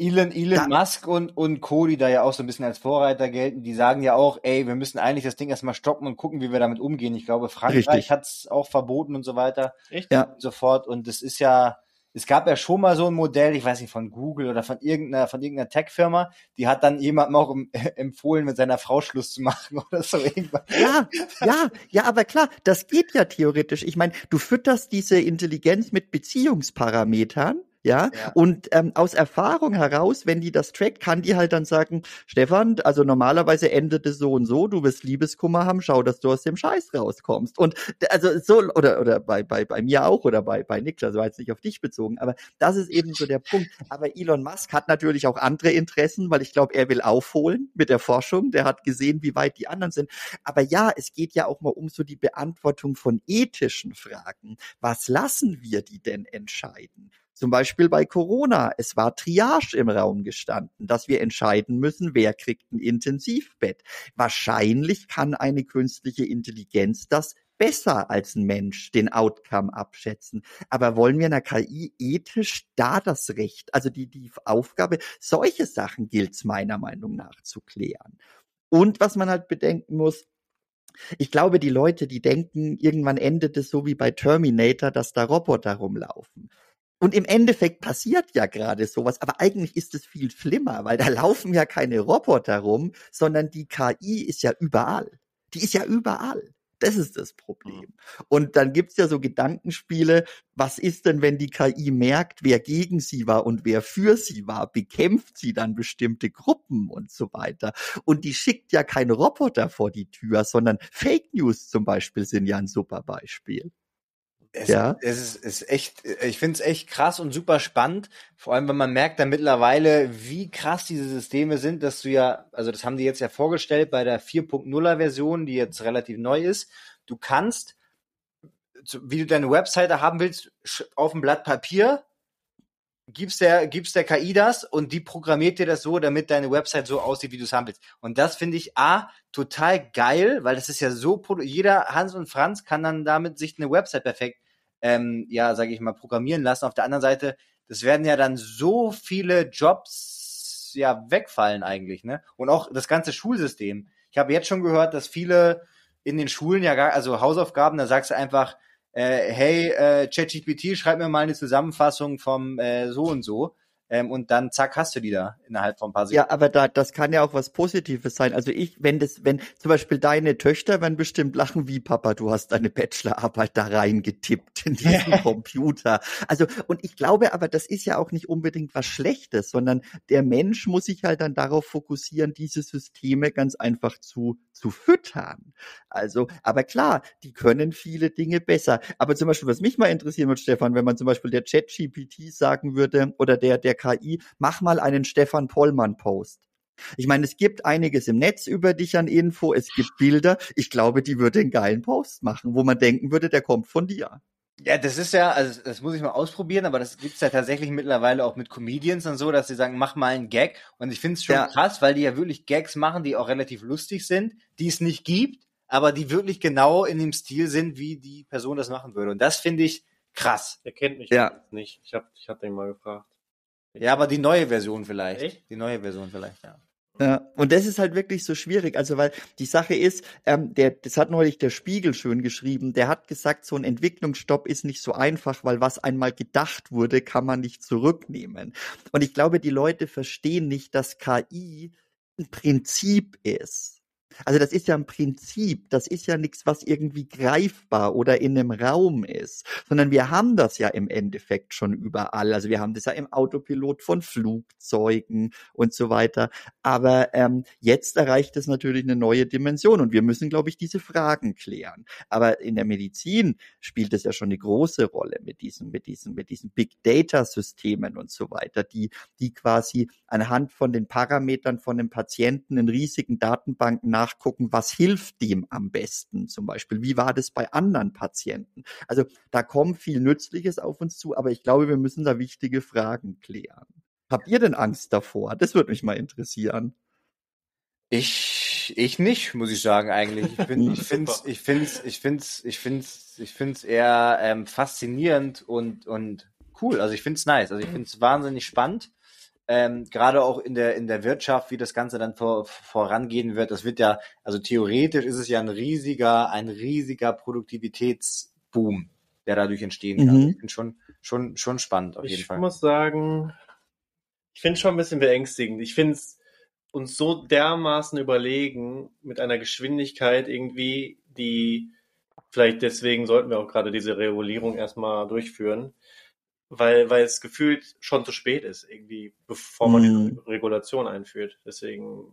Elon, Elon da, Musk und, und Co., die da ja auch so ein bisschen als Vorreiter gelten, die sagen ja auch, ey, wir müssen eigentlich das Ding erstmal stoppen und gucken, wie wir damit umgehen. Ich glaube, Frankreich hat es auch verboten und so weiter. Echt? Ja. Und sofort. Und das ist ja, es gab ja schon mal so ein Modell, ich weiß nicht, von Google oder von irgendeiner, von irgendeiner Tech-Firma, die hat dann jemandem auch empfohlen, mit seiner Frau Schluss zu machen oder so irgendwas. Ja, ja, ja, aber klar, das geht ja theoretisch. Ich meine, du fütterst diese Intelligenz mit Beziehungsparametern ja? ja. Und ähm, aus Erfahrung heraus, wenn die das trackt, kann die halt dann sagen, Stefan, also normalerweise endet es so und so, du wirst Liebeskummer haben, schau, dass du aus dem Scheiß rauskommst. Und also so, oder, oder bei, bei, bei mir auch oder bei, bei Niklas, war jetzt nicht auf dich bezogen, aber das ist eben so der Punkt. Aber Elon Musk hat natürlich auch andere Interessen, weil ich glaube, er will aufholen mit der Forschung. Der hat gesehen, wie weit die anderen sind. Aber ja, es geht ja auch mal um so die Beantwortung von ethischen Fragen. Was lassen wir die denn entscheiden? Zum Beispiel bei Corona. Es war Triage im Raum gestanden, dass wir entscheiden müssen, wer kriegt ein Intensivbett. Wahrscheinlich kann eine künstliche Intelligenz das besser als ein Mensch den Outcome abschätzen. Aber wollen wir einer KI ethisch da das Recht, also die, die Aufgabe, solche Sachen gilt es meiner Meinung nach zu klären. Und was man halt bedenken muss, ich glaube, die Leute, die denken, irgendwann endet es so wie bei Terminator, dass da Roboter rumlaufen. Und im Endeffekt passiert ja gerade sowas, aber eigentlich ist es viel schlimmer, weil da laufen ja keine Roboter rum, sondern die KI ist ja überall. Die ist ja überall. Das ist das Problem. Und dann gibt's ja so Gedankenspiele, was ist denn, wenn die KI merkt, wer gegen sie war und wer für sie war, bekämpft sie dann bestimmte Gruppen und so weiter. Und die schickt ja keine Roboter vor die Tür, sondern Fake News zum Beispiel sind ja ein super Beispiel. Es, ja. es ist, ist echt, ich finde es echt krass und super spannend. Vor allem, wenn man merkt dann mittlerweile, wie krass diese Systeme sind, dass du ja, also das haben die jetzt ja vorgestellt bei der 4.0er Version, die jetzt relativ neu ist. Du kannst, wie du deine Webseite haben willst, auf dem Blatt Papier gibst der, gibst der KI das und die programmiert dir das so, damit deine Website so aussieht, wie du es haben willst. Und das finde ich A, total geil, weil das ist ja so, jeder Hans und Franz kann dann damit sich eine Website perfekt, ähm, ja, sage ich mal, programmieren lassen. Auf der anderen Seite, das werden ja dann so viele Jobs ja wegfallen eigentlich, ne? Und auch das ganze Schulsystem. Ich habe jetzt schon gehört, dass viele in den Schulen ja gar, also Hausaufgaben, da sagst du einfach, äh, hey, äh, ChatGPT, schreib mir mal eine Zusammenfassung vom äh, so und so ähm, und dann zack hast du die da innerhalb von ein paar Sekunden. Ja, aber da, das kann ja auch was Positives sein. Also ich, wenn das, wenn zum Beispiel deine Töchter werden bestimmt lachen, wie Papa, du hast deine Bachelorarbeit da reingetippt in diesen Computer. Also und ich glaube, aber das ist ja auch nicht unbedingt was Schlechtes, sondern der Mensch muss sich halt dann darauf fokussieren, diese Systeme ganz einfach zu zu füttern. Also, aber klar, die können viele Dinge besser. Aber zum Beispiel, was mich mal interessieren würde, Stefan, wenn man zum Beispiel der Chat-GPT sagen würde oder der der KI, mach mal einen Stefan Pollmann-Post. Ich meine, es gibt einiges im Netz über dich an Info, es gibt Bilder. Ich glaube, die würde einen geilen Post machen, wo man denken würde, der kommt von dir. Ja, das ist ja, also das muss ich mal ausprobieren, aber das gibt's ja tatsächlich mittlerweile auch mit Comedians und so, dass sie sagen, mach mal einen Gag. Und ich finde es schon ja. krass, weil die ja wirklich Gags machen, die auch relativ lustig sind, die es nicht gibt, aber die wirklich genau in dem Stil sind, wie die Person das machen würde. Und das finde ich krass. Er kennt mich ja. nicht. Ich habe ich hab den mal gefragt. Ja, aber die neue Version vielleicht. Echt? Die neue Version vielleicht, ja. Ja, und das ist halt wirklich so schwierig. Also, weil die Sache ist, ähm, der, das hat neulich der Spiegel schön geschrieben, der hat gesagt, so ein Entwicklungsstopp ist nicht so einfach, weil was einmal gedacht wurde, kann man nicht zurücknehmen. Und ich glaube, die Leute verstehen nicht, dass KI ein Prinzip ist. Also das ist ja ein Prinzip, das ist ja nichts, was irgendwie greifbar oder in einem Raum ist, sondern wir haben das ja im Endeffekt schon überall. Also wir haben das ja im Autopilot von Flugzeugen und so weiter. Aber ähm, jetzt erreicht es natürlich eine neue Dimension und wir müssen, glaube ich, diese Fragen klären. Aber in der Medizin spielt es ja schon eine große Rolle mit diesen, mit diesen, mit diesen Big Data Systemen und so weiter, die, die quasi anhand von den Parametern von dem Patienten in riesigen Datenbanken nachgucken, was hilft dem am besten zum Beispiel. Wie war das bei anderen Patienten? Also da kommt viel Nützliches auf uns zu, aber ich glaube, wir müssen da wichtige Fragen klären. Habt ihr denn Angst davor? Das würde mich mal interessieren. Ich, ich nicht, muss ich sagen, eigentlich. Ich, bin, ich finde es, ich find's, ich find's, ich find's, ich find's eher ähm, faszinierend und, und cool. Also ich finde es nice. Also ich finde es wahnsinnig spannend ähm, gerade auch in der in der Wirtschaft, wie das Ganze dann vor, vorangehen wird. Das wird ja, also theoretisch ist es ja ein riesiger, ein riesiger Produktivitätsboom, der dadurch entstehen kann. Mhm. Ich finde schon schon schon spannend auf jeden ich Fall. Ich muss sagen, ich finde es schon ein bisschen beängstigend. Ich finde es uns so dermaßen überlegen mit einer Geschwindigkeit irgendwie, die vielleicht deswegen sollten wir auch gerade diese Regulierung erstmal durchführen weil, weil es gefühlt schon zu spät ist, irgendwie, bevor man mhm. die Regulation einführt. Deswegen.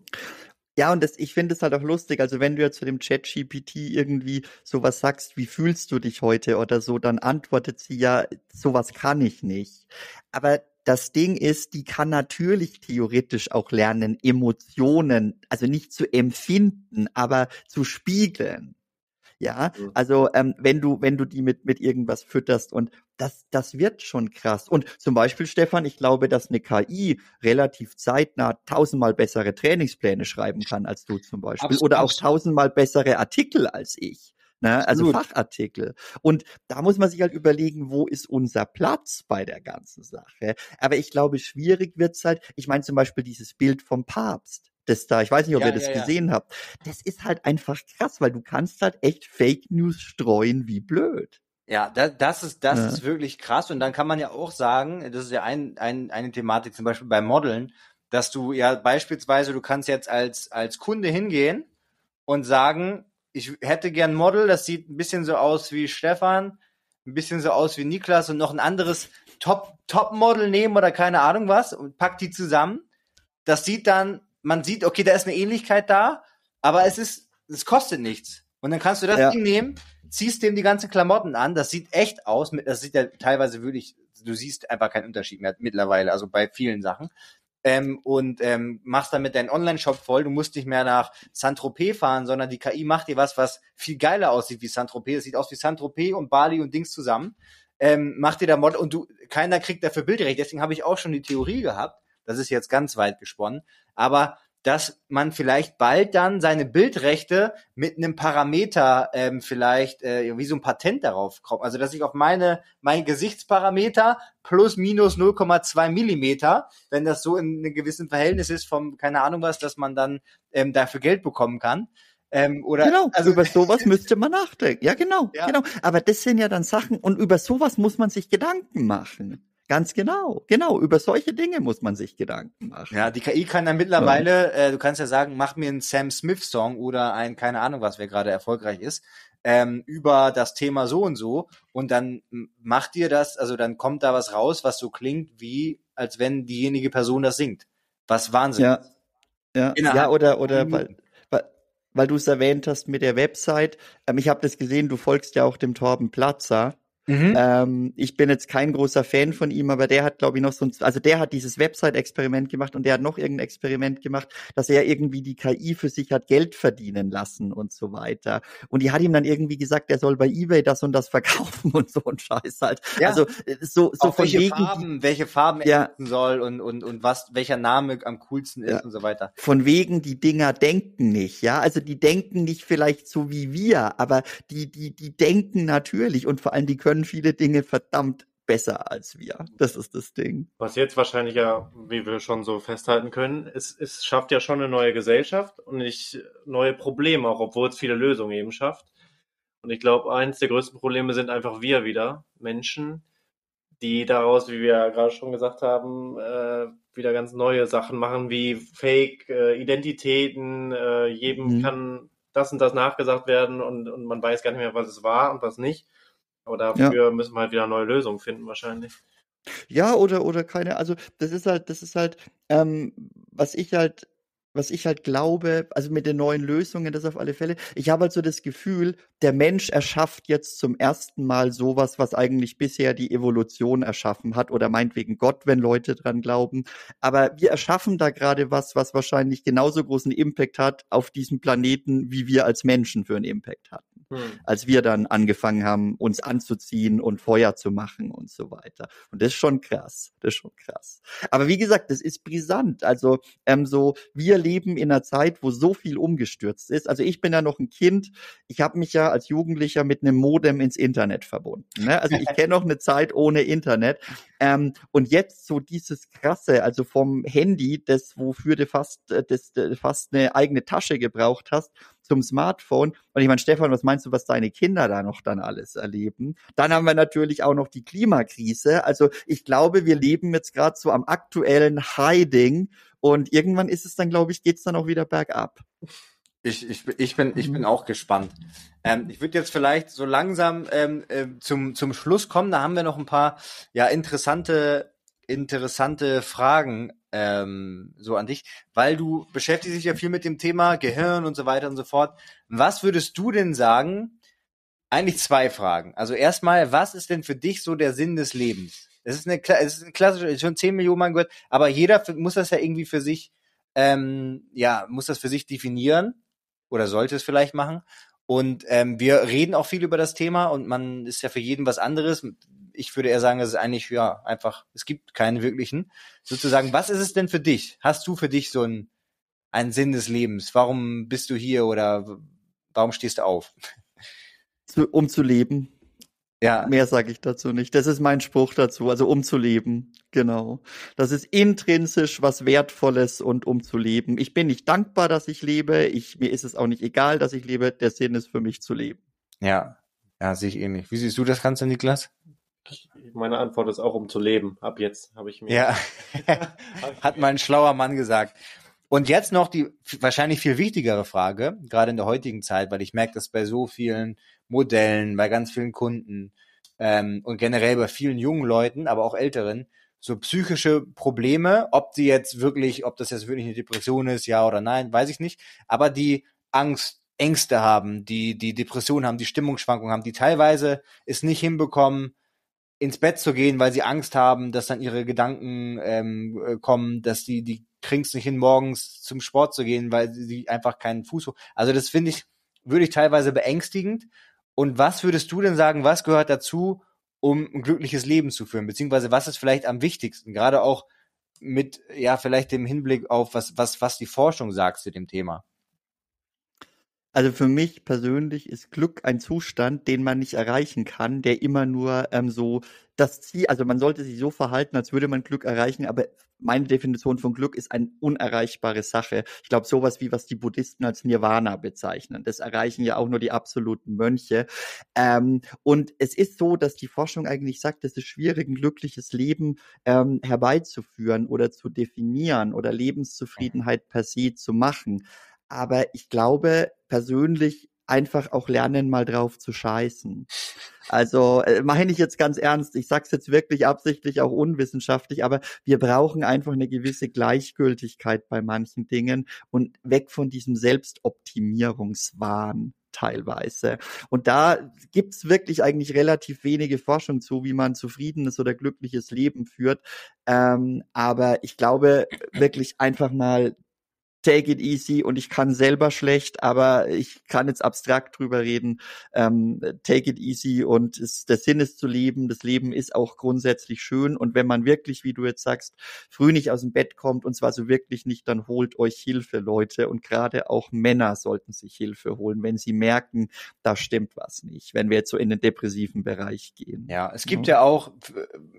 Ja, und das, ich finde es halt auch lustig. Also wenn du jetzt zu dem Chat-GPT irgendwie sowas sagst, wie fühlst du dich heute oder so, dann antwortet sie ja, sowas kann ich nicht. Aber das Ding ist, die kann natürlich theoretisch auch lernen, Emotionen, also nicht zu empfinden, aber zu spiegeln. Ja, mhm. also ähm, wenn du, wenn du die mit, mit irgendwas fütterst und das, das wird schon krass. Und zum Beispiel, Stefan, ich glaube, dass eine KI relativ zeitnah tausendmal bessere Trainingspläne schreiben kann als du zum Beispiel. Absolut. Oder auch tausendmal bessere Artikel als ich. Ne? Also Fachartikel. Und da muss man sich halt überlegen, wo ist unser Platz bei der ganzen Sache. Aber ich glaube, schwierig wird's halt, ich meine zum Beispiel dieses Bild vom Papst das da, ich weiß nicht, ob ja, ihr das ja, gesehen ja. habt. Das ist halt einfach krass, weil du kannst halt echt Fake News streuen wie blöd. Ja, das, das ist das ist wirklich krass und dann kann man ja auch sagen, das ist ja ein, ein, eine Thematik zum Beispiel bei Modeln, dass du ja beispielsweise du kannst jetzt als als Kunde hingehen und sagen, ich hätte gern ein Model, das sieht ein bisschen so aus wie Stefan, ein bisschen so aus wie Niklas und noch ein anderes Top Top Model nehmen oder keine Ahnung was und pack die zusammen. Das sieht dann man sieht, okay, da ist eine Ähnlichkeit da, aber es ist, es kostet nichts. Und dann kannst du das ja. Ding nehmen, ziehst dem die ganzen Klamotten an, das sieht echt aus, das sieht ja teilweise wirklich, du siehst einfach keinen Unterschied mehr mittlerweile, also bei vielen Sachen. Ähm, und ähm, machst damit deinen Online-Shop voll. Du musst nicht mehr nach Saint-Tropez fahren, sondern die KI macht dir was, was viel geiler aussieht wie Saint-Tropez. Es sieht aus wie Saint-Tropez und Bali und Dings zusammen. Ähm, macht dir da Mod und du, keiner kriegt dafür Bildrecht. Deswegen habe ich auch schon die Theorie gehabt, das ist jetzt ganz weit gesponnen, aber dass man vielleicht bald dann seine Bildrechte mit einem Parameter ähm, vielleicht äh, wie so ein Patent darauf kommt. Also dass ich auf meine mein Gesichtsparameter plus minus 0,2 Millimeter, wenn das so in einem gewissen Verhältnis ist vom keine Ahnung was, dass man dann ähm, dafür Geld bekommen kann. Ähm, oder, genau, also über sowas müsste man nachdenken. Ja, genau, ja. genau. Aber das sind ja dann Sachen und über sowas muss man sich Gedanken machen. Ganz genau, genau. Über solche Dinge muss man sich Gedanken machen. Ja, die KI kann dann mittlerweile, äh, du kannst ja sagen, mach mir einen Sam Smith Song oder ein, keine Ahnung was, wer gerade erfolgreich ist, ähm, über das Thema so und so. Und dann macht dir das, also dann kommt da was raus, was so klingt wie, als wenn diejenige Person das singt. Was Wahnsinn ja. Ja, ja oder, oder, weil, weil, weil du es erwähnt hast mit der Website. Ähm, ich habe das gesehen, du folgst ja auch dem Torben Platzer. Mhm. Ähm, ich bin jetzt kein großer Fan von ihm, aber der hat, glaube ich, noch so ein, also der hat dieses Website-Experiment gemacht und der hat noch irgendein Experiment gemacht, dass er irgendwie die KI für sich hat Geld verdienen lassen und so weiter. Und die hat ihm dann irgendwie gesagt, er soll bei eBay das und das verkaufen und so ein Scheiß halt. Ja. Also äh, so, so von welche wegen, Farben, welche Farben er ja. soll und, und, und was, welcher Name am coolsten ist ja. und so weiter. Von wegen, die Dinger denken nicht, ja. Also die denken nicht vielleicht so wie wir, aber die, die, die denken natürlich und vor allem die können können viele Dinge verdammt besser als wir. Das ist das Ding. Was jetzt wahrscheinlich ja, wie wir schon so festhalten können, es, es schafft ja schon eine neue Gesellschaft und nicht neue Probleme, auch obwohl es viele Lösungen eben schafft. Und ich glaube, eins der größten Probleme sind einfach wir wieder, Menschen, die daraus, wie wir ja gerade schon gesagt haben, äh, wieder ganz neue Sachen machen, wie Fake-Identitäten. Äh, äh, jedem mhm. kann das und das nachgesagt werden und, und man weiß gar nicht mehr, was es war und was nicht. Aber dafür ja. müssen wir halt wieder neue Lösungen finden, wahrscheinlich. Ja, oder, oder keine, also das ist halt, das ist halt, ähm, was ich halt was ich halt glaube, also mit den neuen Lösungen, das auf alle Fälle. Ich habe halt so das Gefühl, der Mensch erschafft jetzt zum ersten Mal sowas, was eigentlich bisher die Evolution erschaffen hat oder meinetwegen Gott, wenn Leute dran glauben. Aber wir erschaffen da gerade was, was wahrscheinlich genauso großen Impact hat auf diesem Planeten, wie wir als Menschen für einen Impact hatten. Hm. Als wir dann angefangen haben, uns anzuziehen und Feuer zu machen und so weiter. Und das ist schon krass. Das ist schon krass. Aber wie gesagt, das ist brisant. Also ähm, so, wir leben in einer Zeit, wo so viel umgestürzt ist. Also ich bin ja noch ein Kind. Ich habe mich ja als Jugendlicher mit einem Modem ins Internet verbunden. Ne? Also ich kenne noch eine Zeit ohne Internet. Ähm, und jetzt so dieses krasse, also vom Handy, das wofür du fast, äh, das, das fast eine eigene Tasche gebraucht hast, zum Smartphone. Und ich meine, Stefan, was meinst du, was deine Kinder da noch dann alles erleben? Dann haben wir natürlich auch noch die Klimakrise. Also ich glaube, wir leben jetzt gerade so am aktuellen Hiding und irgendwann ist es dann, glaube ich, geht's dann auch wieder bergab. Ich, ich, ich, bin, ich bin auch gespannt. Ähm, ich würde jetzt vielleicht so langsam ähm, äh, zum, zum Schluss kommen. Da haben wir noch ein paar ja interessante, interessante Fragen ähm, so an dich, weil du beschäftigst dich ja viel mit dem Thema Gehirn und so weiter und so fort. Was würdest du denn sagen? Eigentlich zwei Fragen. Also erstmal, was ist denn für dich so der Sinn des Lebens? Es ist eine, es ist eine klassische, schon zehn Millionen Mal gehört, aber jeder muss das ja irgendwie für sich, ähm, ja, muss das für sich definieren oder sollte es vielleicht machen. Und ähm, wir reden auch viel über das Thema und man ist ja für jeden was anderes ich würde eher sagen, es ist eigentlich, ja, einfach, es gibt keine wirklichen. Sozusagen, was ist es denn für dich? Hast du für dich so ein, einen Sinn des Lebens? Warum bist du hier oder warum stehst du auf? Um zu leben. Ja. Mehr sage ich dazu nicht. Das ist mein Spruch dazu. Also um zu leben. Genau. Das ist intrinsisch was Wertvolles und um zu leben. Ich bin nicht dankbar, dass ich lebe. Ich, mir ist es auch nicht egal, dass ich lebe. Der Sinn ist für mich zu leben. Ja. Ja, sehe ich ähnlich. Wie siehst du das Ganze, Niklas? Meine Antwort ist auch, um zu leben. Ab jetzt habe ich mir. Ja, hat mein schlauer Mann gesagt. Und jetzt noch die wahrscheinlich viel wichtigere Frage, gerade in der heutigen Zeit, weil ich merke das bei so vielen Modellen, bei ganz vielen Kunden ähm, und generell bei vielen jungen Leuten, aber auch älteren, so psychische Probleme, ob die jetzt wirklich, ob das jetzt wirklich eine Depression ist, ja oder nein, weiß ich nicht, aber die Angst, Ängste haben, die die Depression haben, die Stimmungsschwankungen haben, die teilweise es nicht hinbekommen, ins Bett zu gehen, weil sie Angst haben, dass dann ihre Gedanken ähm, äh, kommen, dass die, die kriegen es nicht hin, morgens zum Sport zu gehen, weil sie einfach keinen Fuß hoch. Also das finde ich, würde ich teilweise beängstigend. Und was würdest du denn sagen, was gehört dazu, um ein glückliches Leben zu führen? Beziehungsweise was ist vielleicht am wichtigsten? Gerade auch mit, ja, vielleicht dem Hinblick auf was, was, was die Forschung sagt zu dem Thema. Also für mich persönlich ist Glück ein Zustand, den man nicht erreichen kann, der immer nur ähm, so das Ziel, also man sollte sich so verhalten, als würde man Glück erreichen, aber meine Definition von Glück ist eine unerreichbare Sache. Ich glaube, sowas wie was die Buddhisten als Nirvana bezeichnen. Das erreichen ja auch nur die absoluten Mönche. Ähm, und es ist so, dass die Forschung eigentlich sagt, es ist schwierig, ein glückliches Leben ähm, herbeizuführen oder zu definieren oder Lebenszufriedenheit per se zu machen. Aber ich glaube persönlich einfach auch lernen, mal drauf zu scheißen. Also äh, meine ich jetzt ganz ernst, ich sag's jetzt wirklich absichtlich auch unwissenschaftlich, aber wir brauchen einfach eine gewisse Gleichgültigkeit bei manchen Dingen und weg von diesem Selbstoptimierungswahn teilweise. Und da gibt's wirklich eigentlich relativ wenige Forschung zu, wie man zufriedenes oder glückliches Leben führt. Ähm, aber ich glaube wirklich einfach mal take it easy und ich kann selber schlecht, aber ich kann jetzt abstrakt drüber reden. Ähm, take it easy und es, der Sinn ist zu leben. Das Leben ist auch grundsätzlich schön und wenn man wirklich, wie du jetzt sagst, früh nicht aus dem Bett kommt und zwar so wirklich nicht, dann holt euch Hilfe, Leute. Und gerade auch Männer sollten sich Hilfe holen, wenn sie merken, da stimmt was nicht, wenn wir jetzt so in den depressiven Bereich gehen. Ja, es gibt ja, ja auch,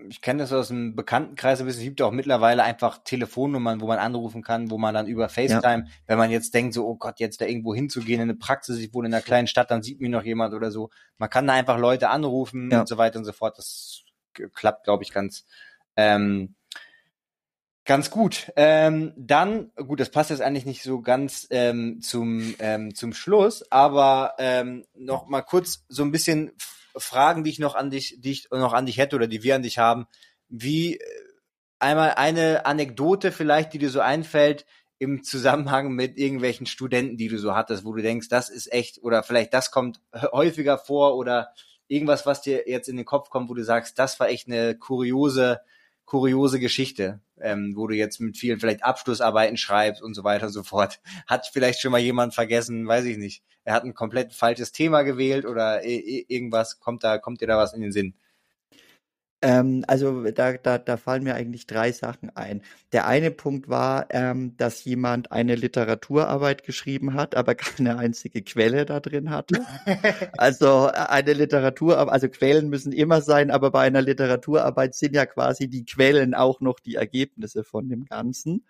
ich kenne das aus dem Bekanntenkreis ein bisschen, es gibt ja auch mittlerweile einfach Telefonnummern, wo man anrufen kann, wo man dann über Facebook FaceTime, ja. wenn man jetzt denkt, so, oh Gott, jetzt da irgendwo hinzugehen in eine Praxis, ich wohne in einer kleinen Stadt, dann sieht mich noch jemand oder so. Man kann da einfach Leute anrufen ja. und so weiter und so fort. Das klappt, glaube ich, ganz, ähm, ganz gut. Ähm, dann, gut, das passt jetzt eigentlich nicht so ganz ähm, zum, ähm, zum Schluss, aber ähm, noch mal kurz so ein bisschen Fragen, die ich noch an dich, die ich noch an dich hätte oder die wir an dich haben. Wie äh, einmal eine Anekdote vielleicht, die dir so einfällt, im Zusammenhang mit irgendwelchen Studenten, die du so hattest, wo du denkst, das ist echt, oder vielleicht das kommt häufiger vor oder irgendwas, was dir jetzt in den Kopf kommt, wo du sagst, das war echt eine kuriose, kuriose Geschichte, ähm, wo du jetzt mit vielen vielleicht Abschlussarbeiten schreibst und so weiter und so fort. Hat vielleicht schon mal jemand vergessen, weiß ich nicht. Er hat ein komplett falsches Thema gewählt oder irgendwas, kommt da, kommt dir da was in den Sinn? Ähm, also da, da, da fallen mir eigentlich drei Sachen ein. Der eine Punkt war, ähm, dass jemand eine Literaturarbeit geschrieben hat, aber keine einzige Quelle da drin hatte. also äh, eine Literaturarbeit, also Quellen müssen immer sein, aber bei einer Literaturarbeit sind ja quasi die Quellen auch noch die Ergebnisse von dem Ganzen.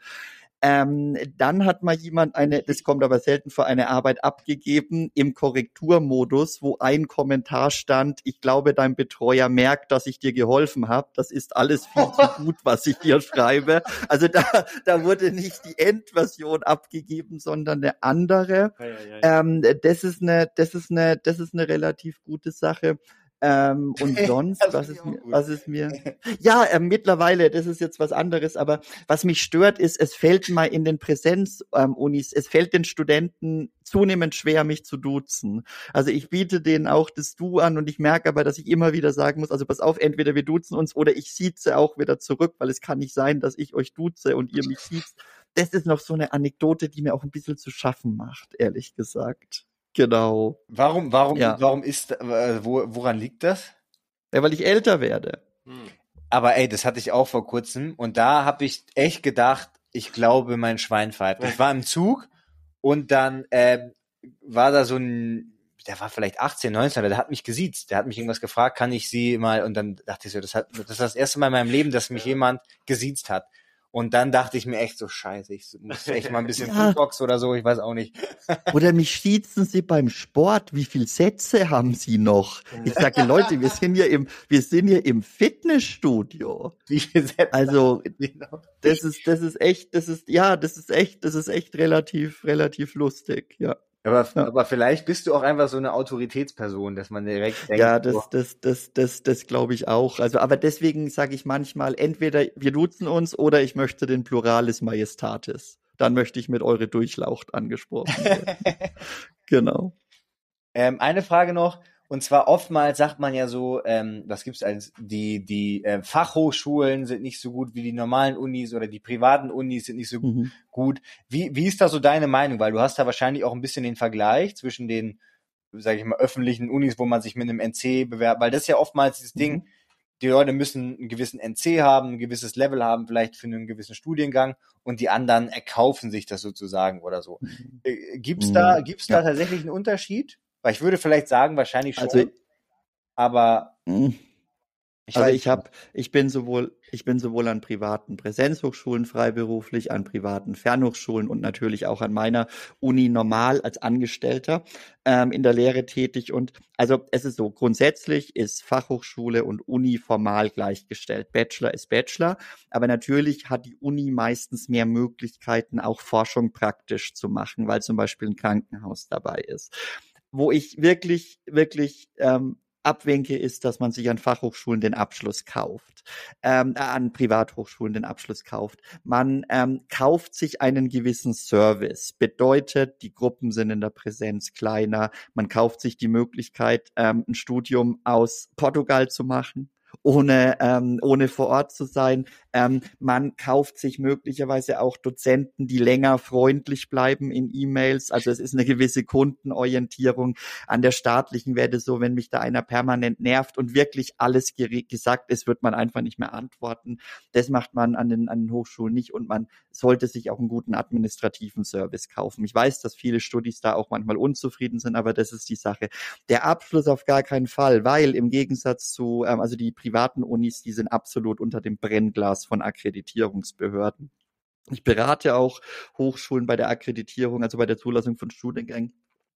Ähm, dann hat mal jemand eine, das kommt aber selten vor, eine Arbeit abgegeben im Korrekturmodus, wo ein Kommentar stand, ich glaube, dein Betreuer merkt, dass ich dir geholfen habe. Das ist alles viel zu gut, was ich dir schreibe. Also da, da wurde nicht die Endversion abgegeben, sondern eine andere. Ja, ja, ja. Ähm, das ist eine, das ist eine, das ist eine relativ gute Sache. Ähm, und sonst, was ist, mir, was ist mir? Ja, äh, mittlerweile, das ist jetzt was anderes, aber was mich stört, ist, es fällt mal in den Präsenzunis, ähm, es fällt den Studenten zunehmend schwer, mich zu duzen. Also ich biete denen auch das Du an und ich merke aber, dass ich immer wieder sagen muss, also pass auf, entweder wir duzen uns oder ich sieze auch wieder zurück, weil es kann nicht sein, dass ich euch duze und ihr mich siezt. Das ist noch so eine Anekdote, die mir auch ein bisschen zu schaffen macht, ehrlich gesagt. Genau. Warum, warum, ja. warum ist, äh, wo, woran liegt das? Ja, weil ich älter werde. Hm. Aber ey, das hatte ich auch vor kurzem und da habe ich echt gedacht, ich glaube, mein Schwein pfeift. Ich war im Zug und dann äh, war da so ein, der war vielleicht 18, 19, der hat mich gesiezt, der hat mich irgendwas gefragt, kann ich sie mal, und dann dachte ich so, das, hat, das ist das erste Mal in meinem Leben, dass mich jemand gesiezt hat. Und dann dachte ich mir echt so, scheiße, ich muss echt mal ein bisschen ja. Footbox oder so, ich weiß auch nicht. oder mich schießen Sie beim Sport, wie viel Sätze haben Sie noch? Ich sage, Leute, wir sind hier im, wir sind hier im Fitnessstudio. Wie viele Sätze? Also, das ist, das ist echt, das ist, ja, das ist echt, das ist echt relativ, relativ lustig, ja. Aber, ja. aber vielleicht bist du auch einfach so eine Autoritätsperson, dass man direkt denkt. Ja, das, oh. das, das, das, das glaube ich auch. Also, aber deswegen sage ich manchmal, entweder wir duzen uns oder ich möchte den Pluralis Majestatis. Dann möchte ich mit eure Durchlaucht angesprochen werden. genau. Ähm, eine Frage noch. Und zwar oftmals sagt man ja so, ähm, was gibt's als die die äh, Fachhochschulen sind nicht so gut wie die normalen Unis oder die privaten Unis sind nicht so mhm. gut. Wie wie ist da so deine Meinung? Weil du hast da wahrscheinlich auch ein bisschen den Vergleich zwischen den, sage ich mal, öffentlichen Unis, wo man sich mit einem NC bewerbt, weil das ist ja oftmals dieses mhm. Ding. Die Leute müssen einen gewissen NC haben, ein gewisses Level haben, vielleicht für einen gewissen Studiengang und die anderen erkaufen sich das sozusagen oder so. Mhm. Äh, gibt's da, mhm. gibt's da ja. tatsächlich einen Unterschied? Weil ich würde vielleicht sagen, wahrscheinlich schon. Also, aber hm. ich also ich habe, ich bin sowohl, ich bin sowohl an privaten Präsenzhochschulen freiberuflich, an privaten Fernhochschulen und natürlich auch an meiner Uni normal als Angestellter ähm, in der Lehre tätig. Und also es ist so, grundsätzlich ist Fachhochschule und Uni formal gleichgestellt. Bachelor ist Bachelor, aber natürlich hat die Uni meistens mehr Möglichkeiten, auch Forschung praktisch zu machen, weil zum Beispiel ein Krankenhaus dabei ist wo ich wirklich, wirklich ähm, abwinke, ist, dass man sich an Fachhochschulen den Abschluss kauft, ähm, äh, an Privathochschulen den Abschluss kauft. Man ähm, kauft sich einen gewissen Service. Bedeutet, die Gruppen sind in der Präsenz kleiner. Man kauft sich die Möglichkeit, ähm, ein Studium aus Portugal zu machen ohne, ähm, ohne vor Ort zu sein. Ähm, man kauft sich möglicherweise auch Dozenten, die länger freundlich bleiben in E-Mails. Also es ist eine gewisse Kundenorientierung. An der staatlichen werde so, wenn mich da einer permanent nervt und wirklich alles gesagt ist, wird man einfach nicht mehr antworten. Das macht man an den, an den Hochschulen nicht und man sollte sich auch einen guten administrativen Service kaufen. Ich weiß, dass viele Studis da auch manchmal unzufrieden sind, aber das ist die Sache. Der Abschluss auf gar keinen Fall, weil im Gegensatz zu, ähm, also die privaten Unis, die sind absolut unter dem Brennglas von Akkreditierungsbehörden. Ich berate auch Hochschulen bei der Akkreditierung, also bei der Zulassung von Studiengängen.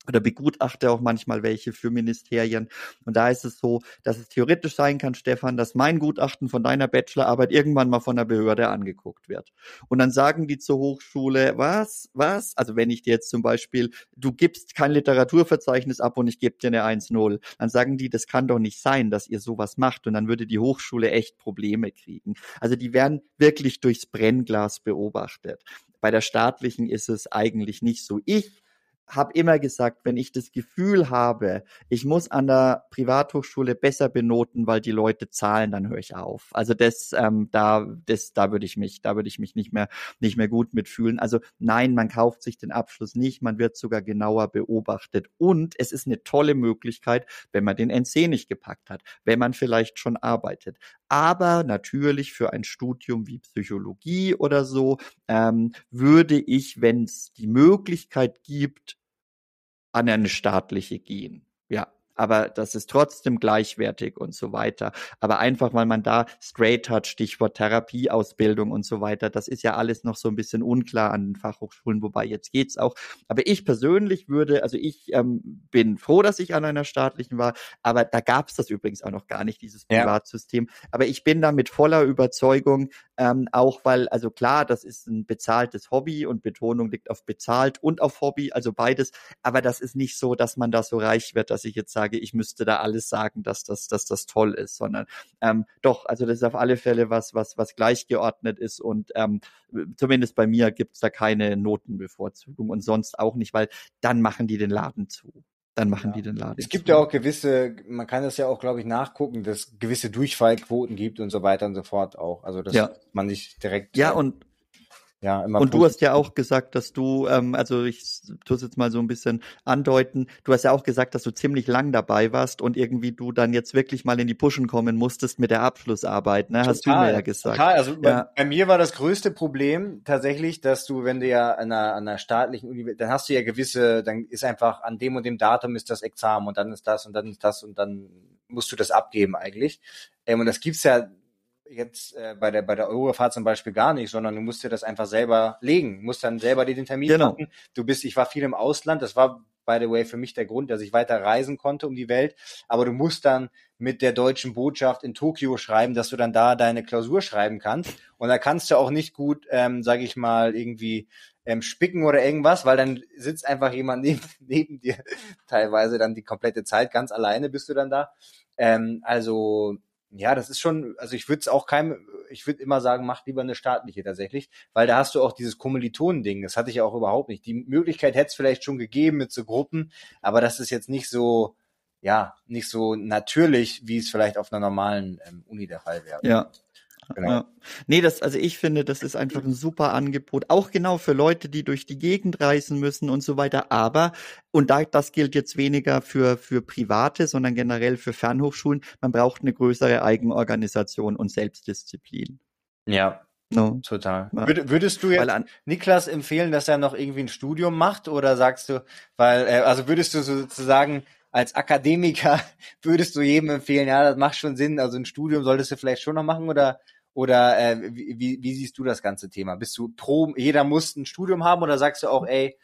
Oder begutachte auch manchmal welche für Ministerien. Und da ist es so, dass es theoretisch sein kann, Stefan, dass mein Gutachten von deiner Bachelorarbeit irgendwann mal von der Behörde angeguckt wird. Und dann sagen die zur Hochschule, was, was? Also wenn ich dir jetzt zum Beispiel, du gibst kein Literaturverzeichnis ab und ich gebe dir eine 1-0, dann sagen die, das kann doch nicht sein, dass ihr sowas macht. Und dann würde die Hochschule echt Probleme kriegen. Also die werden wirklich durchs Brennglas beobachtet. Bei der staatlichen ist es eigentlich nicht so. Ich habe immer gesagt, wenn ich das Gefühl habe, ich muss an der Privathochschule besser benoten, weil die Leute zahlen, dann höre ich auf. Also das, ähm, da, das, da würde ich mich, da würde ich mich nicht mehr, nicht mehr gut mitfühlen. Also nein, man kauft sich den Abschluss nicht, man wird sogar genauer beobachtet und es ist eine tolle Möglichkeit, wenn man den NC nicht gepackt hat, wenn man vielleicht schon arbeitet. Aber natürlich für ein Studium wie Psychologie oder so ähm, würde ich, wenn es die Möglichkeit gibt, an eine staatliche gehen. Ja, aber das ist trotzdem gleichwertig und so weiter. Aber einfach, weil man da straight hat, Stichwort Therapieausbildung und so weiter, das ist ja alles noch so ein bisschen unklar an den Fachhochschulen, wobei jetzt geht's auch. Aber ich persönlich würde, also ich ähm, bin froh, dass ich an einer staatlichen war, aber da gab's das übrigens auch noch gar nicht, dieses Privatsystem. Ja. Aber ich bin da mit voller Überzeugung, ähm, auch weil, also klar, das ist ein bezahltes Hobby und Betonung liegt auf bezahlt und auf Hobby, also beides. Aber das ist nicht so, dass man da so reich wird, dass ich jetzt sage, ich müsste da alles sagen, dass das, dass das toll ist, sondern ähm, doch, also das ist auf alle Fälle was, was, was gleichgeordnet ist und ähm, zumindest bei mir gibt's da keine Notenbevorzugung und sonst auch nicht, weil dann machen die den Laden zu dann machen ja. die den Laden. Es gibt ja auch gewisse, man kann das ja auch, glaube ich, nachgucken, dass gewisse Durchfallquoten gibt und so weiter und so fort auch. Also dass ja. man nicht direkt. Ja, und ja, immer und du hast ja auch gesagt, dass du, ähm, also ich tue es jetzt mal so ein bisschen andeuten, du hast ja auch gesagt, dass du ziemlich lang dabei warst und irgendwie du dann jetzt wirklich mal in die Pushen kommen musstest mit der Abschlussarbeit, ne? Total, hast du mir ja gesagt. Total, also ja. bei, bei, mir war das größte Problem tatsächlich, dass du, wenn du ja an einer, an einer staatlichen Universität, dann hast du ja gewisse, dann ist einfach an dem und dem Datum ist das Examen und dann ist das und dann ist das und dann musst du das abgeben eigentlich. Ähm, und das gibt's ja jetzt äh, bei der bei der Eurofahrt zum Beispiel gar nicht, sondern du musst dir das einfach selber legen, musst dann selber dir den Termin genau. Machen. Du bist, ich war viel im Ausland, das war by the way für mich der Grund, dass ich weiter reisen konnte um die Welt, aber du musst dann mit der deutschen Botschaft in Tokio schreiben, dass du dann da deine Klausur schreiben kannst und da kannst du auch nicht gut, ähm, sage ich mal, irgendwie ähm, spicken oder irgendwas, weil dann sitzt einfach jemand neben, neben dir teilweise dann die komplette Zeit ganz alleine bist du dann da. Ähm, also ja, das ist schon, also ich würde es auch keinem, ich würde immer sagen, mach lieber eine staatliche tatsächlich, weil da hast du auch dieses Kommilitonen-Ding, das hatte ich ja auch überhaupt nicht. Die Möglichkeit hätte es vielleicht schon gegeben mit so Gruppen, aber das ist jetzt nicht so, ja, nicht so natürlich, wie es vielleicht auf einer normalen ähm, Uni der Fall wäre. Ja, Genau. Ja. Nee, das, also ich finde, das ist einfach ein super Angebot. Auch genau für Leute, die durch die Gegend reisen müssen und so weiter. Aber, und da, das gilt jetzt weniger für, für Private, sondern generell für Fernhochschulen. Man braucht eine größere Eigenorganisation und Selbstdisziplin. Ja. No. Total. Ja. würdest du jetzt an, Niklas empfehlen, dass er noch irgendwie ein Studium macht oder sagst du, weil, äh, also würdest du sozusagen als Akademiker würdest du jedem empfehlen, ja, das macht schon Sinn, also ein Studium solltest du vielleicht schon noch machen oder oder äh, wie, wie siehst du das ganze Thema? Bist du pro, jeder muss ein Studium haben oder sagst du auch, ey,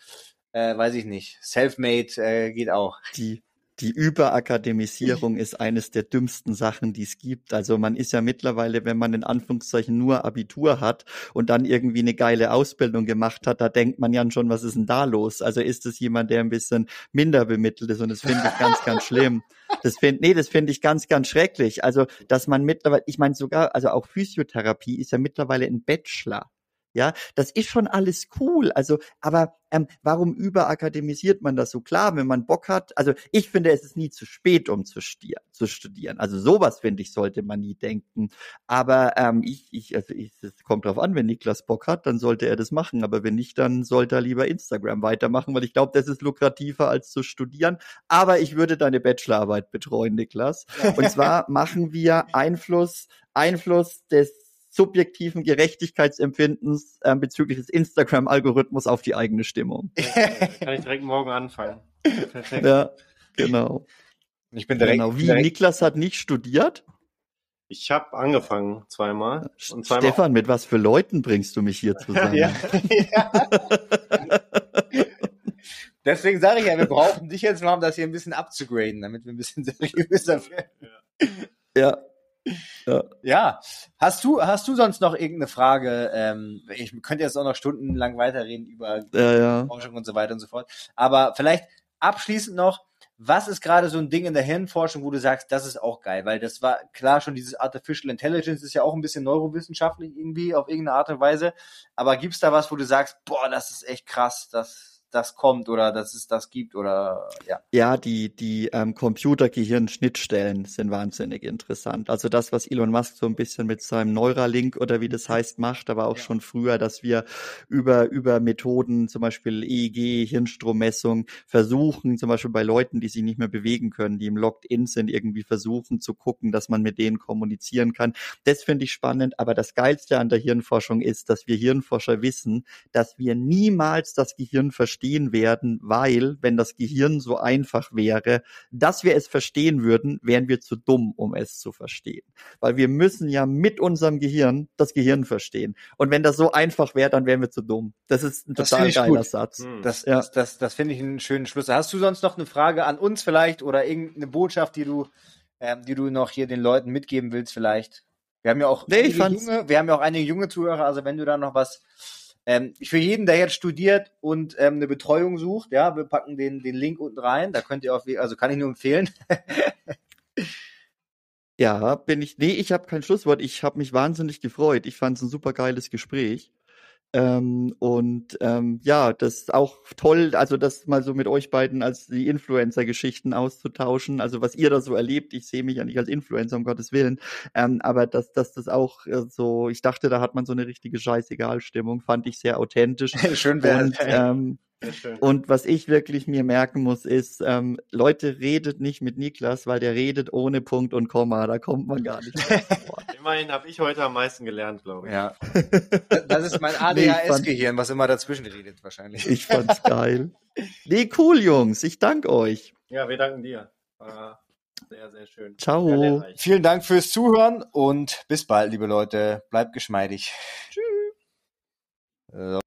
äh, weiß ich nicht, self-made äh, geht auch? Die die Überakademisierung ist eines der dümmsten Sachen, die es gibt. Also man ist ja mittlerweile, wenn man in Anführungszeichen nur Abitur hat und dann irgendwie eine geile Ausbildung gemacht hat, da denkt man ja schon, was ist denn da los? Also ist es jemand, der ein bisschen minder bemittelt ist und das finde ich ganz, ganz schlimm. Das finde, nee, das finde ich ganz, ganz schrecklich. Also, dass man mittlerweile, ich meine sogar, also auch Physiotherapie ist ja mittlerweile ein Bachelor. Ja, das ist schon alles cool. Also, aber ähm, warum überakademisiert man das so? Klar, wenn man Bock hat. Also, ich finde, es ist nie zu spät, um zu, zu studieren. Also, sowas finde ich, sollte man nie denken. Aber ähm, ich, ich, also ich, es kommt drauf an, wenn Niklas Bock hat, dann sollte er das machen. Aber wenn nicht, dann sollte er lieber Instagram weitermachen, weil ich glaube, das ist lukrativer als zu studieren. Aber ich würde deine Bachelorarbeit betreuen, Niklas. Und zwar machen wir Einfluss, Einfluss des subjektiven Gerechtigkeitsempfindens äh, bezüglich des Instagram-Algorithmus auf die eigene Stimmung. Kann ich direkt morgen anfangen. Perfekt. Ja, genau. Ich bin direkt. Genau. Wie direkt. Niklas hat nicht studiert? Ich habe angefangen zweimal. Und zweimal Stefan, mit was für Leuten bringst du mich hier zusammen? ja, ja. Deswegen sage ich ja, wir brauchen dich jetzt mal, um das hier ein bisschen abzugraden, damit wir ein bisschen seriöser werden. Ja. Ja. Ja. Hast du, hast du sonst noch irgendeine Frage? Ähm, ich könnte jetzt auch noch stundenlang weiterreden über ja, ja. Forschung und so weiter und so fort. Aber vielleicht abschließend noch, was ist gerade so ein Ding in der Hirnforschung, wo du sagst, das ist auch geil? Weil das war klar schon, dieses Artificial Intelligence ist ja auch ein bisschen neurowissenschaftlich irgendwie auf irgendeine Art und Weise. Aber gibt's da was, wo du sagst, boah, das ist echt krass, das das kommt oder dass es das gibt oder ja. Ja, die, die ähm, Computer-Gehirn-Schnittstellen sind wahnsinnig interessant. Also das, was Elon Musk so ein bisschen mit seinem Neuralink oder wie das heißt macht, aber auch ja. schon früher, dass wir über, über Methoden, zum Beispiel EEG, Hirnstrommessung, versuchen, zum Beispiel bei Leuten, die sich nicht mehr bewegen können, die im Locked-In sind, irgendwie versuchen zu gucken, dass man mit denen kommunizieren kann. Das finde ich spannend, aber das Geilste an der Hirnforschung ist, dass wir Hirnforscher wissen, dass wir niemals das Gehirn verstehen verstehen werden, weil, wenn das Gehirn so einfach wäre, dass wir es verstehen würden, wären wir zu dumm, um es zu verstehen. Weil wir müssen ja mit unserem Gehirn das Gehirn verstehen. Und wenn das so einfach wäre, dann wären wir zu dumm. Das ist ein das total geiler gut. Satz. Hm. Das, ja. das, das, das finde ich einen schönen Schluss. Hast du sonst noch eine Frage an uns vielleicht oder irgendeine Botschaft, die du, ähm, die du noch hier den Leuten mitgeben willst vielleicht? Wir haben ja auch nee, junge, wir haben ja auch einige junge Zuhörer, also wenn du da noch was ähm, für jeden, der jetzt studiert und ähm, eine Betreuung sucht, ja, wir packen den, den Link unten rein. Da könnt ihr auf, also kann ich nur empfehlen. ja, bin ich. Nee, ich habe kein Schlusswort. Ich habe mich wahnsinnig gefreut. Ich fand es ein super geiles Gespräch. Ähm, und ähm, ja, das ist auch toll, also das mal so mit euch beiden als die Influencer-Geschichten auszutauschen. Also was ihr da so erlebt, ich sehe mich ja nicht als Influencer, um Gottes Willen. Ähm, aber dass, dass das auch äh, so, ich dachte, da hat man so eine richtige Scheißegal-Stimmung, fand ich sehr authentisch. Schön wäre. Ähm, und was ich wirklich mir merken muss, ist, ähm, Leute, redet nicht mit Niklas, weil der redet ohne Punkt und Komma. Da kommt man gar nicht mehr Immerhin habe ich heute am meisten gelernt, glaube ich. Ja. Das ist mein ADHS-Gehirn, was immer dazwischen redet, wahrscheinlich. Ich fand's geil. Nee, cool, Jungs. Ich danke euch. Ja, wir danken dir. War sehr, sehr schön. Ciao. Sehr Vielen Dank fürs Zuhören und bis bald, liebe Leute. Bleibt geschmeidig. Tschüss. So.